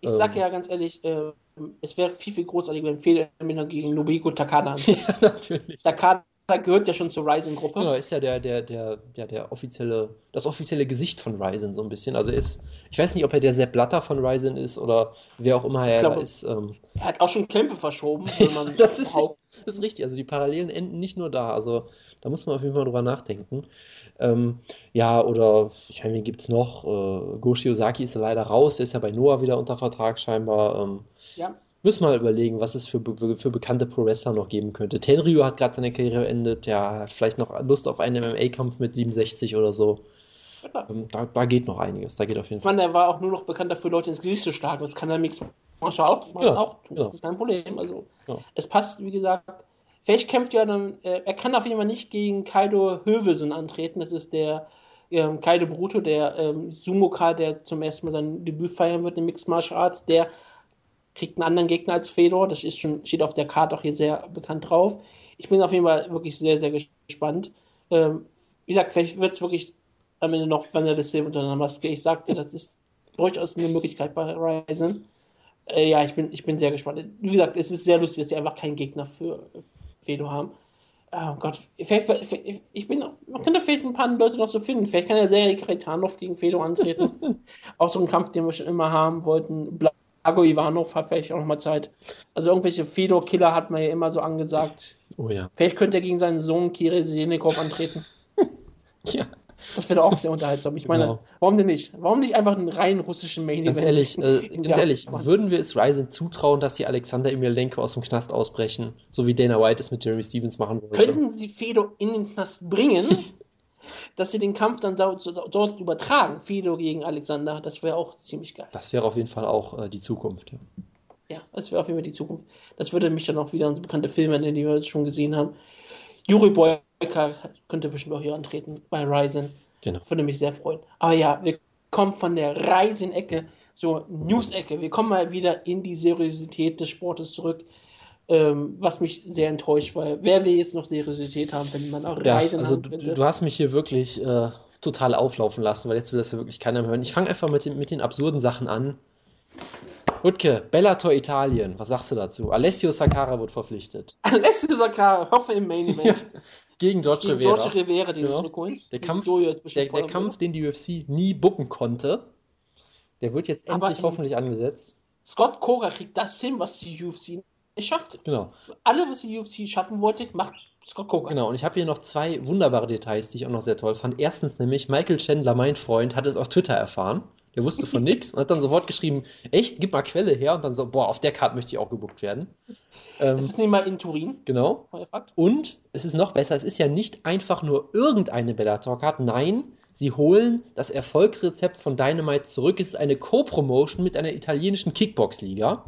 Ich ähm, sag ja ganz ehrlich, äh, es wäre viel, viel großartiger, wenn Federer gegen Nobuhiko Takada Ja, natürlich. Takada gehört ja schon zur Ryzen-Gruppe. Genau, ist ja der, der, der, ja, der offizielle, das offizielle Gesicht von Ryzen so ein bisschen. Also ist, ich weiß nicht, ob er der Sepp Blatter von Ryzen ist oder wer auch immer er glaube, ist. Ähm, Er hat auch schon Kämpfe verschoben, wenn man das, ist. Das ist richtig. Also die Parallelen enden nicht nur da. Also da muss man auf jeden Fall drüber nachdenken. Ähm, ja, oder ich meine, wen gibt's noch? Äh, Go Shiozaki ist ja leider raus, der ist ja bei Noah wieder unter Vertrag scheinbar. Ähm, Ja. Müssen wir mal überlegen, was es für, be- für bekannte Pro-Wrestler noch geben könnte. Tenryu hat gerade seine Karriere beendet, der hat vielleicht noch Lust auf einen MMA-Kampf mit 67 oder so. Ja. Ähm, da, da geht noch einiges, da geht auf jeden Ich Fall. meine, er war auch nur noch bekannt dafür, Leute ins Gesicht zu schlagen. Das kann er Mix Martial auch, Genau, auch tun. genau. Das ist kein Problem. Also, Genau. es passt, wie gesagt. Vielleicht kämpft ja dann, äh, er kann auf jeden Fall nicht gegen Kaido Hövelsen antreten. Das ist der ähm, Kaido Bruto, der ähm, Sumoka, der zum ersten Mal sein Debüt feiern wird im Mixed Martial Arts. Der kriegt einen anderen Gegner als Fedor. Das ist schon, steht auf der Karte auch hier sehr bekannt drauf. Ich bin auf jeden Fall wirklich sehr, sehr gespannt. Ähm, wie gesagt, vielleicht wird es wirklich am Ende noch Silva unter einer Maske. Ich sagte, das ist durchaus eine Möglichkeit bei Ryzen. Äh, ja, ich bin, ich bin sehr gespannt. Wie gesagt, es ist sehr lustig, dass sie einfach keinen Gegner für Fedor haben. Oh Gott, vielleicht, vielleicht- ich bin, man könnte vielleicht ein paar Leute noch so finden. Vielleicht kann ja Sergei Karitanov gegen Fedor antreten. auch so ein Kampf, den wir schon immer haben wollten. Blago Ivanov hat vielleicht auch noch mal Zeit. Also irgendwelche Fedor-Killer hat man ja immer so angesagt. Oh ja. Vielleicht könnte er gegen seinen Sohn Kirill Senikov antreten. Ja. Das wäre auch sehr unterhaltsam. Ich meine, Genau. warum denn nicht? Warum nicht einfach einen rein russischen Main Ganz Event? ehrlich, äh, ganz der- ehrlich, würden wir es Ryzen zutrauen, dass sie Alexander Emelianenko aus dem Knast ausbrechen, so wie Dana White es mit Jeremy Stevens machen wollte? Könnten sie Fedor in den Knast bringen, dass sie den Kampf dann dort, dort übertragen? Fedor gegen Alexander, das wäre auch ziemlich geil. Das wäre auf jeden Fall auch äh, die Zukunft. Ja. Ja, das wäre auf jeden Fall die Zukunft. Das würde mich dann auch wieder an so bekannte Filme erinnern, die wir jetzt schon gesehen haben. Juri Boyka könnte bestimmt auch hier antreten bei Ryzen. Genau. Würde mich sehr freuen. Aber ja, wir kommen von der Ryzen-Ecke zur News-Ecke. Wir kommen mal wieder in die Seriosität des Sportes zurück. Ähm, was mich sehr enttäuscht, weil wer will jetzt noch Seriosität haben, wenn man auch Ja, Reisen also du, du hast mich hier wirklich äh, total auflaufen lassen, weil jetzt will das ja wirklich keiner mehr hören. Ich fange einfach mit den, mit den absurden Sachen an. Rutke, Bellator Italien, was sagst du dazu? Alessio Sakara wird verpflichtet. Alessio Sakara, hoffe im Main Event. Gegen George Gegen Rivera. George Rivera, den Genau. zurückholen. Der Kampf, der, der Kampf, den die UFC nie bucken konnte, der wird jetzt Aber endlich in- hoffentlich angesetzt. Scott Koga kriegt das hin, was die UFC nicht schafft. Genau, Alle, was die UFC schaffen wollte, macht Scott Koga. genau. Und ich habe hier noch zwei wunderbare Details, die ich auch noch sehr toll fand. Erstens nämlich, Michael Chandler, mein Freund, hat es auf Twitter erfahren. Der wusste von nichts und hat dann sofort geschrieben, echt, gib mal Quelle her. Und dann so, boah, auf der Karte möchte ich auch gebuckt werden. Ähm, Es ist nicht mal in Turin, genau. Und es ist noch besser, es ist ja nicht einfach nur irgendeine Bellator-Card, nein, sie holen das Erfolgsrezept von Dynamite zurück. Es ist eine Co-Promotion mit einer italienischen Kickbox-Liga.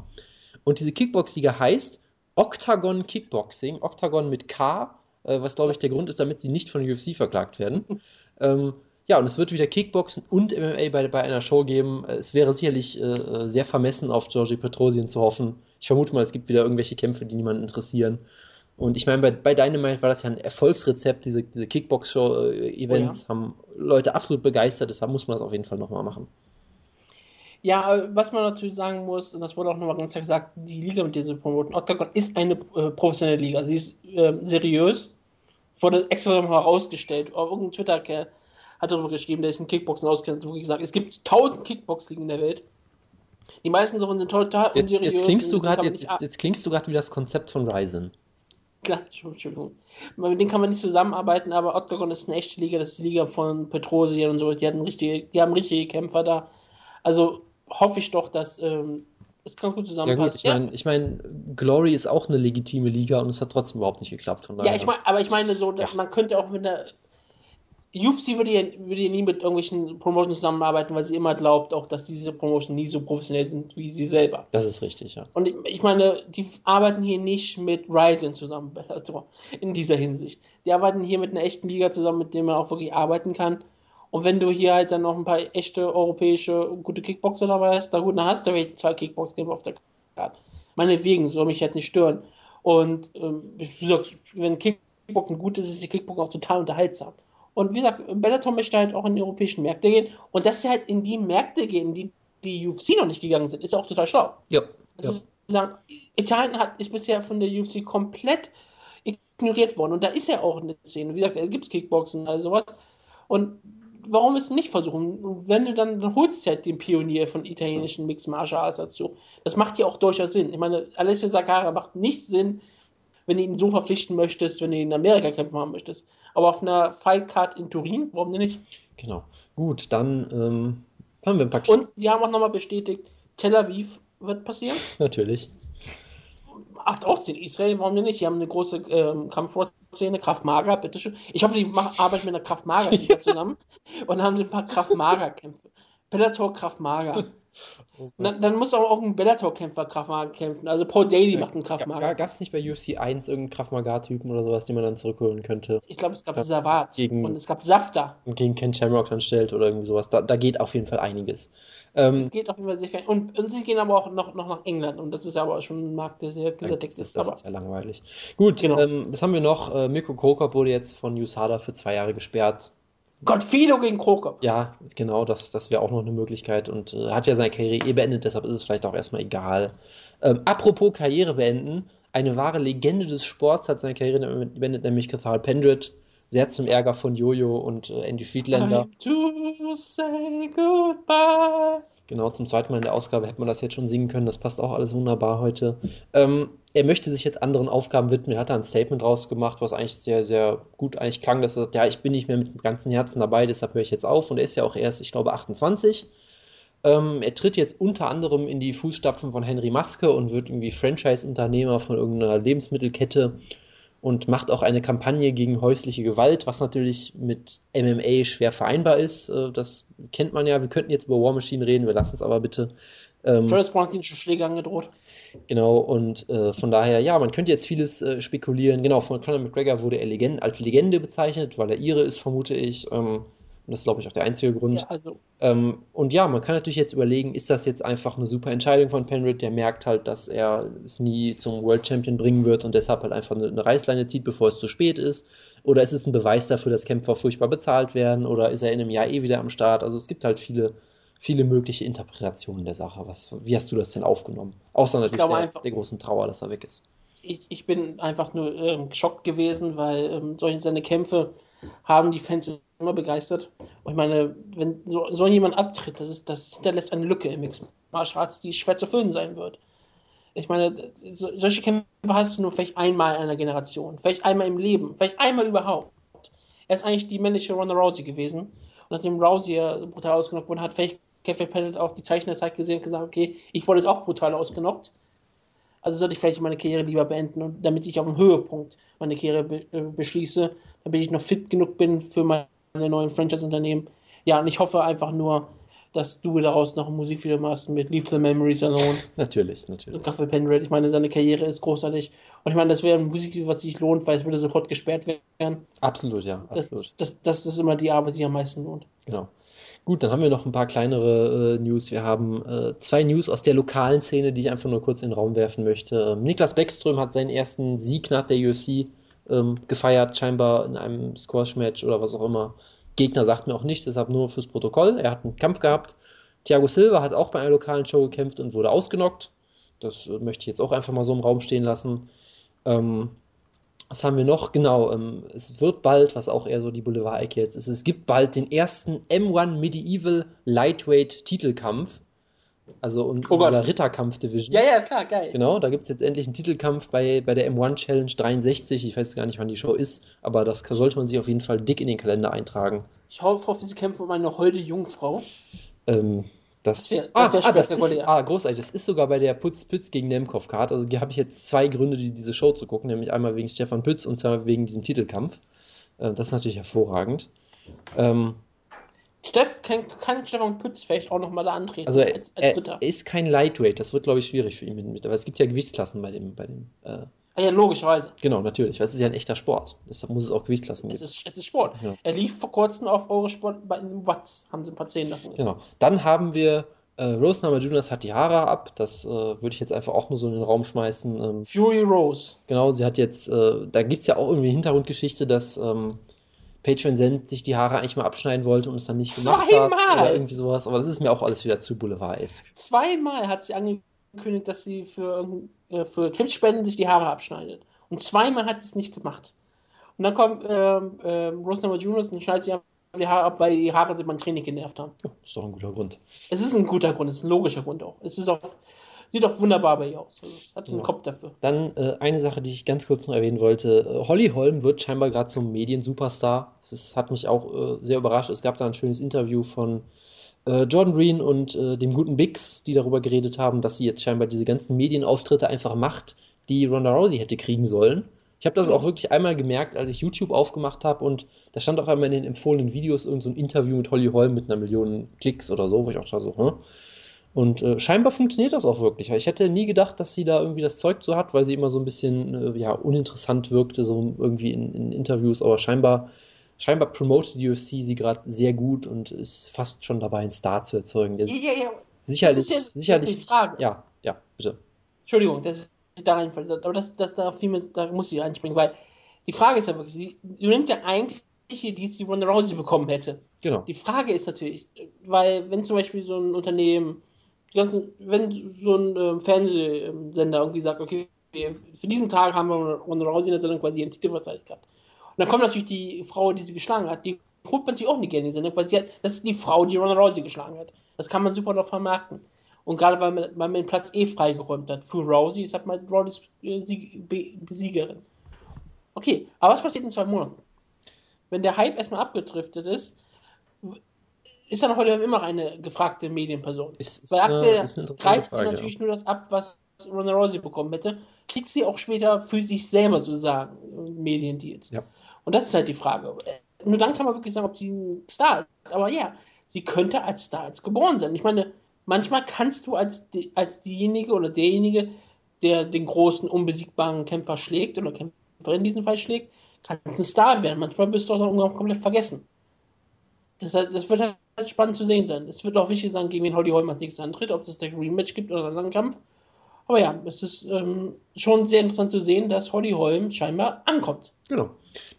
Und diese Kickbox-Liga heißt Octagon Kickboxing, Octagon mit K, äh, was glaube ich der Grund ist, damit sie nicht von UFC verklagt werden. ähm, ja, und es wird wieder Kickboxen und MMA bei, bei einer Show geben. Äh, Es wäre sicherlich äh, sehr vermessen, auf Georgie Petrosian zu hoffen. Ich vermute mal, es gibt wieder irgendwelche Kämpfe, die niemanden interessieren. Und ich meine, bei, bei Dynamite war das ja ein Erfolgsrezept. Diese, diese Kickbox-Show-Events haben Leute absolut begeistert. Deshalb muss man das auf jeden Fall nochmal machen. Ja, äh, was man natürlich sagen muss, und das wurde auch nochmal ganz klar gesagt, die Liga, mit der sie promoten, Octagon ist eine äh, professionelle Liga. Sie ist ähm, seriös. Wurde extra nochmal herausgestellt. Auch Irgendein Twitter-Kerl hat darüber geschrieben, der sich in Kickboxen auskennt, wirklich gesagt, es gibt tausend Kickbox-Ligen in der Welt. Die meisten davon sind total Jetzt, unseriös. jetzt klingst du gerade jetzt, jetzt, jetzt klingst du gerade wie das Konzept von Ryzen. Klar, Entschuldigung. Mit denen kann man nicht zusammenarbeiten, aber Octagon ist eine echte Liga, das ist die Liga von Petrosian und so. Die, hatten richtige, die haben richtige Kämpfer da. Also hoffe ich doch, dass ähm, es ganz gut Ja zusammenpasst. gut, ich meine, ich mein, Glory ist auch eine legitime Liga und es hat trotzdem überhaupt nicht geklappt. Von ja, daher. ich meine, aber ich meine so, Ja. man könnte auch mit der UFC würde ja, würde ja nie mit irgendwelchen Promotions zusammenarbeiten, weil sie immer glaubt, auch dass diese Promotion nie so professionell sind wie sie selber. Das ist richtig, ja. Und ich, ich meine, die arbeiten hier nicht mit Ryzen zusammen, Bellator, in dieser Hinsicht. Die arbeiten hier mit einer echten Liga zusammen, mit der man auch wirklich arbeiten kann. Und wenn du hier halt dann noch ein paar echte europäische gute Kickboxer dabei hast, da gut, dann hast du vielleicht zwei Kickbox-Kämpfe auf der Karte. Meinetwegen, soll mich halt nicht stören. Und ähm, wie gesagt, wenn Kickboxen gut ist, ist die Kickboxen auch total unterhaltsam. Und wie gesagt, Bellator möchte halt auch in die europäischen Märkte gehen. Und dass sie halt in die Märkte gehen, die die UFC noch nicht gegangen sind, ist auch total schlau. Ja. Das ja. ist sagen, Italien hat, ist bisher von der UFC komplett ignoriert worden. Und da ist ja auch eine Szene. Wie gesagt, da gibt es Kickboxen, also sowas. Und warum es nicht versuchen? Und wenn du dann, dann holst du halt den Pionier von italienischen Mixed Martial Arts dazu. Das macht ja auch durchaus Sinn. Ich meine, Alessio Sakara macht nicht Sinn, wenn du ihn so verpflichten möchtest, wenn du ihn in Amerika kämpfen haben möchtest. Aber auf einer Fight Card in Turin, warum denn nicht? Genau. Gut, dann ähm, haben wir ein paar Und sie haben auch nochmal bestätigt, Tel Aviv wird passieren. Natürlich. Ach, auch in Israel, warum denn nicht? Die haben eine große ähm, Kampfsportszene, Kraft Maga, bitteschön. Ich hoffe, die machen, arbeiten mit einer Kraft Maga zusammen und haben ein paar Kraft Maga Kämpfe. Bellator Kraft Maga. Oh dann, dann, muss auch irgendein Bellator-Kämpfer Kraftmager kämpfen. Also Paul Daly macht einen Kraftmager. Gab es nicht bei UFC 1 irgendeinen Kraftmagar-Typen oder sowas, den man dann zurückholen könnte? Ich glaube, es gab Savat gegen, und es gab Safta. Und gegen Ken Shamrock dann stellt oder irgendwie sowas. Da, da geht auf jeden Fall einiges. Ähm, es geht auf jeden Fall sehr viel. Und, und, sie gehen aber auch noch, noch nach England und das ist aber schon ein Markt, der sehr gesättigt ist. ist. Das ist ja langweilig. Gut, genau. ähm, was haben wir noch? Äh, Mirko Krokop wurde jetzt von USADA für zwei Jahre gesperrt. Gottfido gegen Krokop. Ja, genau, das, das wäre auch noch eine Möglichkeit und äh, hat ja seine Karriere eh beendet, deshalb ist es vielleicht auch erstmal egal. Ähm, apropos Karriere beenden, eine wahre Legende des Sports hat seine Karriere beendet, nämlich Cathal Pendrit. Sehr zum Ärger von Jojo und äh, Andy Friedlander. to say goodbye. Genau, zum zweiten Mal in der Ausgabe hätte man das jetzt schon singen können. Das passt auch alles wunderbar heute. Ähm, er möchte sich jetzt anderen Aufgaben widmen. Er hat da ein Statement rausgemacht, was eigentlich sehr, sehr gut eigentlich klang, dass er sagt, ja, ich bin nicht mehr mit dem ganzen Herzen dabei, deshalb höre ich jetzt auf. Und er ist ja auch erst, ich glaube, 28. Ähm, er tritt jetzt unter anderem in die Fußstapfen von Henry Maske und wird irgendwie Franchise-Unternehmer von irgendeiner Lebensmittelkette und macht auch eine Kampagne gegen häusliche Gewalt, was natürlich mit MMA schwer vereinbar ist. Äh, das kennt man ja. Wir könnten jetzt über War Machine reden, wir lassen es aber bitte. Ähm, Travis Brown hat Schläge angedroht. Genau, und äh, von daher, ja, man könnte jetzt vieles äh, spekulieren. Genau, von Conor McGregor wurde er Legende, als Legende bezeichnet, weil er ihre ist, vermute ich. Ähm, und das ist, glaube ich, auch der einzige Grund. Ja, also. ähm, und ja, man kann natürlich jetzt überlegen, ist das jetzt einfach eine super Entscheidung von Penrith, der merkt halt, dass er es nie zum World Champion bringen wird und deshalb halt einfach eine, eine Reißleine zieht, bevor es zu spät ist. Oder ist es ein Beweis dafür, dass Kämpfer furchtbar bezahlt werden? Oder ist er in einem Jahr eh wieder am Start? Also es gibt halt viele, viele mögliche Interpretationen der Sache. Was, wie hast du das denn aufgenommen? Außer natürlich der, einfach, der, großen Trauer, dass er weg ist. Ich, ich bin einfach nur ähm, geschockt gewesen, weil ähm, solche seine Kämpfe haben die Fans immer begeistert. Und ich meine, wenn so, so jemand abtritt, das, ist, das hinterlässt eine Lücke im Mixed Martial Arts, die schwer zu füllen sein wird. Ich meine, so, solche Kämpfe hast du nur vielleicht einmal in einer Generation, vielleicht einmal im Leben, vielleicht einmal überhaupt. Er ist eigentlich die männliche Ronda Rousey gewesen. Und nachdem Rousey ja brutal ausgenockt wurde, hat vielleicht Kevin Pennant auch die Zeichen der Zeit gesehen und gesagt, okay, ich wurde jetzt auch brutal ausgenockt. Also sollte ich vielleicht meine Karriere lieber beenden, und damit ich auf dem Höhepunkt meine Karriere be äh, beschließe, damit ich noch fit genug bin für meine neuen Franchise-Unternehmen. Ja, und ich hoffe einfach nur, dass du daraus noch ein Musikvideo machst mit Leave the Memories Alone. natürlich, natürlich. Kaffee Penred. Ich meine, seine Karriere ist großartig. Und ich meine, das wäre ein Musikvideo, was sich lohnt, weil es würde sofort gesperrt werden. Absolut, ja. Absolut. Das, das, das ist immer die Arbeit, die am meisten lohnt. Genau. Gut, dann haben wir noch ein paar kleinere äh, News. Wir haben äh, zwei News aus der lokalen Szene, die ich einfach nur kurz in den Raum werfen möchte. Ähm, Niklas Beckström hat seinen ersten Sieg nach der UFC ähm, gefeiert, scheinbar in einem Squash-Match oder was auch immer. Gegner sagt mir auch nichts, deshalb nur fürs Protokoll. Er hat einen Kampf gehabt. Thiago Silva hat auch bei einer lokalen Show gekämpft und wurde ausgenockt. Das äh, möchte ich jetzt auch einfach mal so im Raum stehen lassen. Ähm, was haben wir noch? Genau, ähm, es wird bald, was auch eher so die Boulevard-Ecke jetzt ist, es gibt bald den ersten M1 Medieval Lightweight Titelkampf. Also um, oh dieser Ritterkampf-Division. Ja, ja, klar, geil. Genau, da gibt es jetzt endlich einen Titelkampf bei, bei der M1 Challenge 63. Ich weiß gar nicht, wann die Show ist, aber das sollte man sich auf jeden Fall dick in den Kalender eintragen. Ich hoffe, sie kämpfen um eine holde Jungfrau. Ähm, das, das, ah, ah, das ist, ah, großartig. Das ist sogar bei der Putz Pütz gegen Nemkov Card. Also hier habe ich jetzt zwei Gründe, die, diese Show zu gucken, nämlich einmal wegen Stefan Pütz und zwar wegen diesem Titelkampf. Äh, das ist natürlich hervorragend. Ähm, Steff, kann, kann Stefan Pütz vielleicht auch nochmal da antreten also als, als er, ist kein Lightweight, das wird glaube ich schwierig für ihn mit, aber es gibt ja Gewichtsklassen bei dem, bei dem äh, ja, logischerweise. Genau, natürlich. Das ist ja ein echter Sport. Deshalb muss es auch Gewichtsklassen geben. Es ist, es ist Sport. Ja. Er lief vor kurzem auf Eurosport bei Watts. Haben sie ein paar Zehn davon Genau. Dann haben wir äh, Rose Namajunas hat die Haare ab. Das äh, würde ich jetzt einfach auch nur so in den Raum schmeißen. Ähm, Fury Rose. Genau, sie hat jetzt, äh, da gibt es ja auch irgendwie eine Hintergrundgeschichte, dass ähm, Patreon Send sich die Haare eigentlich mal abschneiden wollte und es dann nicht gemacht Zweimal. hat. Oder irgendwie sowas. Aber das ist mir auch alles wieder zu boulevard -esk. Zweimal hat sie angekündigt, angekündigt, dass sie für, äh, für Krebsspenden sich die Haare abschneidet. Und zweimal hat sie es nicht gemacht. Und dann kommt ähm, äh, Rosemary Juniors und schneidet sich die Haare ab, weil die Haare sie beim Training genervt haben. Ja, ist doch ein guter Grund. Es ist ein guter Grund, es ist ein logischer Grund auch. Es ist auch, sieht auch wunderbar bei ihr aus. Also, hat einen Ja. Kopf dafür. Dann äh, eine Sache, die ich ganz kurz noch erwähnen wollte. Holly Holm wird scheinbar gerade zum Medien-Superstar. Das ist, hat mich auch äh, sehr überrascht. Es gab da ein schönes Interview von äh, Jordan Green und äh, dem guten Bix, die darüber geredet haben, dass sie jetzt scheinbar diese ganzen Medienauftritte einfach macht, die Ronda Rousey hätte kriegen sollen. Ich habe das auch wirklich einmal gemerkt, als ich YouTube aufgemacht habe und da stand auch einmal in den empfohlenen Videos irgend so ein Interview mit Holly Holm mit einer Million Klicks oder so, wo ich auch da so, hm? Und äh, scheinbar funktioniert das auch wirklich. Ich hätte nie gedacht, dass sie da irgendwie das Zeug zu hat, weil sie immer so ein bisschen äh, ja, uninteressant wirkte, so irgendwie in, in Interviews, aber scheinbar, scheinbar promotet die UFC sie gerade sehr gut und ist fast schon dabei, einen Star zu erzeugen. Ja, ja, ja. sicherlich, das ist sicherlich, Frage. ja, ja, bitte. Entschuldigung, das ist da reinfällt. Aber das, das da viel mit, da muss ich einspringen, weil die Frage ist ja wirklich, sie nimmt ja eigentlich die, die Ronda Rousey bekommen hätte. Genau. Die Frage ist natürlich, weil wenn zum Beispiel so ein Unternehmen, ganzen, wenn so ein ähm, Fernsehsender irgendwie sagt, okay, für diesen Tag haben wir Ronda Rousey in der Sendung quasi ihren Titel verteidigt gehabt. Und dann kommt natürlich die Frau, die sie geschlagen hat, die holt man natürlich auch nicht gerne in die Sendung, weil sie hat, das ist die Frau, die Ronda Rousey geschlagen hat. Das kann man super noch vermarkten. Und gerade weil man, weil man den Platz eh freigeräumt hat für Rousey, ist halt mal Rousey äh, Sieg, Be Besiegerin. Okay, aber was passiert in zwei Monaten? Wenn der Hype erstmal abgedriftet ist, ist dann heute immer noch eine gefragte Medienperson. Ist, ist, Weil aktuell äh, greift sie natürlich nur das ab, was Ronda Rousey bekommen hätte, kriegt sie auch später für sich selber sozusagen äh, Mediendeals. Ja. Und das ist halt die Frage. Nur dann kann man wirklich sagen, ob sie ein Star ist. Aber ja, sie könnte als Star jetzt geboren sein. Ich meine, manchmal kannst du als, als diejenige oder derjenige, der den großen, unbesiegbaren Kämpfer schlägt oder Kämpferin in diesem Fall schlägt, kannst ein Star werden. Manchmal bist du auch noch komplett vergessen. Das, das wird halt spannend zu sehen sein. Es wird auch wichtig sein, gegen wen Holly Holm als nächstes antritt, ob es der Rematch gibt oder einen anderen Kampf. Aber ja, es ist ähm, schon sehr interessant zu sehen, dass Holly Holm scheinbar ankommt. Genau.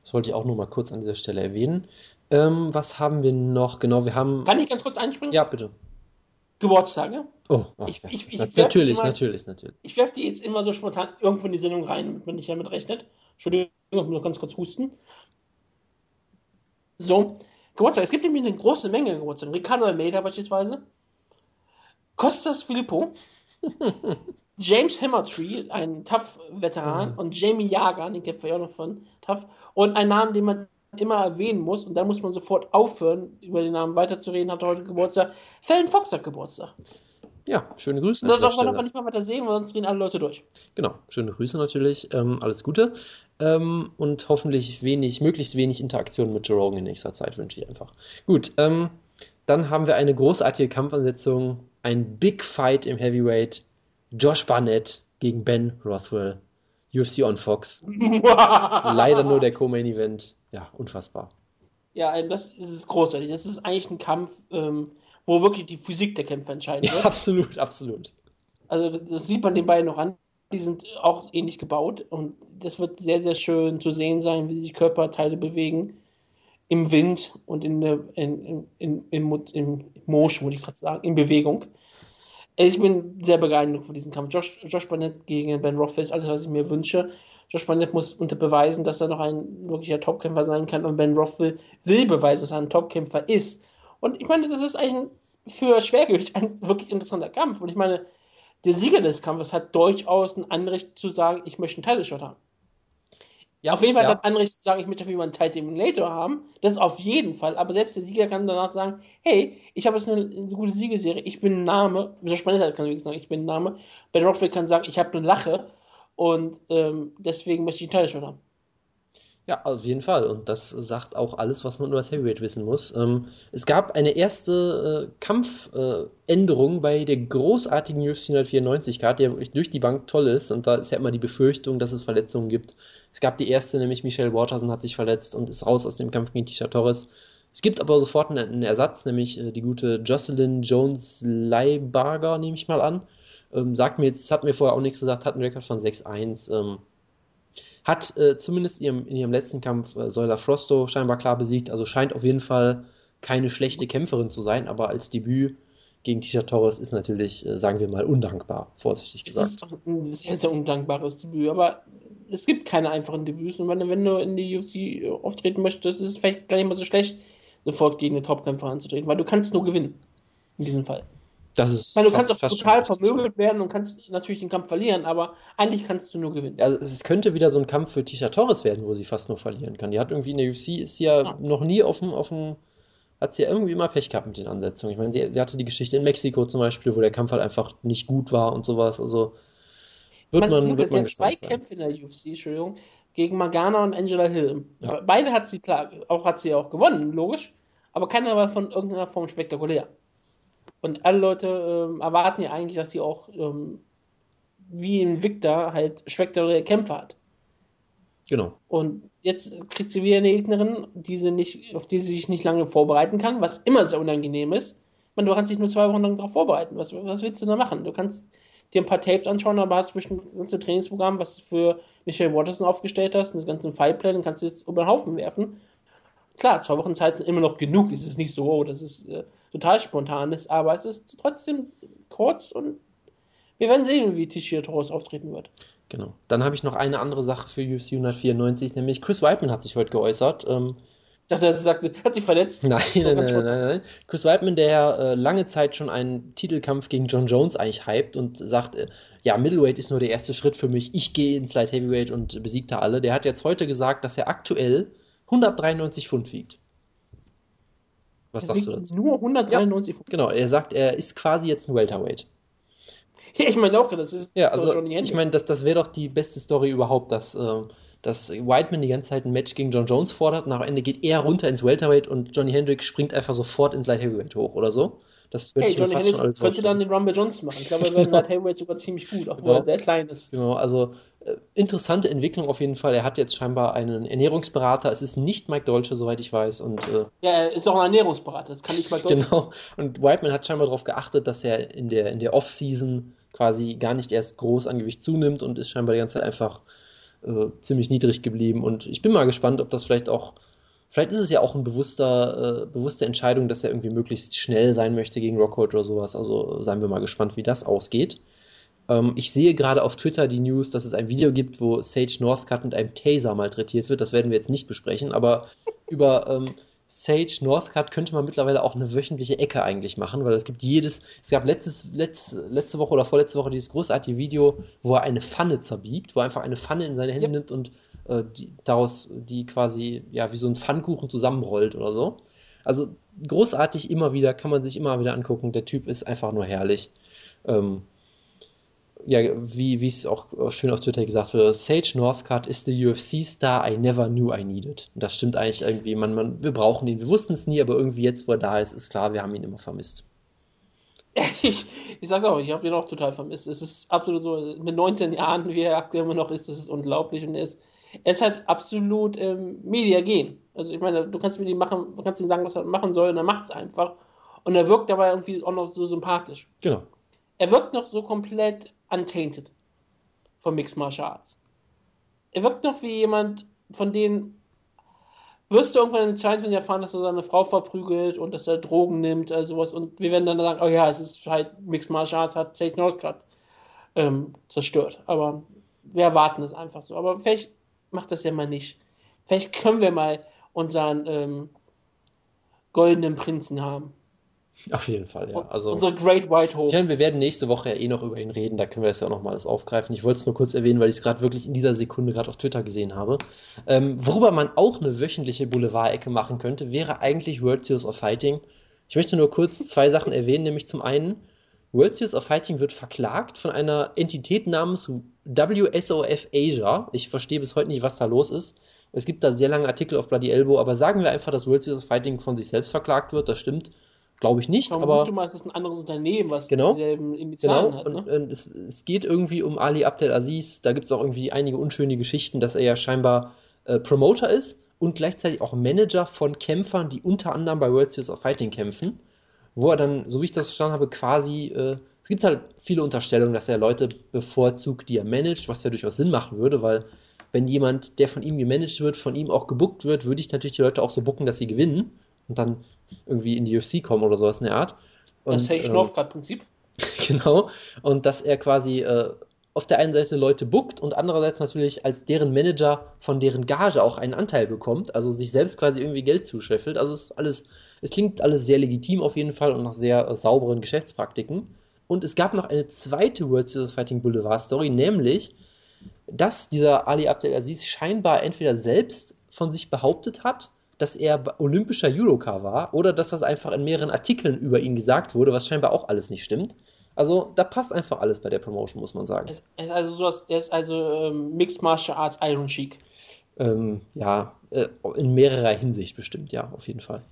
Das wollte ich auch nur mal kurz an dieser Stelle erwähnen. Ähm, was haben wir noch? Genau, wir haben. Kann ich ganz kurz einspringen? Ja, bitte. Geburtstage. Oh, ach, Ich- ja. ich- ich natürlich, mal- natürlich, natürlich. Ich werfe die jetzt immer so spontan irgendwo in die Sendung rein, damit man nicht damit rechnet. Entschuldigung, ich muss noch ganz kurz husten. So, Geburtstag. Es gibt nämlich eine große Menge Geburtstag. Ricardo Almeida beispielsweise. Costas Filippo. James Hammertree, ein Tough-Veteran. Und Jamie Jager, den kennt man ja auch noch von Tough. Und ein Name, den man immer erwähnen muss. Und dann muss man sofort aufhören, über den Namen weiterzureden. Hat heute Geburtstag. Fallon Fox hat Geburtstag. Ja, schöne Grüße. an Da dieser darf man aber nicht mal weiter sehen, weil sonst drehen alle Leute durch. Genau, schöne Grüße natürlich. Ähm, alles Gute. Ähm, und hoffentlich wenig, möglichst wenig Interaktion mit Joe Rogan in nächster Zeit wünsche ich einfach. Gut, ähm, dann haben wir eine großartige Kampfansetzung. Ein Big Fight im Heavyweight. Josh Barnett gegen Ben Rothwell. UFC on Fox. Leider nur der Co-Main Event. Ja, unfassbar. Ja, das ist großartig. Das ist eigentlich ein Kampf, ähm, wo wirklich die Physik der Kämpfer entscheiden Ja, absolut, absolut. Also das sieht man den beiden noch an. Die sind auch ähnlich gebaut und das wird sehr, sehr schön zu sehen sein, wie sich Körperteile bewegen im Wind und in der in, in, in, in, in Motion, würde ich gerade sagen, in Bewegung. Ich bin sehr begeistert von diesem Kampf. Josh, Josh Barnett gegen Ben Rothwell ist alles, was ich mir wünsche. Josh Barnett muss unter beweisen, dass er noch ein wirklicher Topkämpfer sein kann und Ben Rothwell will beweisen, dass er ein Topkämpfer ist. Und ich meine, das ist eigentlich für Schwergewicht ein wirklich interessanter Kampf. Und ich meine, der Sieger des Kampfes hat durchaus ein Anrecht zu sagen, ich möchte einen Title Shot haben. Ja, auf jeden Fall Ja. hat Anrecht zu sagen, ich möchte auf jeden Fall einen Title Eliminator haben. Das auf jeden Fall. Aber selbst der Sieger kann danach sagen, hey, ich habe jetzt eine, eine gute Siegesserie, ich bin ein Name. Josh Barnett kann wirklich sagen, ich bin ein Name. Ben Rothwell kann sagen, ich habe eine Lache. Und ähm, deswegen möchte ich einen Title Shot haben. Ja, auf jeden Fall. Und das sagt auch alles, was man über das Heavyweight wissen muss. Ähm, es gab eine erste äh, Kampfänderung bei der großartigen UFC 194 Card, die ja wirklich durch die Bank toll ist. Und da ist ja immer die Befürchtung, dass es Verletzungen gibt. Es gab die erste, nämlich Michelle Waterson hat sich verletzt und ist raus aus dem Kampf gegen Tisha Torres. Es gibt aber sofort einen, einen Ersatz, nämlich äh, die gute Jocelyn Jones Leibarger, nehme ich mal an. Ähm, sagt mir jetzt, hat mir vorher auch nichts gesagt, hat einen Rekord von 6-1. Ähm, hat äh, zumindest ihrem, in ihrem letzten Kampf äh, Soila Frosto scheinbar klar besiegt, also scheint auf jeden Fall keine schlechte Kämpferin zu sein, aber als Debüt gegen Tisha Torres ist natürlich, äh, sagen wir mal, undankbar, vorsichtig gesagt. Es ist auch ein sehr, sehr undankbares Debüt, aber es gibt keine einfachen Debüts und wenn, wenn du in die UFC auftreten möchtest, ist es vielleicht gar nicht mal so schlecht, sofort gegen den Topkämpfer anzutreten, weil du kannst nur gewinnen in diesem Fall. Das ist meine, du kannst auch total vermögelt werden und kannst natürlich den Kampf verlieren, aber eigentlich kannst du nur gewinnen. Also es könnte wieder so ein Kampf für Tisha Torres werden, wo sie fast nur verlieren kann. Die hat irgendwie in der UFC ist sie ja, ja. noch nie auf dem, auf dem hat sie ja irgendwie immer Pech gehabt mit den Ansetzungen. Ich meine, sie, sie hatte die Geschichte in Mexiko zum Beispiel, wo der Kampf halt einfach nicht gut war und sowas. Also wird man, man, wird man zwei sein. Kämpfe in der UFC, Entschuldigung, gegen Magana und Angela Hill. Ja. Beide hat sie klar, auch hat sie auch gewonnen, logisch, aber keiner war von irgendeiner Form spektakulär. Und alle Leute ähm, erwarten ja eigentlich, dass sie auch ähm, wie in Victor halt spektakuläre Kämpfe hat. Genau. Und jetzt kriegt sie wieder eine Gegnerin, die sie nicht, auf die sie sich nicht lange vorbereiten kann, was immer sehr unangenehm ist. Man, du kannst dich nur zwei Wochen lang darauf vorbereiten. Was, was willst du da machen? Du kannst dir ein paar Tapes anschauen, aber hast zwischen das ganze Trainingsprogramm, was du für Michelle Watterson aufgestellt hast, und das ganze Fightplan, dann kannst du jetzt über den Haufen werfen. Klar, zwei Wochen Zeit sind immer noch genug. Es ist nicht so, oh, das ist äh, total spontan ist, aber es ist trotzdem kurz und wir werden sehen, wie Tishia Torres auftreten wird. Genau. Dann habe ich noch eine andere Sache für UFC 194, nämlich Chris Weidman hat sich heute geäußert. Ähm, dass er sagt, hat sich verletzt? Nein, nein, nein, nein, nein, Chris Weidman, der äh, lange Zeit schon einen Titelkampf gegen John Jones eigentlich hypt und sagt, äh, ja, Middleweight ist nur der erste Schritt für mich, ich gehe ins Light Heavyweight und besiegt da alle. Der hat jetzt heute gesagt, dass er aktuell 193 Pfund wiegt. Was er sagst du dazu? Nur 193 ja, Pfund? Genau, er sagt, er ist quasi jetzt ein Welterweight. Ja, ich meine auch, das ist ja, also, ich meine, das, das wäre doch die beste Story überhaupt, dass, äh, dass Whiteman die ganze Zeit ein Match gegen John Jones fordert und am Ende geht er runter ins Welterweight und Johnny Hendricks springt einfach sofort ins Light Heavyweight hoch oder so. Das hey, Johnny Hendricks könnte vorstellen. dann den Rumble Johnson machen. Ich glaube, er wäre in Light Heavyweight sogar ziemlich gut, obwohl genau. er sehr klein ist. Genau, also äh, interessante Entwicklung auf jeden Fall. Er hat jetzt scheinbar einen Ernährungsberater. Es ist nicht Mike Dolce, soweit ich weiß. Und, äh, ja, er ist auch ein Ernährungsberater. Das kann nicht Mike Dolce. Genau. Und Whiteman hat scheinbar darauf geachtet, dass er in der, in der Off-Season quasi gar nicht erst groß an Gewicht zunimmt und ist scheinbar die ganze Zeit einfach äh, ziemlich niedrig geblieben. Und ich bin mal gespannt, ob das vielleicht auch, vielleicht ist es ja auch eine bewusster, äh, bewusste Entscheidung, dass er irgendwie möglichst schnell sein möchte gegen Rockhold oder sowas. Also seien wir mal gespannt, wie das ausgeht. Ähm, ich sehe gerade auf Twitter die News, dass es ein Video gibt, wo Sage Northcutt mit einem Taser malträtiert wird. Das werden wir jetzt nicht besprechen, aber über ähm, Sage Northcutt könnte man mittlerweile auch eine wöchentliche Ecke eigentlich machen, weil es gibt jedes, es gab letztes, letzt, letzte Woche oder vorletzte Woche dieses großartige Video, wo er eine Pfanne zerbiegt, wo er einfach eine Pfanne in seine Hände ja. nimmt und äh, die, daraus die quasi, ja, wie so ein Pfannkuchen zusammenrollt oder so. Also großartig immer wieder, kann man sich immer wieder angucken. Der Typ ist einfach nur herrlich. Ähm, ja, wie, es auch schön auf Twitter gesagt wird, Sage Northcutt ist the UFC-Star I never knew I needed. Und das stimmt eigentlich irgendwie. Man, man, wir brauchen ihn. Wir wussten es nie, aber irgendwie jetzt, wo er da ist, ist klar, wir haben ihn immer vermisst. Ich, ich sag's auch, ich habe ihn auch total vermisst. Es ist absolut so, mit 19 Jahren, wie er aktuell immer noch ist, das ist unglaublich. Und er ist, er ist halt absolut ähm, Mediagen. Also ich meine, du kannst mit ihm machen, du kannst ihm sagen, was er machen soll, und er macht es einfach. Und er wirkt dabei irgendwie auch noch so sympathisch. Genau. Er wirkt noch so komplett untainted von Mixed Martial Arts. Er wirkt noch wie jemand, von dem wirst du irgendwann in 22 erfahren, dass er seine Frau verprügelt und dass er Drogen nimmt, also sowas. Und wir werden dann sagen, oh ja, es ist halt Mixed Martial Arts, hat Sage Northcutt ähm, zerstört. Aber wir erwarten es einfach so. Aber vielleicht macht das ja mal nicht. Vielleicht können wir mal unseren ähm, goldenen Prinzen haben. Auf jeden Fall, ja. Also, Unser Great White Hope. Ja, wir werden nächste Woche ja eh noch über ihn reden, da können wir das ja auch noch mal alles aufgreifen. Ich wollte es nur kurz erwähnen, weil ich es gerade wirklich in dieser Sekunde gerade auf Twitter gesehen habe. Ähm, worüber man auch eine wöchentliche Boulevard-Ecke machen könnte, wäre eigentlich World Series of Fighting. Ich möchte nur kurz zwei Sachen erwähnen, nämlich zum einen, World Series of Fighting wird verklagt von einer Entität namens WSOF Asia. Ich verstehe bis heute nicht, was da los ist. Es gibt da sehr lange Artikel auf Bloody Elbow, aber sagen wir einfach, dass World Series of Fighting von sich selbst verklagt wird, das stimmt. Glaube ich nicht, ich aber. mal, es ist ein anderes Unternehmen, was genau, dieselben Initialen genau, hat. Ne? Und, und es, es, geht irgendwie um Ali Abdel Aziz. Da gibt es auch irgendwie einige unschöne Geschichten, dass er ja scheinbar äh, Promoter ist und gleichzeitig auch Manager von Kämpfern, die unter anderem bei World Series of Fighting kämpfen. Wo er dann, so wie ich das verstanden habe, quasi. Äh, es gibt halt viele Unterstellungen, dass er Leute bevorzugt, die er managt, was ja durchaus Sinn machen würde, weil wenn jemand, der von ihm gemanagt wird, von ihm auch gebuckt wird, würde ich natürlich die Leute auch so bucken, dass sie gewinnen und dann irgendwie in die UFC kommen oder sowas in der Art. das Sage Northcutt-Prinzip. Genau. Und dass er quasi äh, auf der einen Seite Leute bookt und andererseits natürlich als deren Manager von deren Gage auch einen Anteil bekommt, also sich selbst quasi irgendwie Geld zuscheffelt. Also es ist alles, es klingt alles sehr legitim auf jeden Fall und nach sehr äh, sauberen Geschäftspraktiken. Und es gab noch eine zweite World Series Fighting Boulevard Story, nämlich, dass dieser Ali Abdelaziz scheinbar entweder selbst von sich behauptet hat, dass er olympischer Judoka war oder dass das einfach in mehreren Artikeln über ihn gesagt wurde, was scheinbar auch alles nicht stimmt. Also da passt einfach alles bei der Promotion, muss man sagen. Er ist also, sowas, er ist also ähm, Mixed Martial Arts Iron Sheik. Ähm, ja, äh, in mehrerer Hinsicht bestimmt, ja, auf jeden Fall.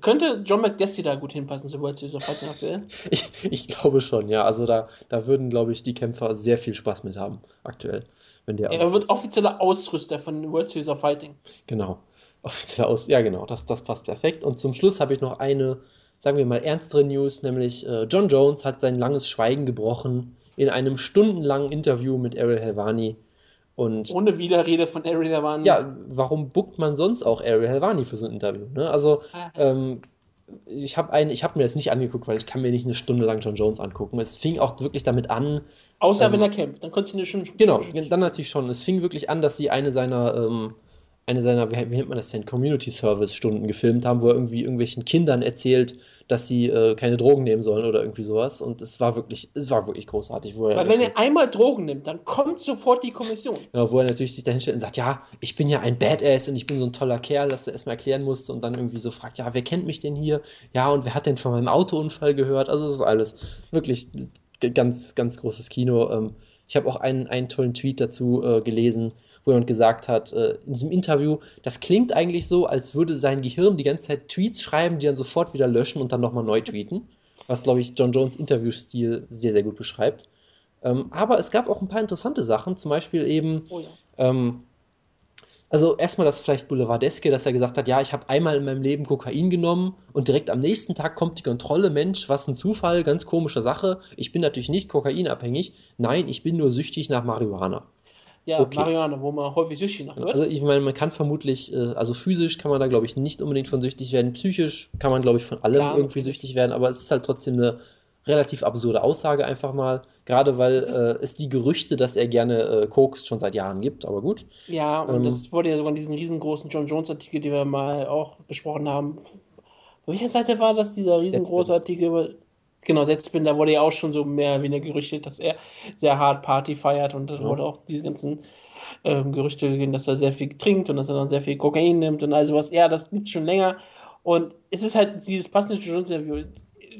Könnte John McDessie da gut hinpassen zu World Series of Fighting aktuell? ich, ich glaube schon, ja. Also da, da würden, glaube ich, die Kämpfer sehr viel Spaß mit haben, aktuell. Wenn der er wird offizieller Ausrüster von World Series of Fighting. Genau. Offizieller Aus, ja genau, das, das passt perfekt. Und zum Schluss habe ich noch eine, sagen wir mal, ernstere News, nämlich äh, John Jones hat sein langes Schweigen gebrochen in einem stundenlangen Interview mit Ariel Helvani und Ohne Widerrede von Ariel Helvani. Ja, warum buckt man sonst auch Ariel Helvani für so ein Interview? Ne? Also, ähm, ich habe hab mir das nicht angeguckt, weil ich kann mir nicht eine Stunde lang John Jones angucken. Es fing auch wirklich damit an. Außer ähm, wenn er kämpft, dann konntest du eine schon. Genau, dann natürlich schon. Es fing wirklich an, dass sie eine seiner ähm, eine seiner, wie, wie nennt man das denn, Community Service Stunden gefilmt haben, wo er irgendwie irgendwelchen Kindern erzählt, dass sie äh, keine Drogen nehmen sollen oder irgendwie sowas. Und es war wirklich, es war wirklich großartig. Wo er Weil wenn er einmal Drogen nimmt, dann kommt sofort die Kommission. Genau, wo er natürlich sich dahin stellt und sagt, ja, ich bin ja ein Badass und ich bin so ein toller Kerl, dass er erstmal erklären musste und dann irgendwie so fragt, ja, wer kennt mich denn hier? Ja, und wer hat denn von meinem Autounfall gehört? Also das ist alles wirklich ganz, ganz großes Kino. Ähm, ich habe auch einen, einen tollen Tweet dazu äh, gelesen, wo jemand gesagt hat, äh, in diesem Interview, das klingt eigentlich so, als würde sein Gehirn die ganze Zeit Tweets schreiben, die dann sofort wieder löschen und dann nochmal neu tweeten. Was, glaube ich, John Jones Interviewstil sehr, sehr gut beschreibt. Ähm, aber es gab auch ein paar interessante Sachen, zum Beispiel eben, oh ja. ähm, also erstmal das vielleicht Boulevardeske, dass er gesagt hat, ja, ich habe einmal in meinem Leben Kokain genommen und direkt am nächsten Tag kommt die Kontrolle, Mensch, was ein Zufall, ganz komische Sache. Ich bin natürlich nicht kokainabhängig, nein, ich bin nur süchtig nach Marihuana. Ja, okay. Marihuana, wo man häufig süchtig nach wird. Also ich meine, man kann vermutlich, äh, also physisch kann man da glaube ich nicht unbedingt von süchtig werden, psychisch kann man glaube ich von allem Klar. irgendwie süchtig werden, aber es ist halt trotzdem eine relativ absurde Aussage einfach mal, gerade weil äh, es die Gerüchte, dass er gerne äh, kokst, schon seit Jahren gibt, aber gut. Ja, und ähm, das wurde ja sogar in diesem riesengroßen John Jones Artikel, den wir mal auch besprochen haben. Auf welcher Seite war das, dieser riesengroße Artikel? Genau, Setzbinder wurde ja auch schon so mehr oder weniger gerüchtet, dass er sehr hart Party feiert und dann ja. wurde auch diese ganzen ähm, Gerüchte gegeben, dass er sehr viel trinkt und dass er dann sehr viel Kokain nimmt und all sowas. Ja, das gibt es schon länger. Und es ist halt dieses passende Interview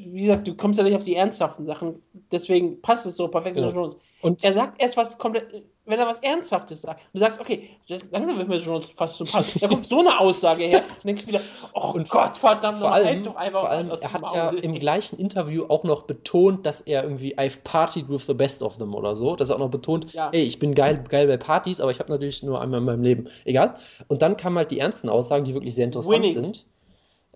wie gesagt, du kommst ja nicht auf die ernsthaften Sachen, deswegen passt es so perfekt genau. Jones. Und er sagt erst was komplett, wenn er was Ernsthaftes sagt, du sagst, okay, langsam wird mir schon fast so sympathisch. Da kommt so eine Aussage her und denkst wieder, oh und Gott, verdammt, vor allem, halt doch einfach vor allem er hat ja im gleichen Interview auch noch betont, dass er irgendwie I've partied with the best of them oder so, dass er auch noch betont, ja. ey, ich bin geil, geil bei Partys, aber ich habe natürlich nur einmal in meinem Leben. Egal. Und dann kamen halt die ernsten Aussagen, die wirklich sehr interessant Winning. sind.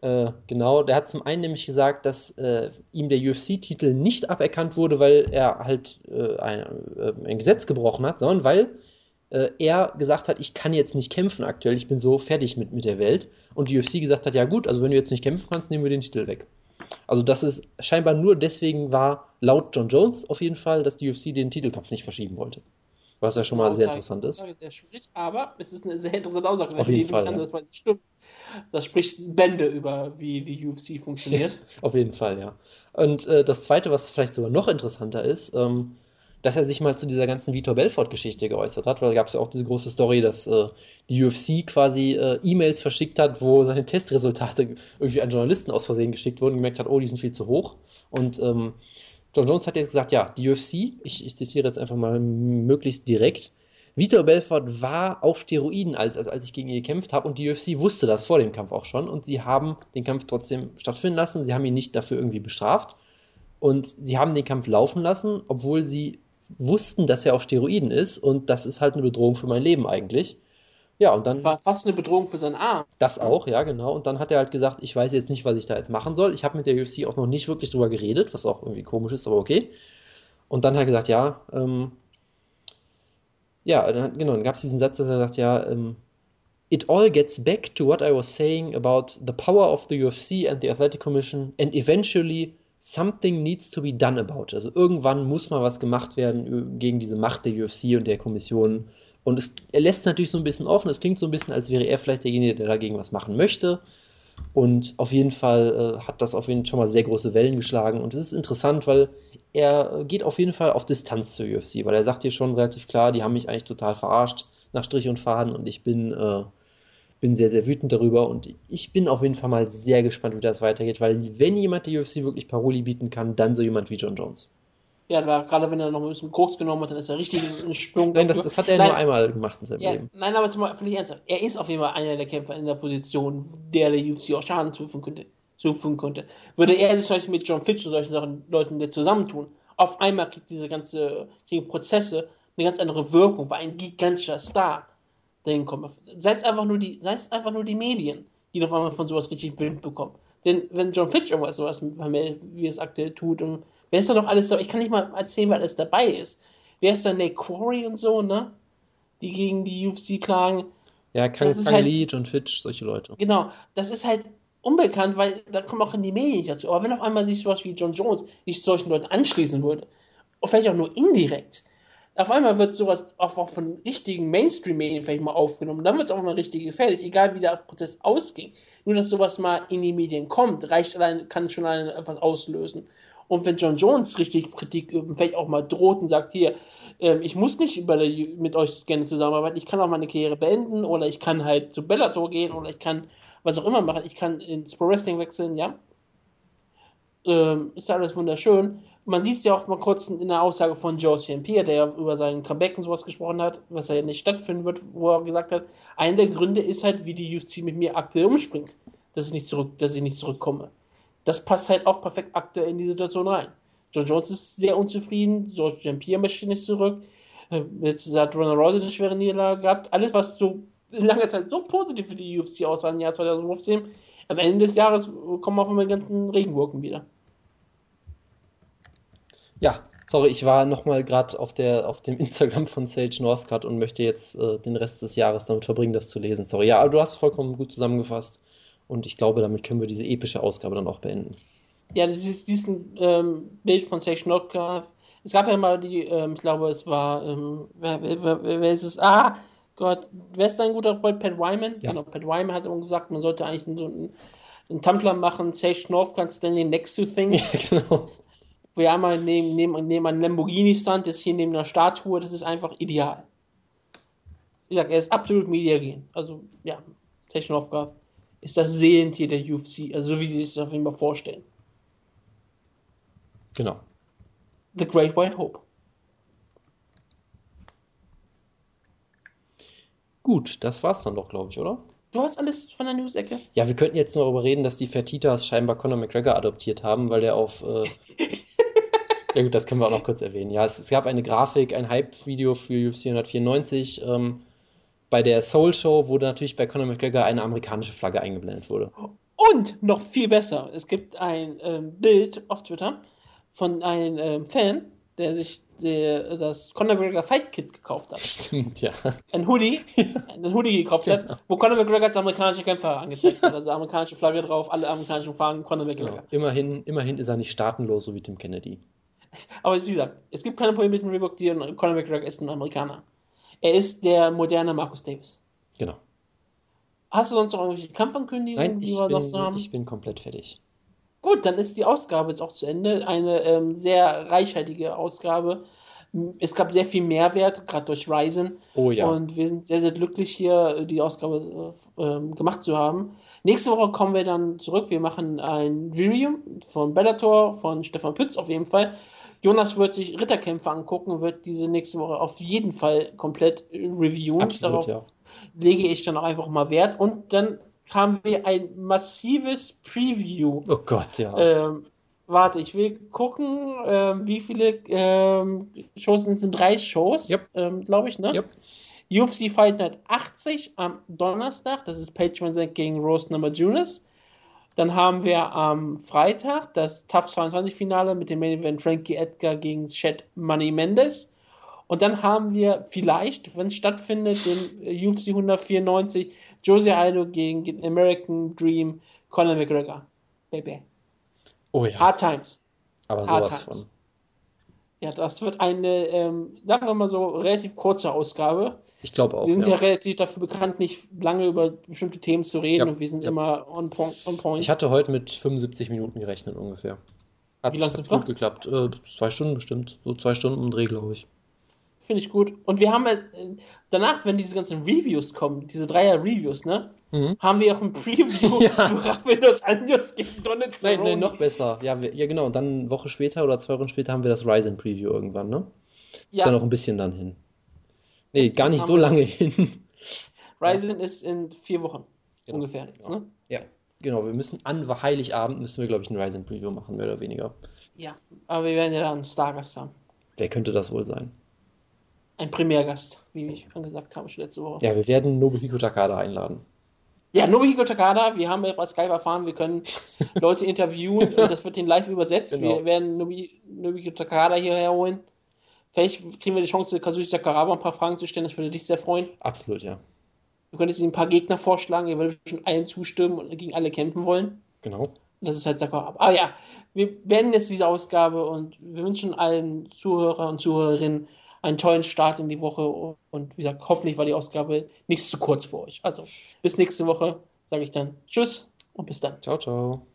Äh, genau, der hat zum einen nämlich gesagt, dass äh, ihm der UFC-Titel nicht aberkannt wurde, weil er halt äh, ein, äh, ein, Gesetz gebrochen hat, sondern weil äh, er gesagt hat, ich kann jetzt nicht kämpfen aktuell, ich bin so fertig mit, mit der Welt. Und die UFC gesagt hat, ja gut, also wenn du jetzt nicht kämpfen kannst, nehmen wir den Titel weg. Also dass es scheinbar nur deswegen war, laut John Jones auf jeden Fall, dass die UFC den Titelkampf nicht verschieben wollte. Was ja schon mal sehr interessant ist. Sehr schwierig, aber es ist eine sehr interessante Aussage. Auf jeden Fall. Kann, ja. das stimmt. Das spricht Bände über, wie die UFC funktioniert. Auf jeden Fall, ja. Und äh, das Zweite, was vielleicht sogar noch interessanter ist, ähm, dass er sich mal zu dieser ganzen Vitor Belfort-Geschichte geäußert hat, weil da gab es ja auch diese große Story, dass äh, die UFC quasi äh, E-Mails verschickt hat, wo seine Testresultate irgendwie an Journalisten aus Versehen geschickt wurden und gemerkt hat, oh, die sind viel zu hoch. Und ähm, John Jones hat jetzt gesagt, ja, die UFC, ich, ich zitiere jetzt einfach mal möglichst direkt, Vitor Belfort war auf Steroiden, als, als ich gegen ihn gekämpft habe und die UFC wusste das vor dem Kampf auch schon und sie haben den Kampf trotzdem stattfinden lassen. Sie haben ihn nicht dafür irgendwie bestraft und sie haben den Kampf laufen lassen, obwohl sie wussten, dass er auf Steroiden ist und das ist halt eine Bedrohung für mein Leben eigentlich. Ja, und dann. War fast eine Bedrohung für seinen Arm. Das auch, ja, genau. Und dann hat er halt gesagt, ich weiß jetzt nicht, was ich da jetzt machen soll. Ich habe mit der UFC auch noch nicht wirklich drüber geredet, was auch irgendwie komisch ist, aber okay. Und dann hat er gesagt, ja, ähm, ja, dann, genau, dann gab es diesen Satz, dass er sagt, ja, ähm, it all gets back to what I was saying about the power of the UFC and the Athletic Commission and eventually something needs to be done about. Also irgendwann muss mal was gemacht werden gegen diese Macht der UFC und der Kommission. Und es, er lässt natürlich so ein bisschen offen. Es klingt so ein bisschen, als wäre er vielleicht derjenige, der dagegen was machen möchte. Und auf jeden Fall äh, hat das auf jeden Fall schon mal sehr große Wellen geschlagen. Und es ist interessant, weil er geht auf jeden Fall auf Distanz zur UFC, weil er sagt hier schon relativ klar, die haben mich eigentlich total verarscht nach Strich und Faden und ich bin, äh, bin sehr, sehr wütend darüber und ich bin auf jeden Fall mal sehr gespannt, wie das weitergeht, weil wenn jemand die UFC wirklich Paroli bieten kann, dann so jemand wie John Jones. Ja, gerade wenn er noch ein bisschen Koks genommen hat, dann ist er richtig in Sprung. Nein, das, das, hat er nein, nur einmal gemacht in seinem ja, Leben. Nein, aber finde ich ernsthaft. Er ist auf jeden Fall einer der Kämpfer in der Position, der der UFC auch Schaden zufügen könnte. Zufügen könnte. Würde er sich mit John Fitch und solchen Sachen, Leuten der zusammentun, auf einmal kriegt diese ganze, kriegen Prozesse eine ganz andere Wirkung, weil ein gigantischer Star dahin kommt. Sei es einfach nur die, sei es einfach nur die Medien, die auf einmal von sowas richtig Wind bekommen. Denn wenn John Fitch irgendwas sowas, wie es aktuell tut, und wer ist da noch alles da? Ich kann nicht mal erzählen, wer alles dabei ist. Wer ist da Nate Quarry und so, ne? Die gegen die UFC klagen. Ja, Kang, Kang halt, Lee, John Fitch, solche Leute. Genau, das ist halt unbekannt, weil da kommen auch in die Medien nicht dazu. Aber wenn auf einmal sich sowas wie John Jones sich solchen Leuten anschließen würde, und vielleicht auch nur indirekt, auf einmal wird sowas auch, auch von richtigen Mainstream-Medien vielleicht mal aufgenommen, dann wird es auch mal richtig gefährlich, egal wie der Prozess ausging. Nur, dass sowas mal in die Medien kommt, reicht allein, kann schon allein etwas auslösen. Und wenn John Jones richtig Kritik übt, vielleicht auch mal droht und sagt, hier, ähm, ich muss nicht der, mit euch gerne zusammenarbeiten, ich kann auch meine Karriere beenden oder ich kann halt zu Bellator gehen oder ich kann was auch immer machen. Ich kann ins Pro Wrestling wechseln, ja. Ähm, ist ja alles wunderschön. Man sieht es ja auch mal kurz in der Aussage von St. Pierre, der ja über seinen Comeback und sowas gesprochen hat, was ja nicht stattfinden wird, wo er gesagt hat, einer der Gründe ist halt, wie die UFC mit mir aktuell umspringt, dass ich nicht zurück, dass ich nicht zurückkomme. Das passt halt auch perfekt aktuell in die Situation rein. John Jones ist sehr unzufrieden, George. Pierre möchte nicht zurück. Äh, jetzt hat Ronald Rousey eine schwere Niederlage gehabt. Alles, was so lange Zeit so positiv für die UFC aussah im Jahr 2015. Am Ende des Jahres kommen auf einmal die ganzen Regenwolken wieder. Ja, sorry, ich war nochmal gerade auf, auf dem Instagram von Sage Northcutt und möchte jetzt äh, den Rest des Jahres damit verbringen, das zu lesen. Sorry, ja, aber du hast vollkommen gut zusammengefasst und ich glaube, damit können wir diese epische Ausgabe dann auch beenden. Ja, diesen ähm, Bild von Sage Northcutt. Es gab ja mal die, ähm, ich glaube, es war, ähm, wer, wer, wer, wer ist es? Ah, Gott, wer ist dein guter Freund? Pat Wyman? Ja. Genau, Pat Wyman hat immer gesagt, man sollte eigentlich einen, einen Tumblr machen, Sage Northcutt standing next to things. Ja, genau. Wir haben mal neben, neben, neben einem Lamborghini stand, jetzt hier neben einer Statue, das ist einfach ideal. Wie gesagt, er ist absolut mediagen. Also, ja, Sage Northcutt ist das Seelentier der UFC, also so wie sie es sich auf jeden Fall vorstellen. Genau. The Great White Hope. Gut, das war's dann doch, glaube ich, oder? Du hast alles von der News-Ecke? Ja, wir könnten jetzt noch darüber reden, dass die Fertitas scheinbar Conor McGregor adoptiert haben, weil der auf. Äh... ja, gut, das können wir auch noch kurz erwähnen. Ja, es, es gab eine Grafik, ein Hype-Video für UFC 194. Ähm, bei der Soul Show wurde natürlich bei Conor McGregor eine amerikanische Flagge eingeblendet wurde. Und noch viel besser, es gibt ein ähm, Bild auf Twitter von einem ähm, Fan, der sich der, das Conor McGregor Fight Kit gekauft hat. Stimmt, ja. Ein Hoodie, ein Hoodie gekauft genau. hat, wo Conor McGregor als amerikanischer Kämpfer angezeigt wird. Also amerikanische Flagge drauf, alle amerikanischen Flaggen, Conor McGregor. Genau. Immerhin, immerhin ist er nicht staatenlos, so wie Tim Kennedy. Aber wie gesagt, es gibt keine Probleme mit dem Reebok und Conor McGregor ist ein Amerikaner. Er ist der moderne Marcus Davis. Genau. Hast du sonst noch irgendwelche Kampfankündigungen, Nein, die wir bin, noch so haben? Ich bin komplett fertig. Gut, dann ist die Ausgabe jetzt auch zu Ende. Eine ähm, sehr reichhaltige Ausgabe. Es gab sehr viel Mehrwert, gerade durch Ryzen. Oh ja. Und wir sind sehr, sehr glücklich, hier die Ausgabe äh, ähm, gemacht zu haben. Nächste Woche kommen wir dann zurück. Wir machen ein Video von Bellator, von Stefan Pütz auf jeden Fall. Jonas wird sich Ritterkämpfe angucken, wird diese nächste Woche auf jeden Fall komplett reviewen. Absolut, Darauf ja. lege ich dann auch einfach mal Wert. Und dann haben wir ein massives Preview. Oh Gott, ja. Ähm, warte, ich will gucken, ähm, wie viele ähm, Shows sind. Sind drei Shows, yep. ähm, glaube ich, ne? Yep. UFC Fight Night 80 am Donnerstag, das ist Patreon gegen Rose Namajunas. Dann haben wir am Freitag das Tough 22 Finale mit dem Main Event Frankie Edgar gegen Chad Money Mendes. Und dann haben wir vielleicht, wenn es stattfindet, den UFC 194 Jose Aldo gegen American Dream Conor McGregor. Baby. Oh ja. Hard Times. Aber Hard sowas Times. von. Ja, das wird eine, ähm, sagen wir mal so, relativ kurze Ausgabe. Ich glaube auch. Wir sind ja. Ja. relativ dafür bekannt, nicht lange über bestimmte Themen zu reden Ja, und wir sind ja. immer on point. On point. Ich hatte heute mit 75 Minuten gerechnet ungefähr. Hat, Wie lang hat sind gut wir? geklappt. Äh, zwei Stunden bestimmt. So zwei Stunden den Dreh, glaube ich. Finde ich gut. Und wir haben ja, äh, danach, wenn diese ganzen Reviews kommen, diese Dreier-Reviews, ne? Mhm. Haben wir auch ein Preview Ja. für Rapidos Anjos gegen Donetsk. Nein, nein, noch besser. Ja, wir, ja, genau. Und dann eine Woche später oder zwei Wochen später haben wir das Ryzen Preview irgendwann, ne? Ist ja Ja, noch ein bisschen dann hin. Nee, gar nicht so wir. lange hin. Ryzen ist in vier Wochen Genau. ungefähr jetzt, Ja. ne? Ja, genau. Wir müssen an Heiligabend müssen wir, glaube ich, ein Ryzen Preview machen, mehr oder weniger. Ja, aber wir werden ja da einen Stargast haben. Wer könnte das wohl sein? Ein Primärgast, wie ich schon gesagt habe, schon letzte Woche. Ja, wir werden Nobuhiko Takada einladen. Ja, Nobuhiko Takada, wir haben ja bei Skype erfahren, wir können Leute interviewen und das wird den live übersetzt. Genau. Wir werden Nobuhiko Takada hierher holen. Vielleicht kriegen wir die Chance, Kazushi Sakuraba ein paar Fragen zu stellen, das würde dich sehr freuen. Absolut, ja. Du könntest ihm ein paar Gegner vorschlagen, ihr würdet schon allen zustimmen und gegen alle kämpfen wollen. Genau. Das ist halt Sakuraba. Aber ja, wir beenden jetzt diese Ausgabe und wir wünschen allen Zuhörer und Zuhörerinnen einen tollen Start in die Woche und wie gesagt, hoffentlich war die Ausgabe nicht zu kurz für euch. Also bis nächste Woche sage ich dann Tschüss und bis dann. Ciao, ciao.